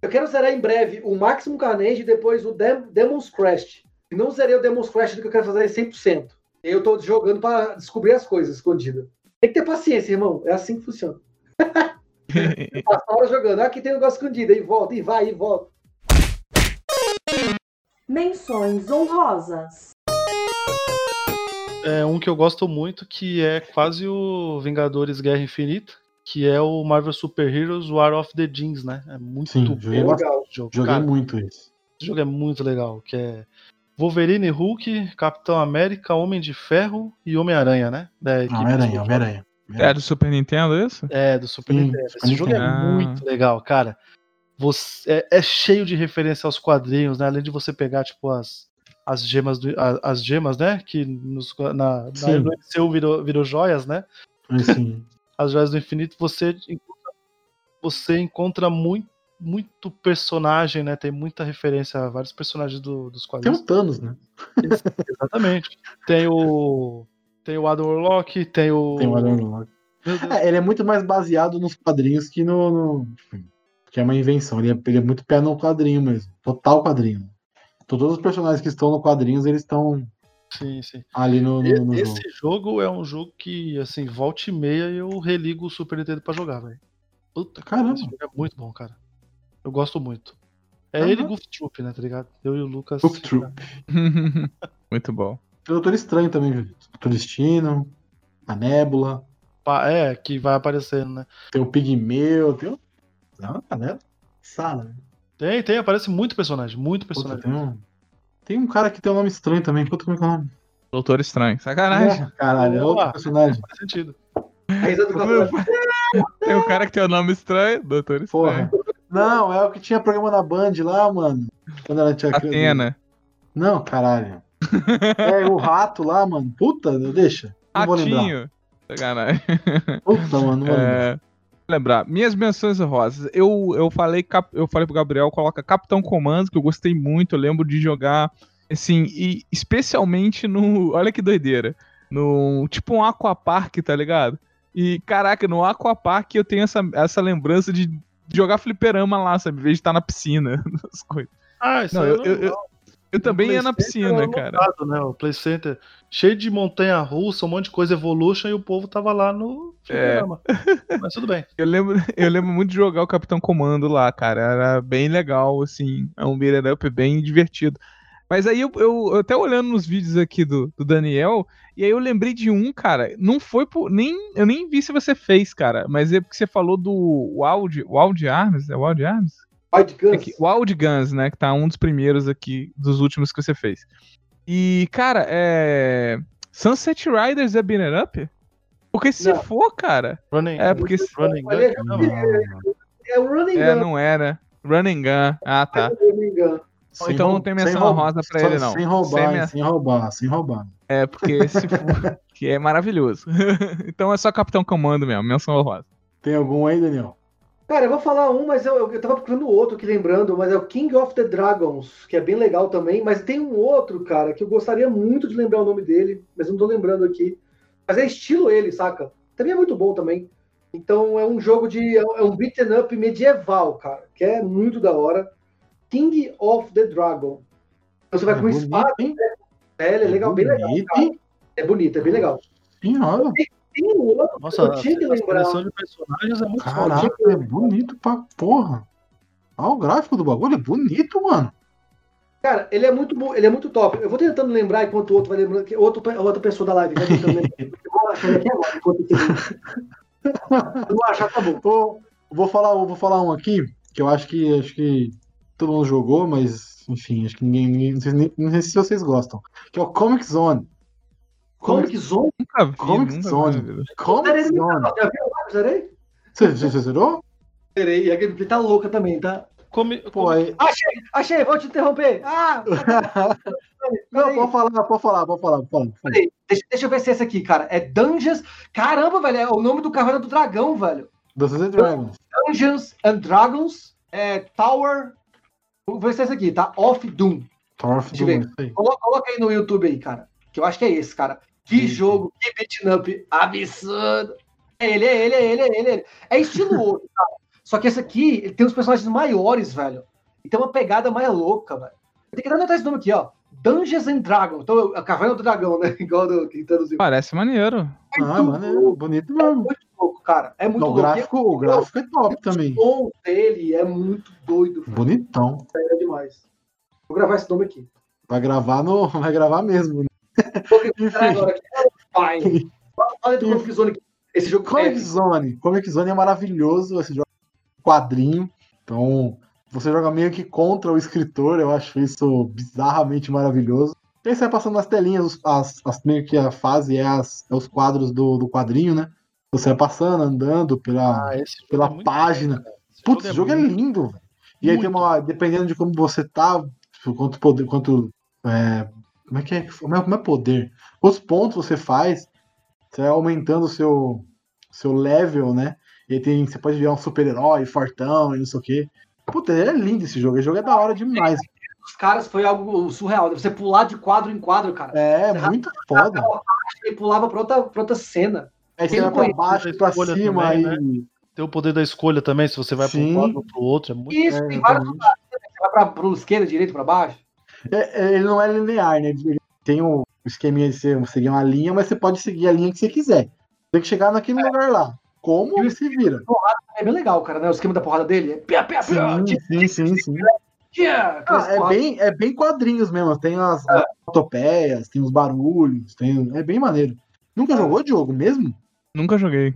Eu quero zerar em breve o Maximum Carnage e depois o Dem Demon's Crash. E não zerei o Demon's Crash do que eu quero fazer é 100%. Eu tô jogando pra descobrir as coisas escondidas. Tem que ter paciência, irmão. É assim que funciona. Passa a hora jogando. Aqui tem um negócio escondido. Aí volta, e vai, e volta. Menções honrosas. É um que eu gosto muito, que é quase o Vingadores Guerra Infinita, que é o Marvel Super Heroes War of the Jeans, né? É muito Sim, bom joguei. Legal. jogo. Joguei Cara, muito isso. esse jogo é muito legal, que é Wolverine, Hulk, Capitão América, Homem de Ferro e Homem-Aranha, né? Da equipe Homem-Aranha, Homem-Aranha. É do Super Nintendo isso? É, do Super Sim, Nintendo. Esse jogo é Nintendo. muito legal, cara. Você, é, é cheio de referência aos quadrinhos, né? Além de você pegar, tipo, as, as gemas, do, a- as gemas, né? Que nos, na, na Sim. no MCU virou, virou joias, né? Assim, As joias do infinito, você encontra, você encontra muito, muito personagem, né? Tem muita referência a vários personagens do- dos tem quadrinhos. o Thanos, né? Exatamente. Tem o. Tem o Adam Warlock, tem o. Tem o Adam Warlock. É, ele é muito mais baseado nos quadrinhos que no. no- que é uma invenção. Ele é, ele é muito pé no quadrinho mesmo. Total quadrinho. Todos os personagens que estão no quadrinhos, eles estão Sim, sim. ali no, no, no jogo. Esse jogo é um jogo que, assim, volta e meia eu religo o Super Nintendo pra jogar, velho. Puta Caramba. jogo é muito bom, cara. Eu gosto muito. É Aham. ele e Goof Troop, né, tá ligado? Eu e o Lucas. Goof Troop. Muito bom. Tem o Doutor Estranho também? Doutor Destino, a Nébula, Pa- É, que vai aparecendo, né? tem o Pigmeu, tem o. Não, a Nébula. Sala, né? Tem, tem, aparece muito personagem, muito Puta, personagem. tem um. Tem um cara que tem um nome estranho também. Puta, como é que é o nome? Doutor Estranho. Sacanagem. É, caralho, é outro personagem. Faz sentido. Gabriel. Tem um cara que tem o nome estranho, Doutor Estranho. Porra. Não, é o que tinha programa na Band lá, mano. Quando ela tinha Atena. Não, caralho. É o rato lá, mano. Puta, deixa. Não. Ratinho. Sacanagem. Puta, mano. Não. É, lembrar, minhas menções rosas. Eu, eu falei eu falei pro Gabriel, coloca Capitão Comando, que eu gostei muito, eu lembro de jogar assim, e especialmente no, olha que doideira, no tipo um aquapark, tá ligado? E caraca, no aquapark eu tenho essa, essa lembrança de jogar fliperama lá, sabe, em vez de estar na piscina, as coisas. Ah, isso Não, aí eu, eu, eu, eu também ia na piscina, era cara. lotado, né? O Play Center cheio de montanha russa, um monte de coisa Evolution e o povo tava lá no É. fliperama. Mas tudo bem. Eu lembro, eu lembro muito de jogar o Capitão Comando lá, cara. Era bem legal, assim. É um beat'em up bem divertido. Mas aí eu, eu, eu até olhando nos vídeos aqui do, do Daniel, e aí eu lembrei de um, cara. Não foi por. Nem, eu nem vi se você fez, cara. Mas é porque você falou do Wild, Wild Arms. É Wild Arms? Wild Guns. Aqui, Wild Guns, né? Que tá um dos primeiros aqui, dos últimos que você fez. E, cara, é. Sunset Riders é beat'em up? Porque se Não. for, cara. Running, É, porque. se- running gun, Olha, não, É o Running É, Gun. não era. Running Gun. Ah, tá. É o Running Gun. Sem então não tem menção rou- honrosa pra ele, não. Sem roubar, Sem sem roubar, sem roubar. É, porque se for. que é maravilhoso. então é só Capitão Comando mesmo, menção honrosa. Tem algum aí, Daniel? Cara, eu vou falar um, mas eu, eu, tava procurando outro aqui lembrando, mas é o King of the Dragons, que é bem legal também. Mas tem um outro, cara, que eu gostaria muito de lembrar o nome dele, mas não tô lembrando aqui. Mas é estilo ele, saca? Também é muito bom também. Então é um jogo de. É um beaten up medieval, cara, que é muito da hora. King of the Dragon. Então você vai É com bonito, espada, hein? é, ele é legal, bem legal. Bonito, cara. É bonito, é bem legal. Senhora, Tem um outro Nossa, eu tinha que a lembrar. seleção de personagens é muito caraca, é bonito pra porra. Olha o gráfico do bagulho, é bonito, mano. Cara, ele é muito bom, ele é muito top. Eu vou tentando lembrar enquanto o outro vai lembrando, que outro, outra pessoa da live vai tentando lembrar. Eu vou achar aqui agora, enquanto você Eu vou achar, tá bom. Vou, vou, falar, vou falar um aqui, que eu acho que acho que todo mundo jogou, mas enfim, acho que ninguém. ninguém não, sei, nem- não sei se vocês gostam. Que é o Comic Zone. Comic Zone? Nunca vi, Comic nunca Zone. vi. Comic Zerei, Zone. Já viu lá? Zerei? Você, zerou? Zerei. E a gameplay tá louca também, tá? Come, Pô, come- aí. Achei, achei, vou te interromper. Ah! Não, Peraí. pode falar, pode falar, pode falar, pode falar. pode falar. Peraí, deixa, deixa eu ver se é esse aqui, cara. É Dungeons. Caramba, velho, é o nome do Caverna do Dragão, velho. Dungeons and Dragons. Dungeons and Dragons é Tower. Vou ver se é esse aqui, tá? Of Doom. Tower of Deixa eu Doom, aí. Coloca, coloca aí no YouTube aí, cara. Que eu acho que é esse, cara. Que Sim. jogo, que beat'em up absurdo. É ele, é ele, é ele, é ele. É, ele. é estilo outro, cara. Só que esse aqui, ele tem uns personagens maiores, velho. E tem uma pegada mais louca, velho. Tem que anotar esse nome aqui, ó. Dungeons and Dragons. Então, a Caverna do Dragão, né? Igual do que traduziu. Parece maneiro. Ah, mano, é bonito É mesmo. muito louco, cara. É muito Não, o, louco. gráfico, o gráfico é top também. O som dele é muito doido. Bonitão. É demais. Vou gravar esse nome aqui. Vai gravar no. Vai gravar mesmo. Agora. Fine. Aí do Comic Zone aqui. Esse jogo Comic é Zone. Comic Zone é maravilhoso. Esse jogo é quadrinho. Então, você joga meio que contra o escritor. Eu acho isso bizarramente maravilhoso. E aí você vai passando nas telinhas, as, as- meio que a fase é, as- é os quadros do, do quadrinho, né? Você vai passando, andando pela, Ah, pela é muito página. Esse Putz, esse jogo é muito- lindo, velho. E aí tem Muito. uma. Dependendo de como você tá, tipo, quanto poder, quanto é, Como é que é? Como é, como é poder? Os pontos você faz, você vai aumentando o seu, seu level, né? E aí tem, você pode virar um super-herói, fortão e não sei o quê. Puta, é lindo esse jogo. Esse jogo é da hora demais. Os caras foi algo surreal. Você pular de quadro em quadro, cara. É, muito foda. E pulava pra outra, pra outra cena. Aí você Ele vai pra baixo, pra cima, também, aí. Tem o poder da escolha também, se você vai para um lado ou pro outro. É muito... Isso, É, tem vários lugares. né? Você vai pra, pro esquerda, direito, pra baixo. É, é, ele não é linear, né? Ele tem o esqueminha de você seguir uma linha, mas você pode seguir a linha que você quiser. Tem que chegar naquele lugar lá. Como E o você vira? É bem legal, cara, né? O esquema da porrada dele é pia, pia, pia, Sim, tia, sim, sim, sim. tia, Ah, é, bem, é bem quadrinhos mesmo. Tem as autopeias, tem os barulhos, tem, é bem maneiro. Nunca jogou Diogo mesmo? Nunca joguei.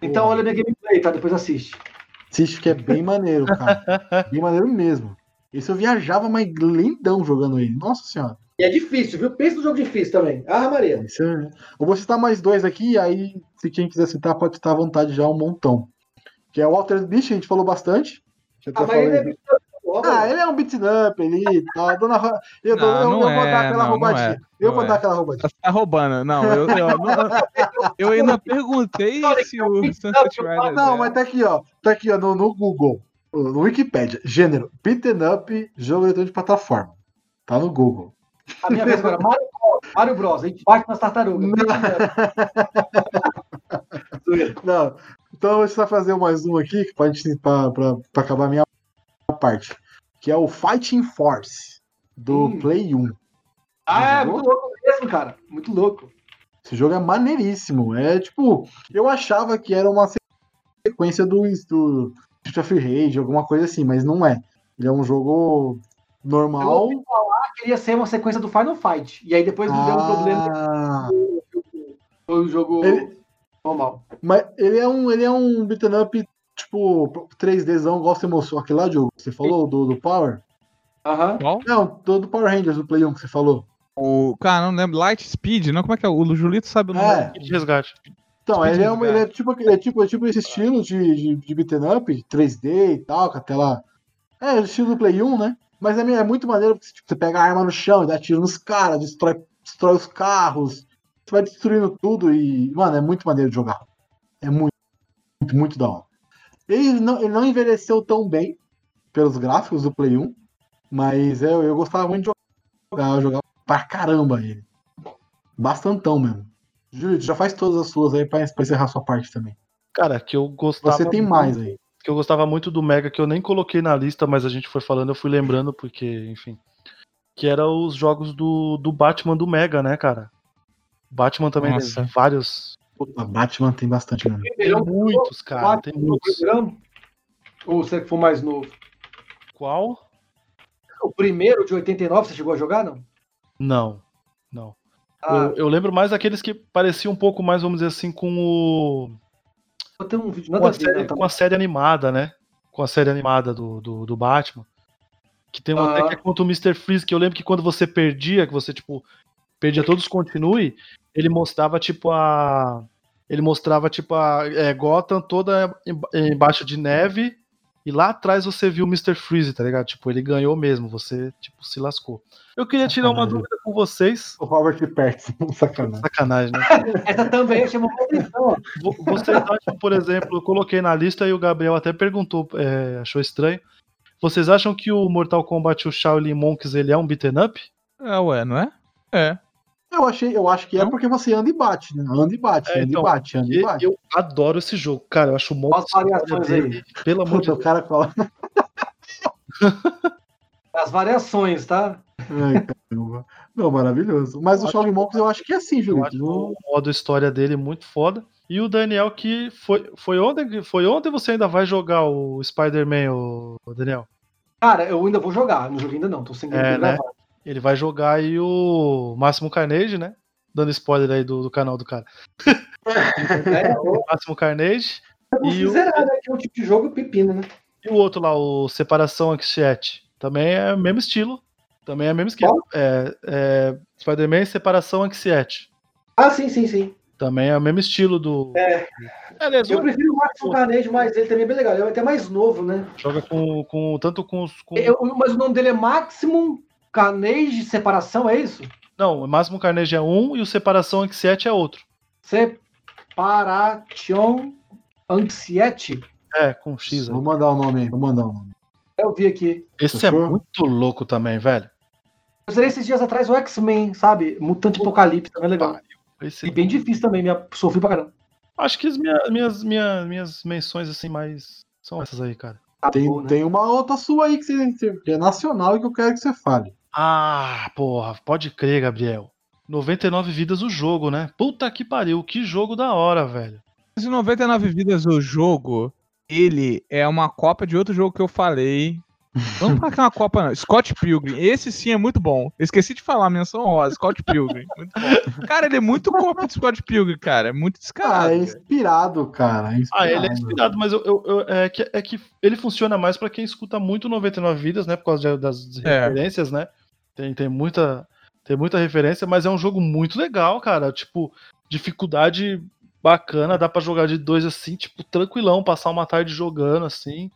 Então olha minha gameplay, tá? Depois assiste. Assiste que é bem maneiro, cara. bem maneiro mesmo. Esse eu viajava, mas lindão jogando ele. Nossa senhora. E é difícil, viu? Pensa no jogo difícil também. Ah, Maria. Esse é- Eu vou citar mais dois aqui, aí se quem quiser citar, pode citar à vontade já um montão. Que é o Walter Beach, a gente falou bastante. Ah, mas ele é Ah, ele é um beat up, ele tá dando a... ro- Eu, dou- Não, eu- não eu vou é, dar aquela não, não roubadinha. é, eu não vou é. dar aquela roubadinha. Você tá roubando. Não, eu, eu, não- eu ainda perguntei se o Sunset Riders Não, é- mas tá aqui, ó. Tá aqui, ó, no, no Google. No Wikipedia. Gênero, beaten up, jogo eletrônico de plataforma. Tá no Google. A minha vez agora. Mario Bros. Mario Bros. A gente bate nas tartarugas. Zoeira. Não. Então eu vou só fazer mais um aqui, pra acabar a minha parte. Que é o Fighting Force, do Hum. Play 1. ah, é muito louco mesmo, cara. Muito louco. Esse jogo é maneiríssimo. É tipo, eu achava que era uma sequência do, do Street of Rage, alguma coisa assim, mas não é. Ele é um jogo Eu normal. falar que queria ser uma sequência do Final Fight. E aí depois deu um problema. Ah, Foi o jogo Ele- normal. mas ele é um, ele é um beat'em up, tipo, 3Dzão, igual você mostrou aquele lá, Diogo. Você falou do, do Power? Aham. Qual? Não, do, do Power Rangers, do Play 1 que você falou. O, cara, não lembro. Light Speed, não? Como é que é? O Julito sabe o nome. É. De resgate. Então, Speed ele é, um- ele é tipo, ele é tipo, é tipo esse estilo de, de, de beat'em up, 3D e tal, com a tela. É, o estilo do Play 1, né? Mas é, é muito maneiro porque tipo, você pega a arma no chão e dá tiro nos caras, destrói, destrói os carros, você vai destruindo tudo e, mano, é muito maneiro de jogar. É muito, muito, muito da hora. Ele não, ele não envelheceu tão bem pelos gráficos do Play 1, mas eu, eu gostava muito de jogar, eu jogava pra caramba ele. Bastantão mesmo. Júlio, já faz todas as suas aí pra, pra encerrar sua parte também. Cara, que eu gostava. Você tem mais aí. Que eu gostava muito do Mega, que eu nem coloquei na lista, mas a gente foi falando, eu fui lembrando, porque, enfim. Que era os jogos do, do Batman do Mega, né, cara? Batman também Nossa. tem vários. Puta, Batman tem bastante mesmo. Tem muitos, cara. Tem muitos. Ou você que for mais novo? Qual? O primeiro de 89 você chegou a jogar, não? Não. Não. Ah, Eu, eu lembro mais daqueles que pareciam um pouco mais, vamos dizer assim, com o. ter um vídeo Com nada a a série, né? Tá com a série animada, né? Com a série animada do, do, do Batman. Que tem um Aham. até que é contra o Mr. Freeze, que eu lembro que quando você perdia, que você, tipo, perdia todos os continue, ele mostrava, tipo, a. Ele mostrava, tipo, a é, Gotham toda em- embaixo de neve. E lá atrás você viu o Mr. Freeze, tá ligado? Tipo, ele ganhou mesmo, você, tipo, se lascou. Eu queria tirar uma dúvida com vocês. O Robert Pattinson, sacanagem. Sacanagem, né? Essa também chamou atenção. Vo- Vocês acham, por exemplo, eu coloquei na lista e o Gabriel até perguntou, é, achou estranho. Vocês acham que o Mortal Kombat o Shaolin Monks ele é um beaten up? É, ué, não é? É. Eu, achei, eu acho que é porque você anda e bate, né? Anda e bate, É, anda então, e bate, anda e E- bate. Eu adoro esse jogo, cara. Eu acho o modo Olha as variações dele, pelo amor de Puta, Deus. cara fala. As variações, tá? Ai, caramba. Não, maravilhoso. Mas o Shaolin Monks eu acho que é assim, Eu Júlio. acho o modo história dele muito foda. E o Daniel que foi, foi ontem, foi ontem você ainda vai jogar o Spider-Man, o Daniel? Cara, eu ainda vou jogar. Não joguei ainda não. Tô sem É, né? gravado. Ele vai jogar aí o Máximo Carnage, né? Dando spoiler aí do, do canal do cara. É, O Máximo Carnage. Vamos E o- zerar, né? Que é um tipo de jogo pepino, né? E o outro lá, o Separação Anxiety. Também é o mesmo estilo. Também é o mesmo esquema. É, é Spider-Man Separação Anxiety. Ah, sim, sim, sim. Também é o mesmo estilo do. É. Beleza, Eu prefiro o Maximum Carnage, mas ele também é bem legal. Ele é até mais novo, né? joga com, com. Tanto com os. Com... Eu- mas o nome dele é Maximum Carnage Separação, é isso? Não, o máximo carnegie é um e o separação anxiety é outro. Separation Anxiety. É, com X aí. Vou mandar o nome aí, vou mandar o nome. Eu vi aqui. Esse é muito louco também, velho. Eu zerei esses dias atrás o X-Men, sabe? Mutante Apocalipse, também é legal. Esse- E bem difícil também, minha... sofri pra caramba. Acho que as minhas, minhas, minhas, minhas menções assim mais são essas aí, cara. Tá Tem, né? tem uma outra sua aí que, você, que é nacional e que eu quero que você fale. Ah, porra, pode crer, Gabriel. 99 vidas o jogo, né? Puta que pariu, que jogo da hora, velho. Em 99 vidas o jogo, ele é uma cópia de outro jogo que eu falei. Vamos falar que é uma copa, não. Scott Pilgrim. Esse sim é muito bom. Eu esqueci de falar, menção rosa. Scott Pilgrim. Muito bom. Cara, ele é muito cópia de Scott Pilgrim, cara. É muito Ah, descarado. é cara. inspirado, cara. é Ah, ele é inspirado. inspirado, mas eu, eu- eu- é, que, é que ele funciona mais pra quem escuta muito 99 vidas, né? Por causa de- das É. referências, né? Tem, tem, muita, tem muita referência, mas é um jogo muito legal, cara. Tipo, dificuldade bacana, dá pra jogar de dois assim, tipo, tranquilão, passar uma tarde jogando assim,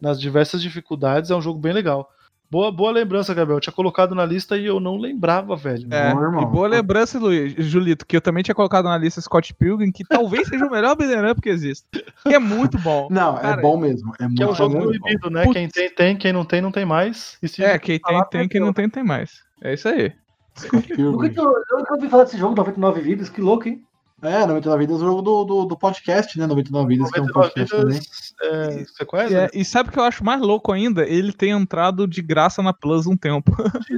nas diversas dificuldades. É um jogo bem legal. Boa, boa lembrança, Gabriel. Eu tinha colocado na lista e eu não lembrava, velho. É, Bom, irmão. e boa lembrança, Luiz, Julito, que eu também tinha colocado na lista Scott Pilgrim, que talvez seja o melhor beat'em up que existe. Que é muito bom. Não, Cara, é bom mesmo. É Que é um muito jogo bom. proibido, né? Putz. Quem tem, tem. Quem não tem, não tem mais. E se É, quem tem, tem, quem não tem, tem mais. É isso aí. Scott Pilgrim. Nunca, tinha- eu nunca ouvi falar desse jogo, 99 vidas, que louco, hein? É, 99 Vidas é o jogo do, do, do podcast, né? 99 Vidas, que é um 99 podcast também. vidas, é, você conhece? E, é- e sabe o que eu acho mais louco ainda? Ele tem entrado de graça na Plus um tempo.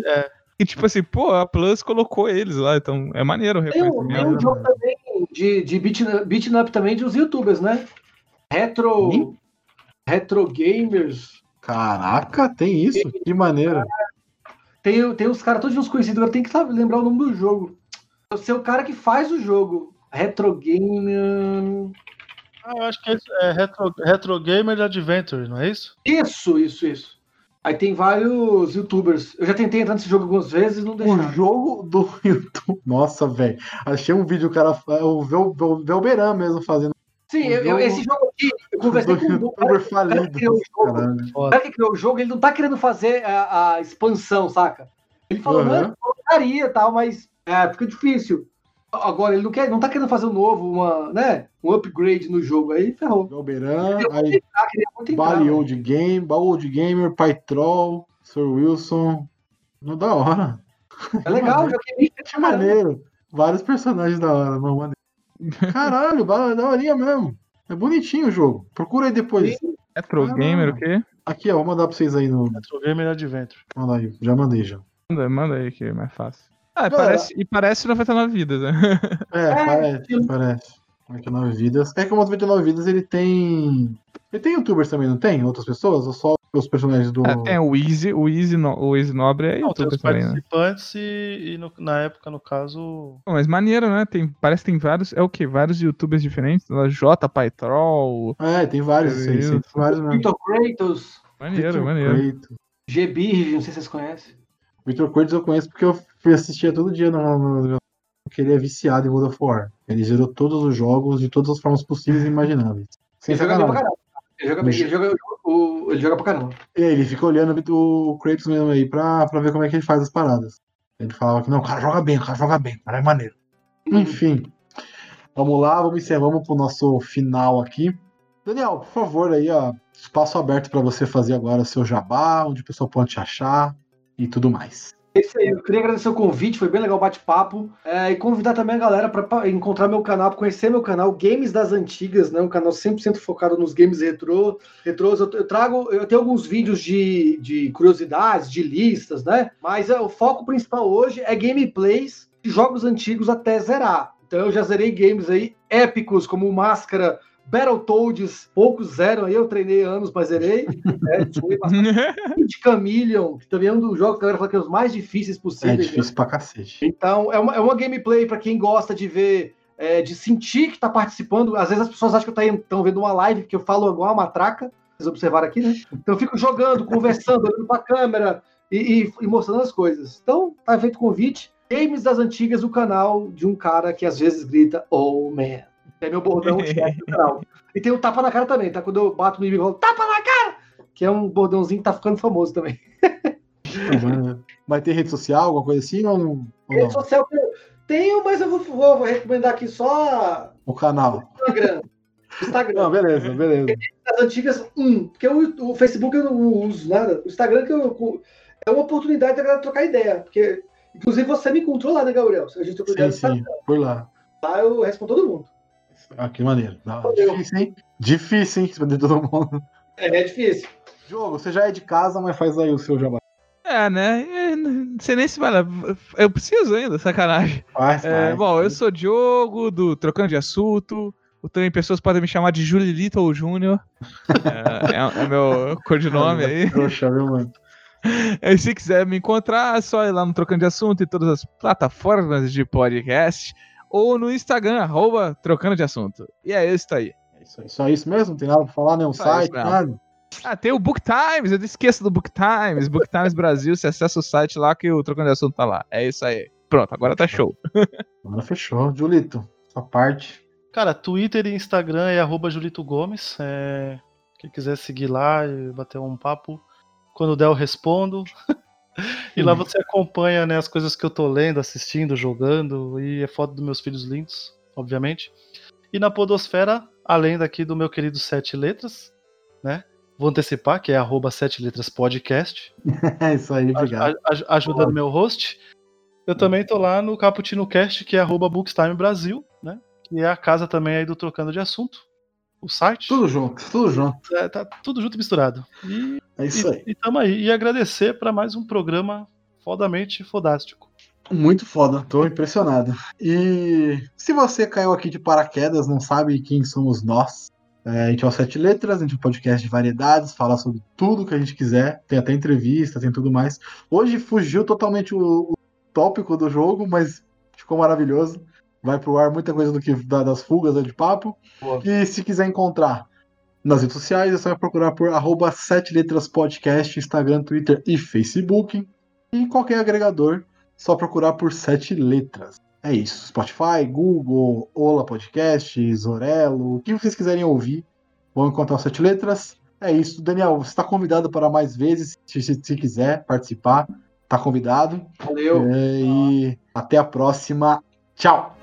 É. E tipo assim, pô, a Plus colocou eles lá, então é maneiro o Tem um, tem um jogo também de, de beat, beat up também dos youtubers, né? Retro. Hum? Retro Gamers. Caraca, tem isso? Que maneiro. Tem, tem os caras todos uns conhecidos, agora tem que saber, lembrar o nome do jogo. Eu sei o cara que faz o jogo. Retro Gamer. Ah, eu acho que é, é Retro, Retro Gamer Adventure, não é isso? Isso, isso, isso. Aí tem vários youtubers. Eu já tentei entrar nesse jogo algumas vezes e não O deixaram. jogo do YouTube. Nossa, velho. Achei um vídeo, o cara. O Vel- Vel- Velberan mesmo fazendo. Sim, eu- eu- jogo- esse jogo aqui, eu conversei com o cara, youtuber falido. criou o jogo. Caralho. o cara que criou o jogo, ele não tá querendo fazer a, a expansão, saca? Ele falou, Uhum. não, eu colocaria e tal, mas é, fica difícil. Agora, ele não, quer, não tá querendo fazer um novo, uma, né, um upgrade no jogo. Aí ferrou. Velberan, aí entrar, Bali né? Old Game, Old Gamer, Pytrol, Sir Wilson. Não da hora. É legal, já queria. Que maneiro. Vários personagens da hora, mano. maneiro. Caralho, ba- da horinha mesmo. É bonitinho o jogo. Procura aí depois. Retro Ah. Gamer, o quê? Aqui, ó, vou mandar pra vocês aí no. Retro Gamer Adventure. Manda aí, já mandei já. Manda, manda aí que é mais fácil. Ah, e parece, e parece 99 vidas, né? É, parece, parece. 99 vidas. É que o 99 vidas ele tem. Ele tem youtubers também, não tem? Outras pessoas? Ou só os personagens do. É, tem o Easy, o Easy, no, o Easy Nobre é Não, tem youtuber os também, né? participantes e, e no- na época, no caso. Pô, Mas maneiro, né? Tem, parece que tem vários. É o quê? Vários youtubers diferentes. J Pytrol. É, tem vários, sei, Deus. tem vários mesmo. Kratos, Maneiro, Victor maneiro. G-Birge, não sei se vocês conhecem. Victor Cortes eu conheço porque eu fui assistir todo dia no, no- porque ele é viciado em God of War. Ele zerou todos os jogos de todas as formas possíveis e imagináveis. Sem Ele joga bem pra caramba. Ele joga, bem, ele joga, o, ele joga pra caramba. E aí, ele fica olhando o Kratos mesmo aí pra, pra ver como é que ele faz as paradas. Ele falava que não, o cara joga bem, o cara joga bem, o cara é maneiro. Enfim. Vamos lá, vamos encerrar, vamos pro nosso final aqui. Daniel, por favor, aí, ó, espaço aberto pra você fazer agora seu jabá, onde o pessoal pode te achar e tudo mais. É isso aí, eu queria agradecer o convite, foi bem legal o bate-papo. é, e convidar também a galera para encontrar meu canal, pra conhecer meu canal, Games das Antigas, né? Um canal 100% focado nos games retrô. retrôs. Eu, eu trago, eu tenho alguns vídeos de, de curiosidades, de listas, né? Mas é, o foco principal hoje é gameplays de jogos antigos até zerar. Então eu já zerei games aí épicos como Máscara, Battletoads, poucos zeram aí, eu treinei anos, mas zerei. né? De Chameleon, que também é um dos jogos que a galera fala que é os mais difíceis É possíveis. né? difícil pra cacete. Então, é uma, é uma gameplay para quem gosta de ver, é, de sentir que está participando. Às vezes as pessoas acham que estão vendo uma live, que eu falo igual uma matraca, vocês observaram aqui, né? Então eu fico jogando, conversando, olhando para a câmera e, e- e mostrando as coisas. Então, tá feito o convite. Games das Antigas, o canal de um cara que às vezes grita, oh man. É meu bordão chefe do canal. E tem o tapa na cara também, tá? Quando eu bato no inimigo, eu falo, tapa na cara! Que é um bordãozinho que tá ficando famoso também. Vai ter rede social, alguma coisa assim ou não? Rede não? social que eu tenho, mas eu vou, vou recomendar aqui só O canal. o Instagram. Instagram. Não, beleza, beleza. As antigas, um, porque o, o Facebook eu não uso nada. O Instagram que eu, é uma oportunidade da galera trocar ideia. Porque, inclusive, você me encontrou lá, né, Gabriel? A gente trocou ideia Sim, sim, por lá. Lá eu respondo todo mundo. Ah, que maneiro. Valeu. difícil, hein? Difícil, hein? Responder todo mundo. É, é difícil. Jogo, você já é de casa, mas faz aí o seu jabá. É, né? É, Não sei nem se vai lá. Eu preciso ainda, sacanagem. Faz, É, faz. bom, eu sou Diogo, do Trocando de Assunto. O- Também pessoas podem me chamar de Julilito ou Júnior. É, é, é meu codinome aí. Trouxa, viu, mano? E se quiser me encontrar, é só ir lá no Trocando de Assunto em todas as plataformas de podcast. Ou no Instagram, arroba Trocando de Assunto. E é isso aí. É isso aí. Só isso mesmo? Não tem nada pra falar, nenhum Só site, nada? Ah, tem o Book Times, eu esqueço do Book Times. Book Times Brasil, você acessa o site lá que o Trocando de Assunto tá lá. É isso aí. Pronto, agora tá show. Agora fechou. Julito, sua parte. Cara, Twitter e Instagram é arroba Julito Gomes. É... Quem quiser seguir lá e bater um papo, quando der eu respondo. e lá você acompanha né, as coisas que eu tô lendo, assistindo, jogando, e é foto dos meus filhos lindos, obviamente. E na Podosfera, além daqui do meu querido Sete Letras, né? Vou antecipar, que é arroba Sete Letras Podcast. É isso aí, obrigado. ajudando meu host. Eu também tô lá no Caputino Cast, que é arroba Bookstime Brasil, né? Que é a casa também aí do Trocando de Assunto. O site. Tudo junto, tudo junto. É, tá tudo junto e misturado. E, É isso aí. e, e tamo aí. E agradecer para mais um programa fodamente fodástico. Muito foda, tô impressionado. E se você caiu aqui de paraquedas, não sabe quem somos nós, é, a gente é o Sete Letras, a gente é um podcast de variedades, fala sobre tudo que a gente quiser, tem até entrevista, tem tudo mais. Hoje fugiu totalmente o, o tópico do jogo, mas ficou maravilhoso. Vai pro ar muita coisa do que da- das fugas né, de papo. Boa. E se quiser encontrar nas redes sociais, é só procurar por arroba Sete Letras Podcast, Instagram, Twitter e Facebook. E qualquer agregador, só procurar por Sete Letras. É isso. Spotify, Google, Ola Podcasts, Orelo, o que vocês quiserem ouvir, vão encontrar o Sete Letras. É isso. Daniel, você está convidado para mais vezes, se, se- se quiser participar, está convidado. Valeu. É, e até a próxima. Tchau!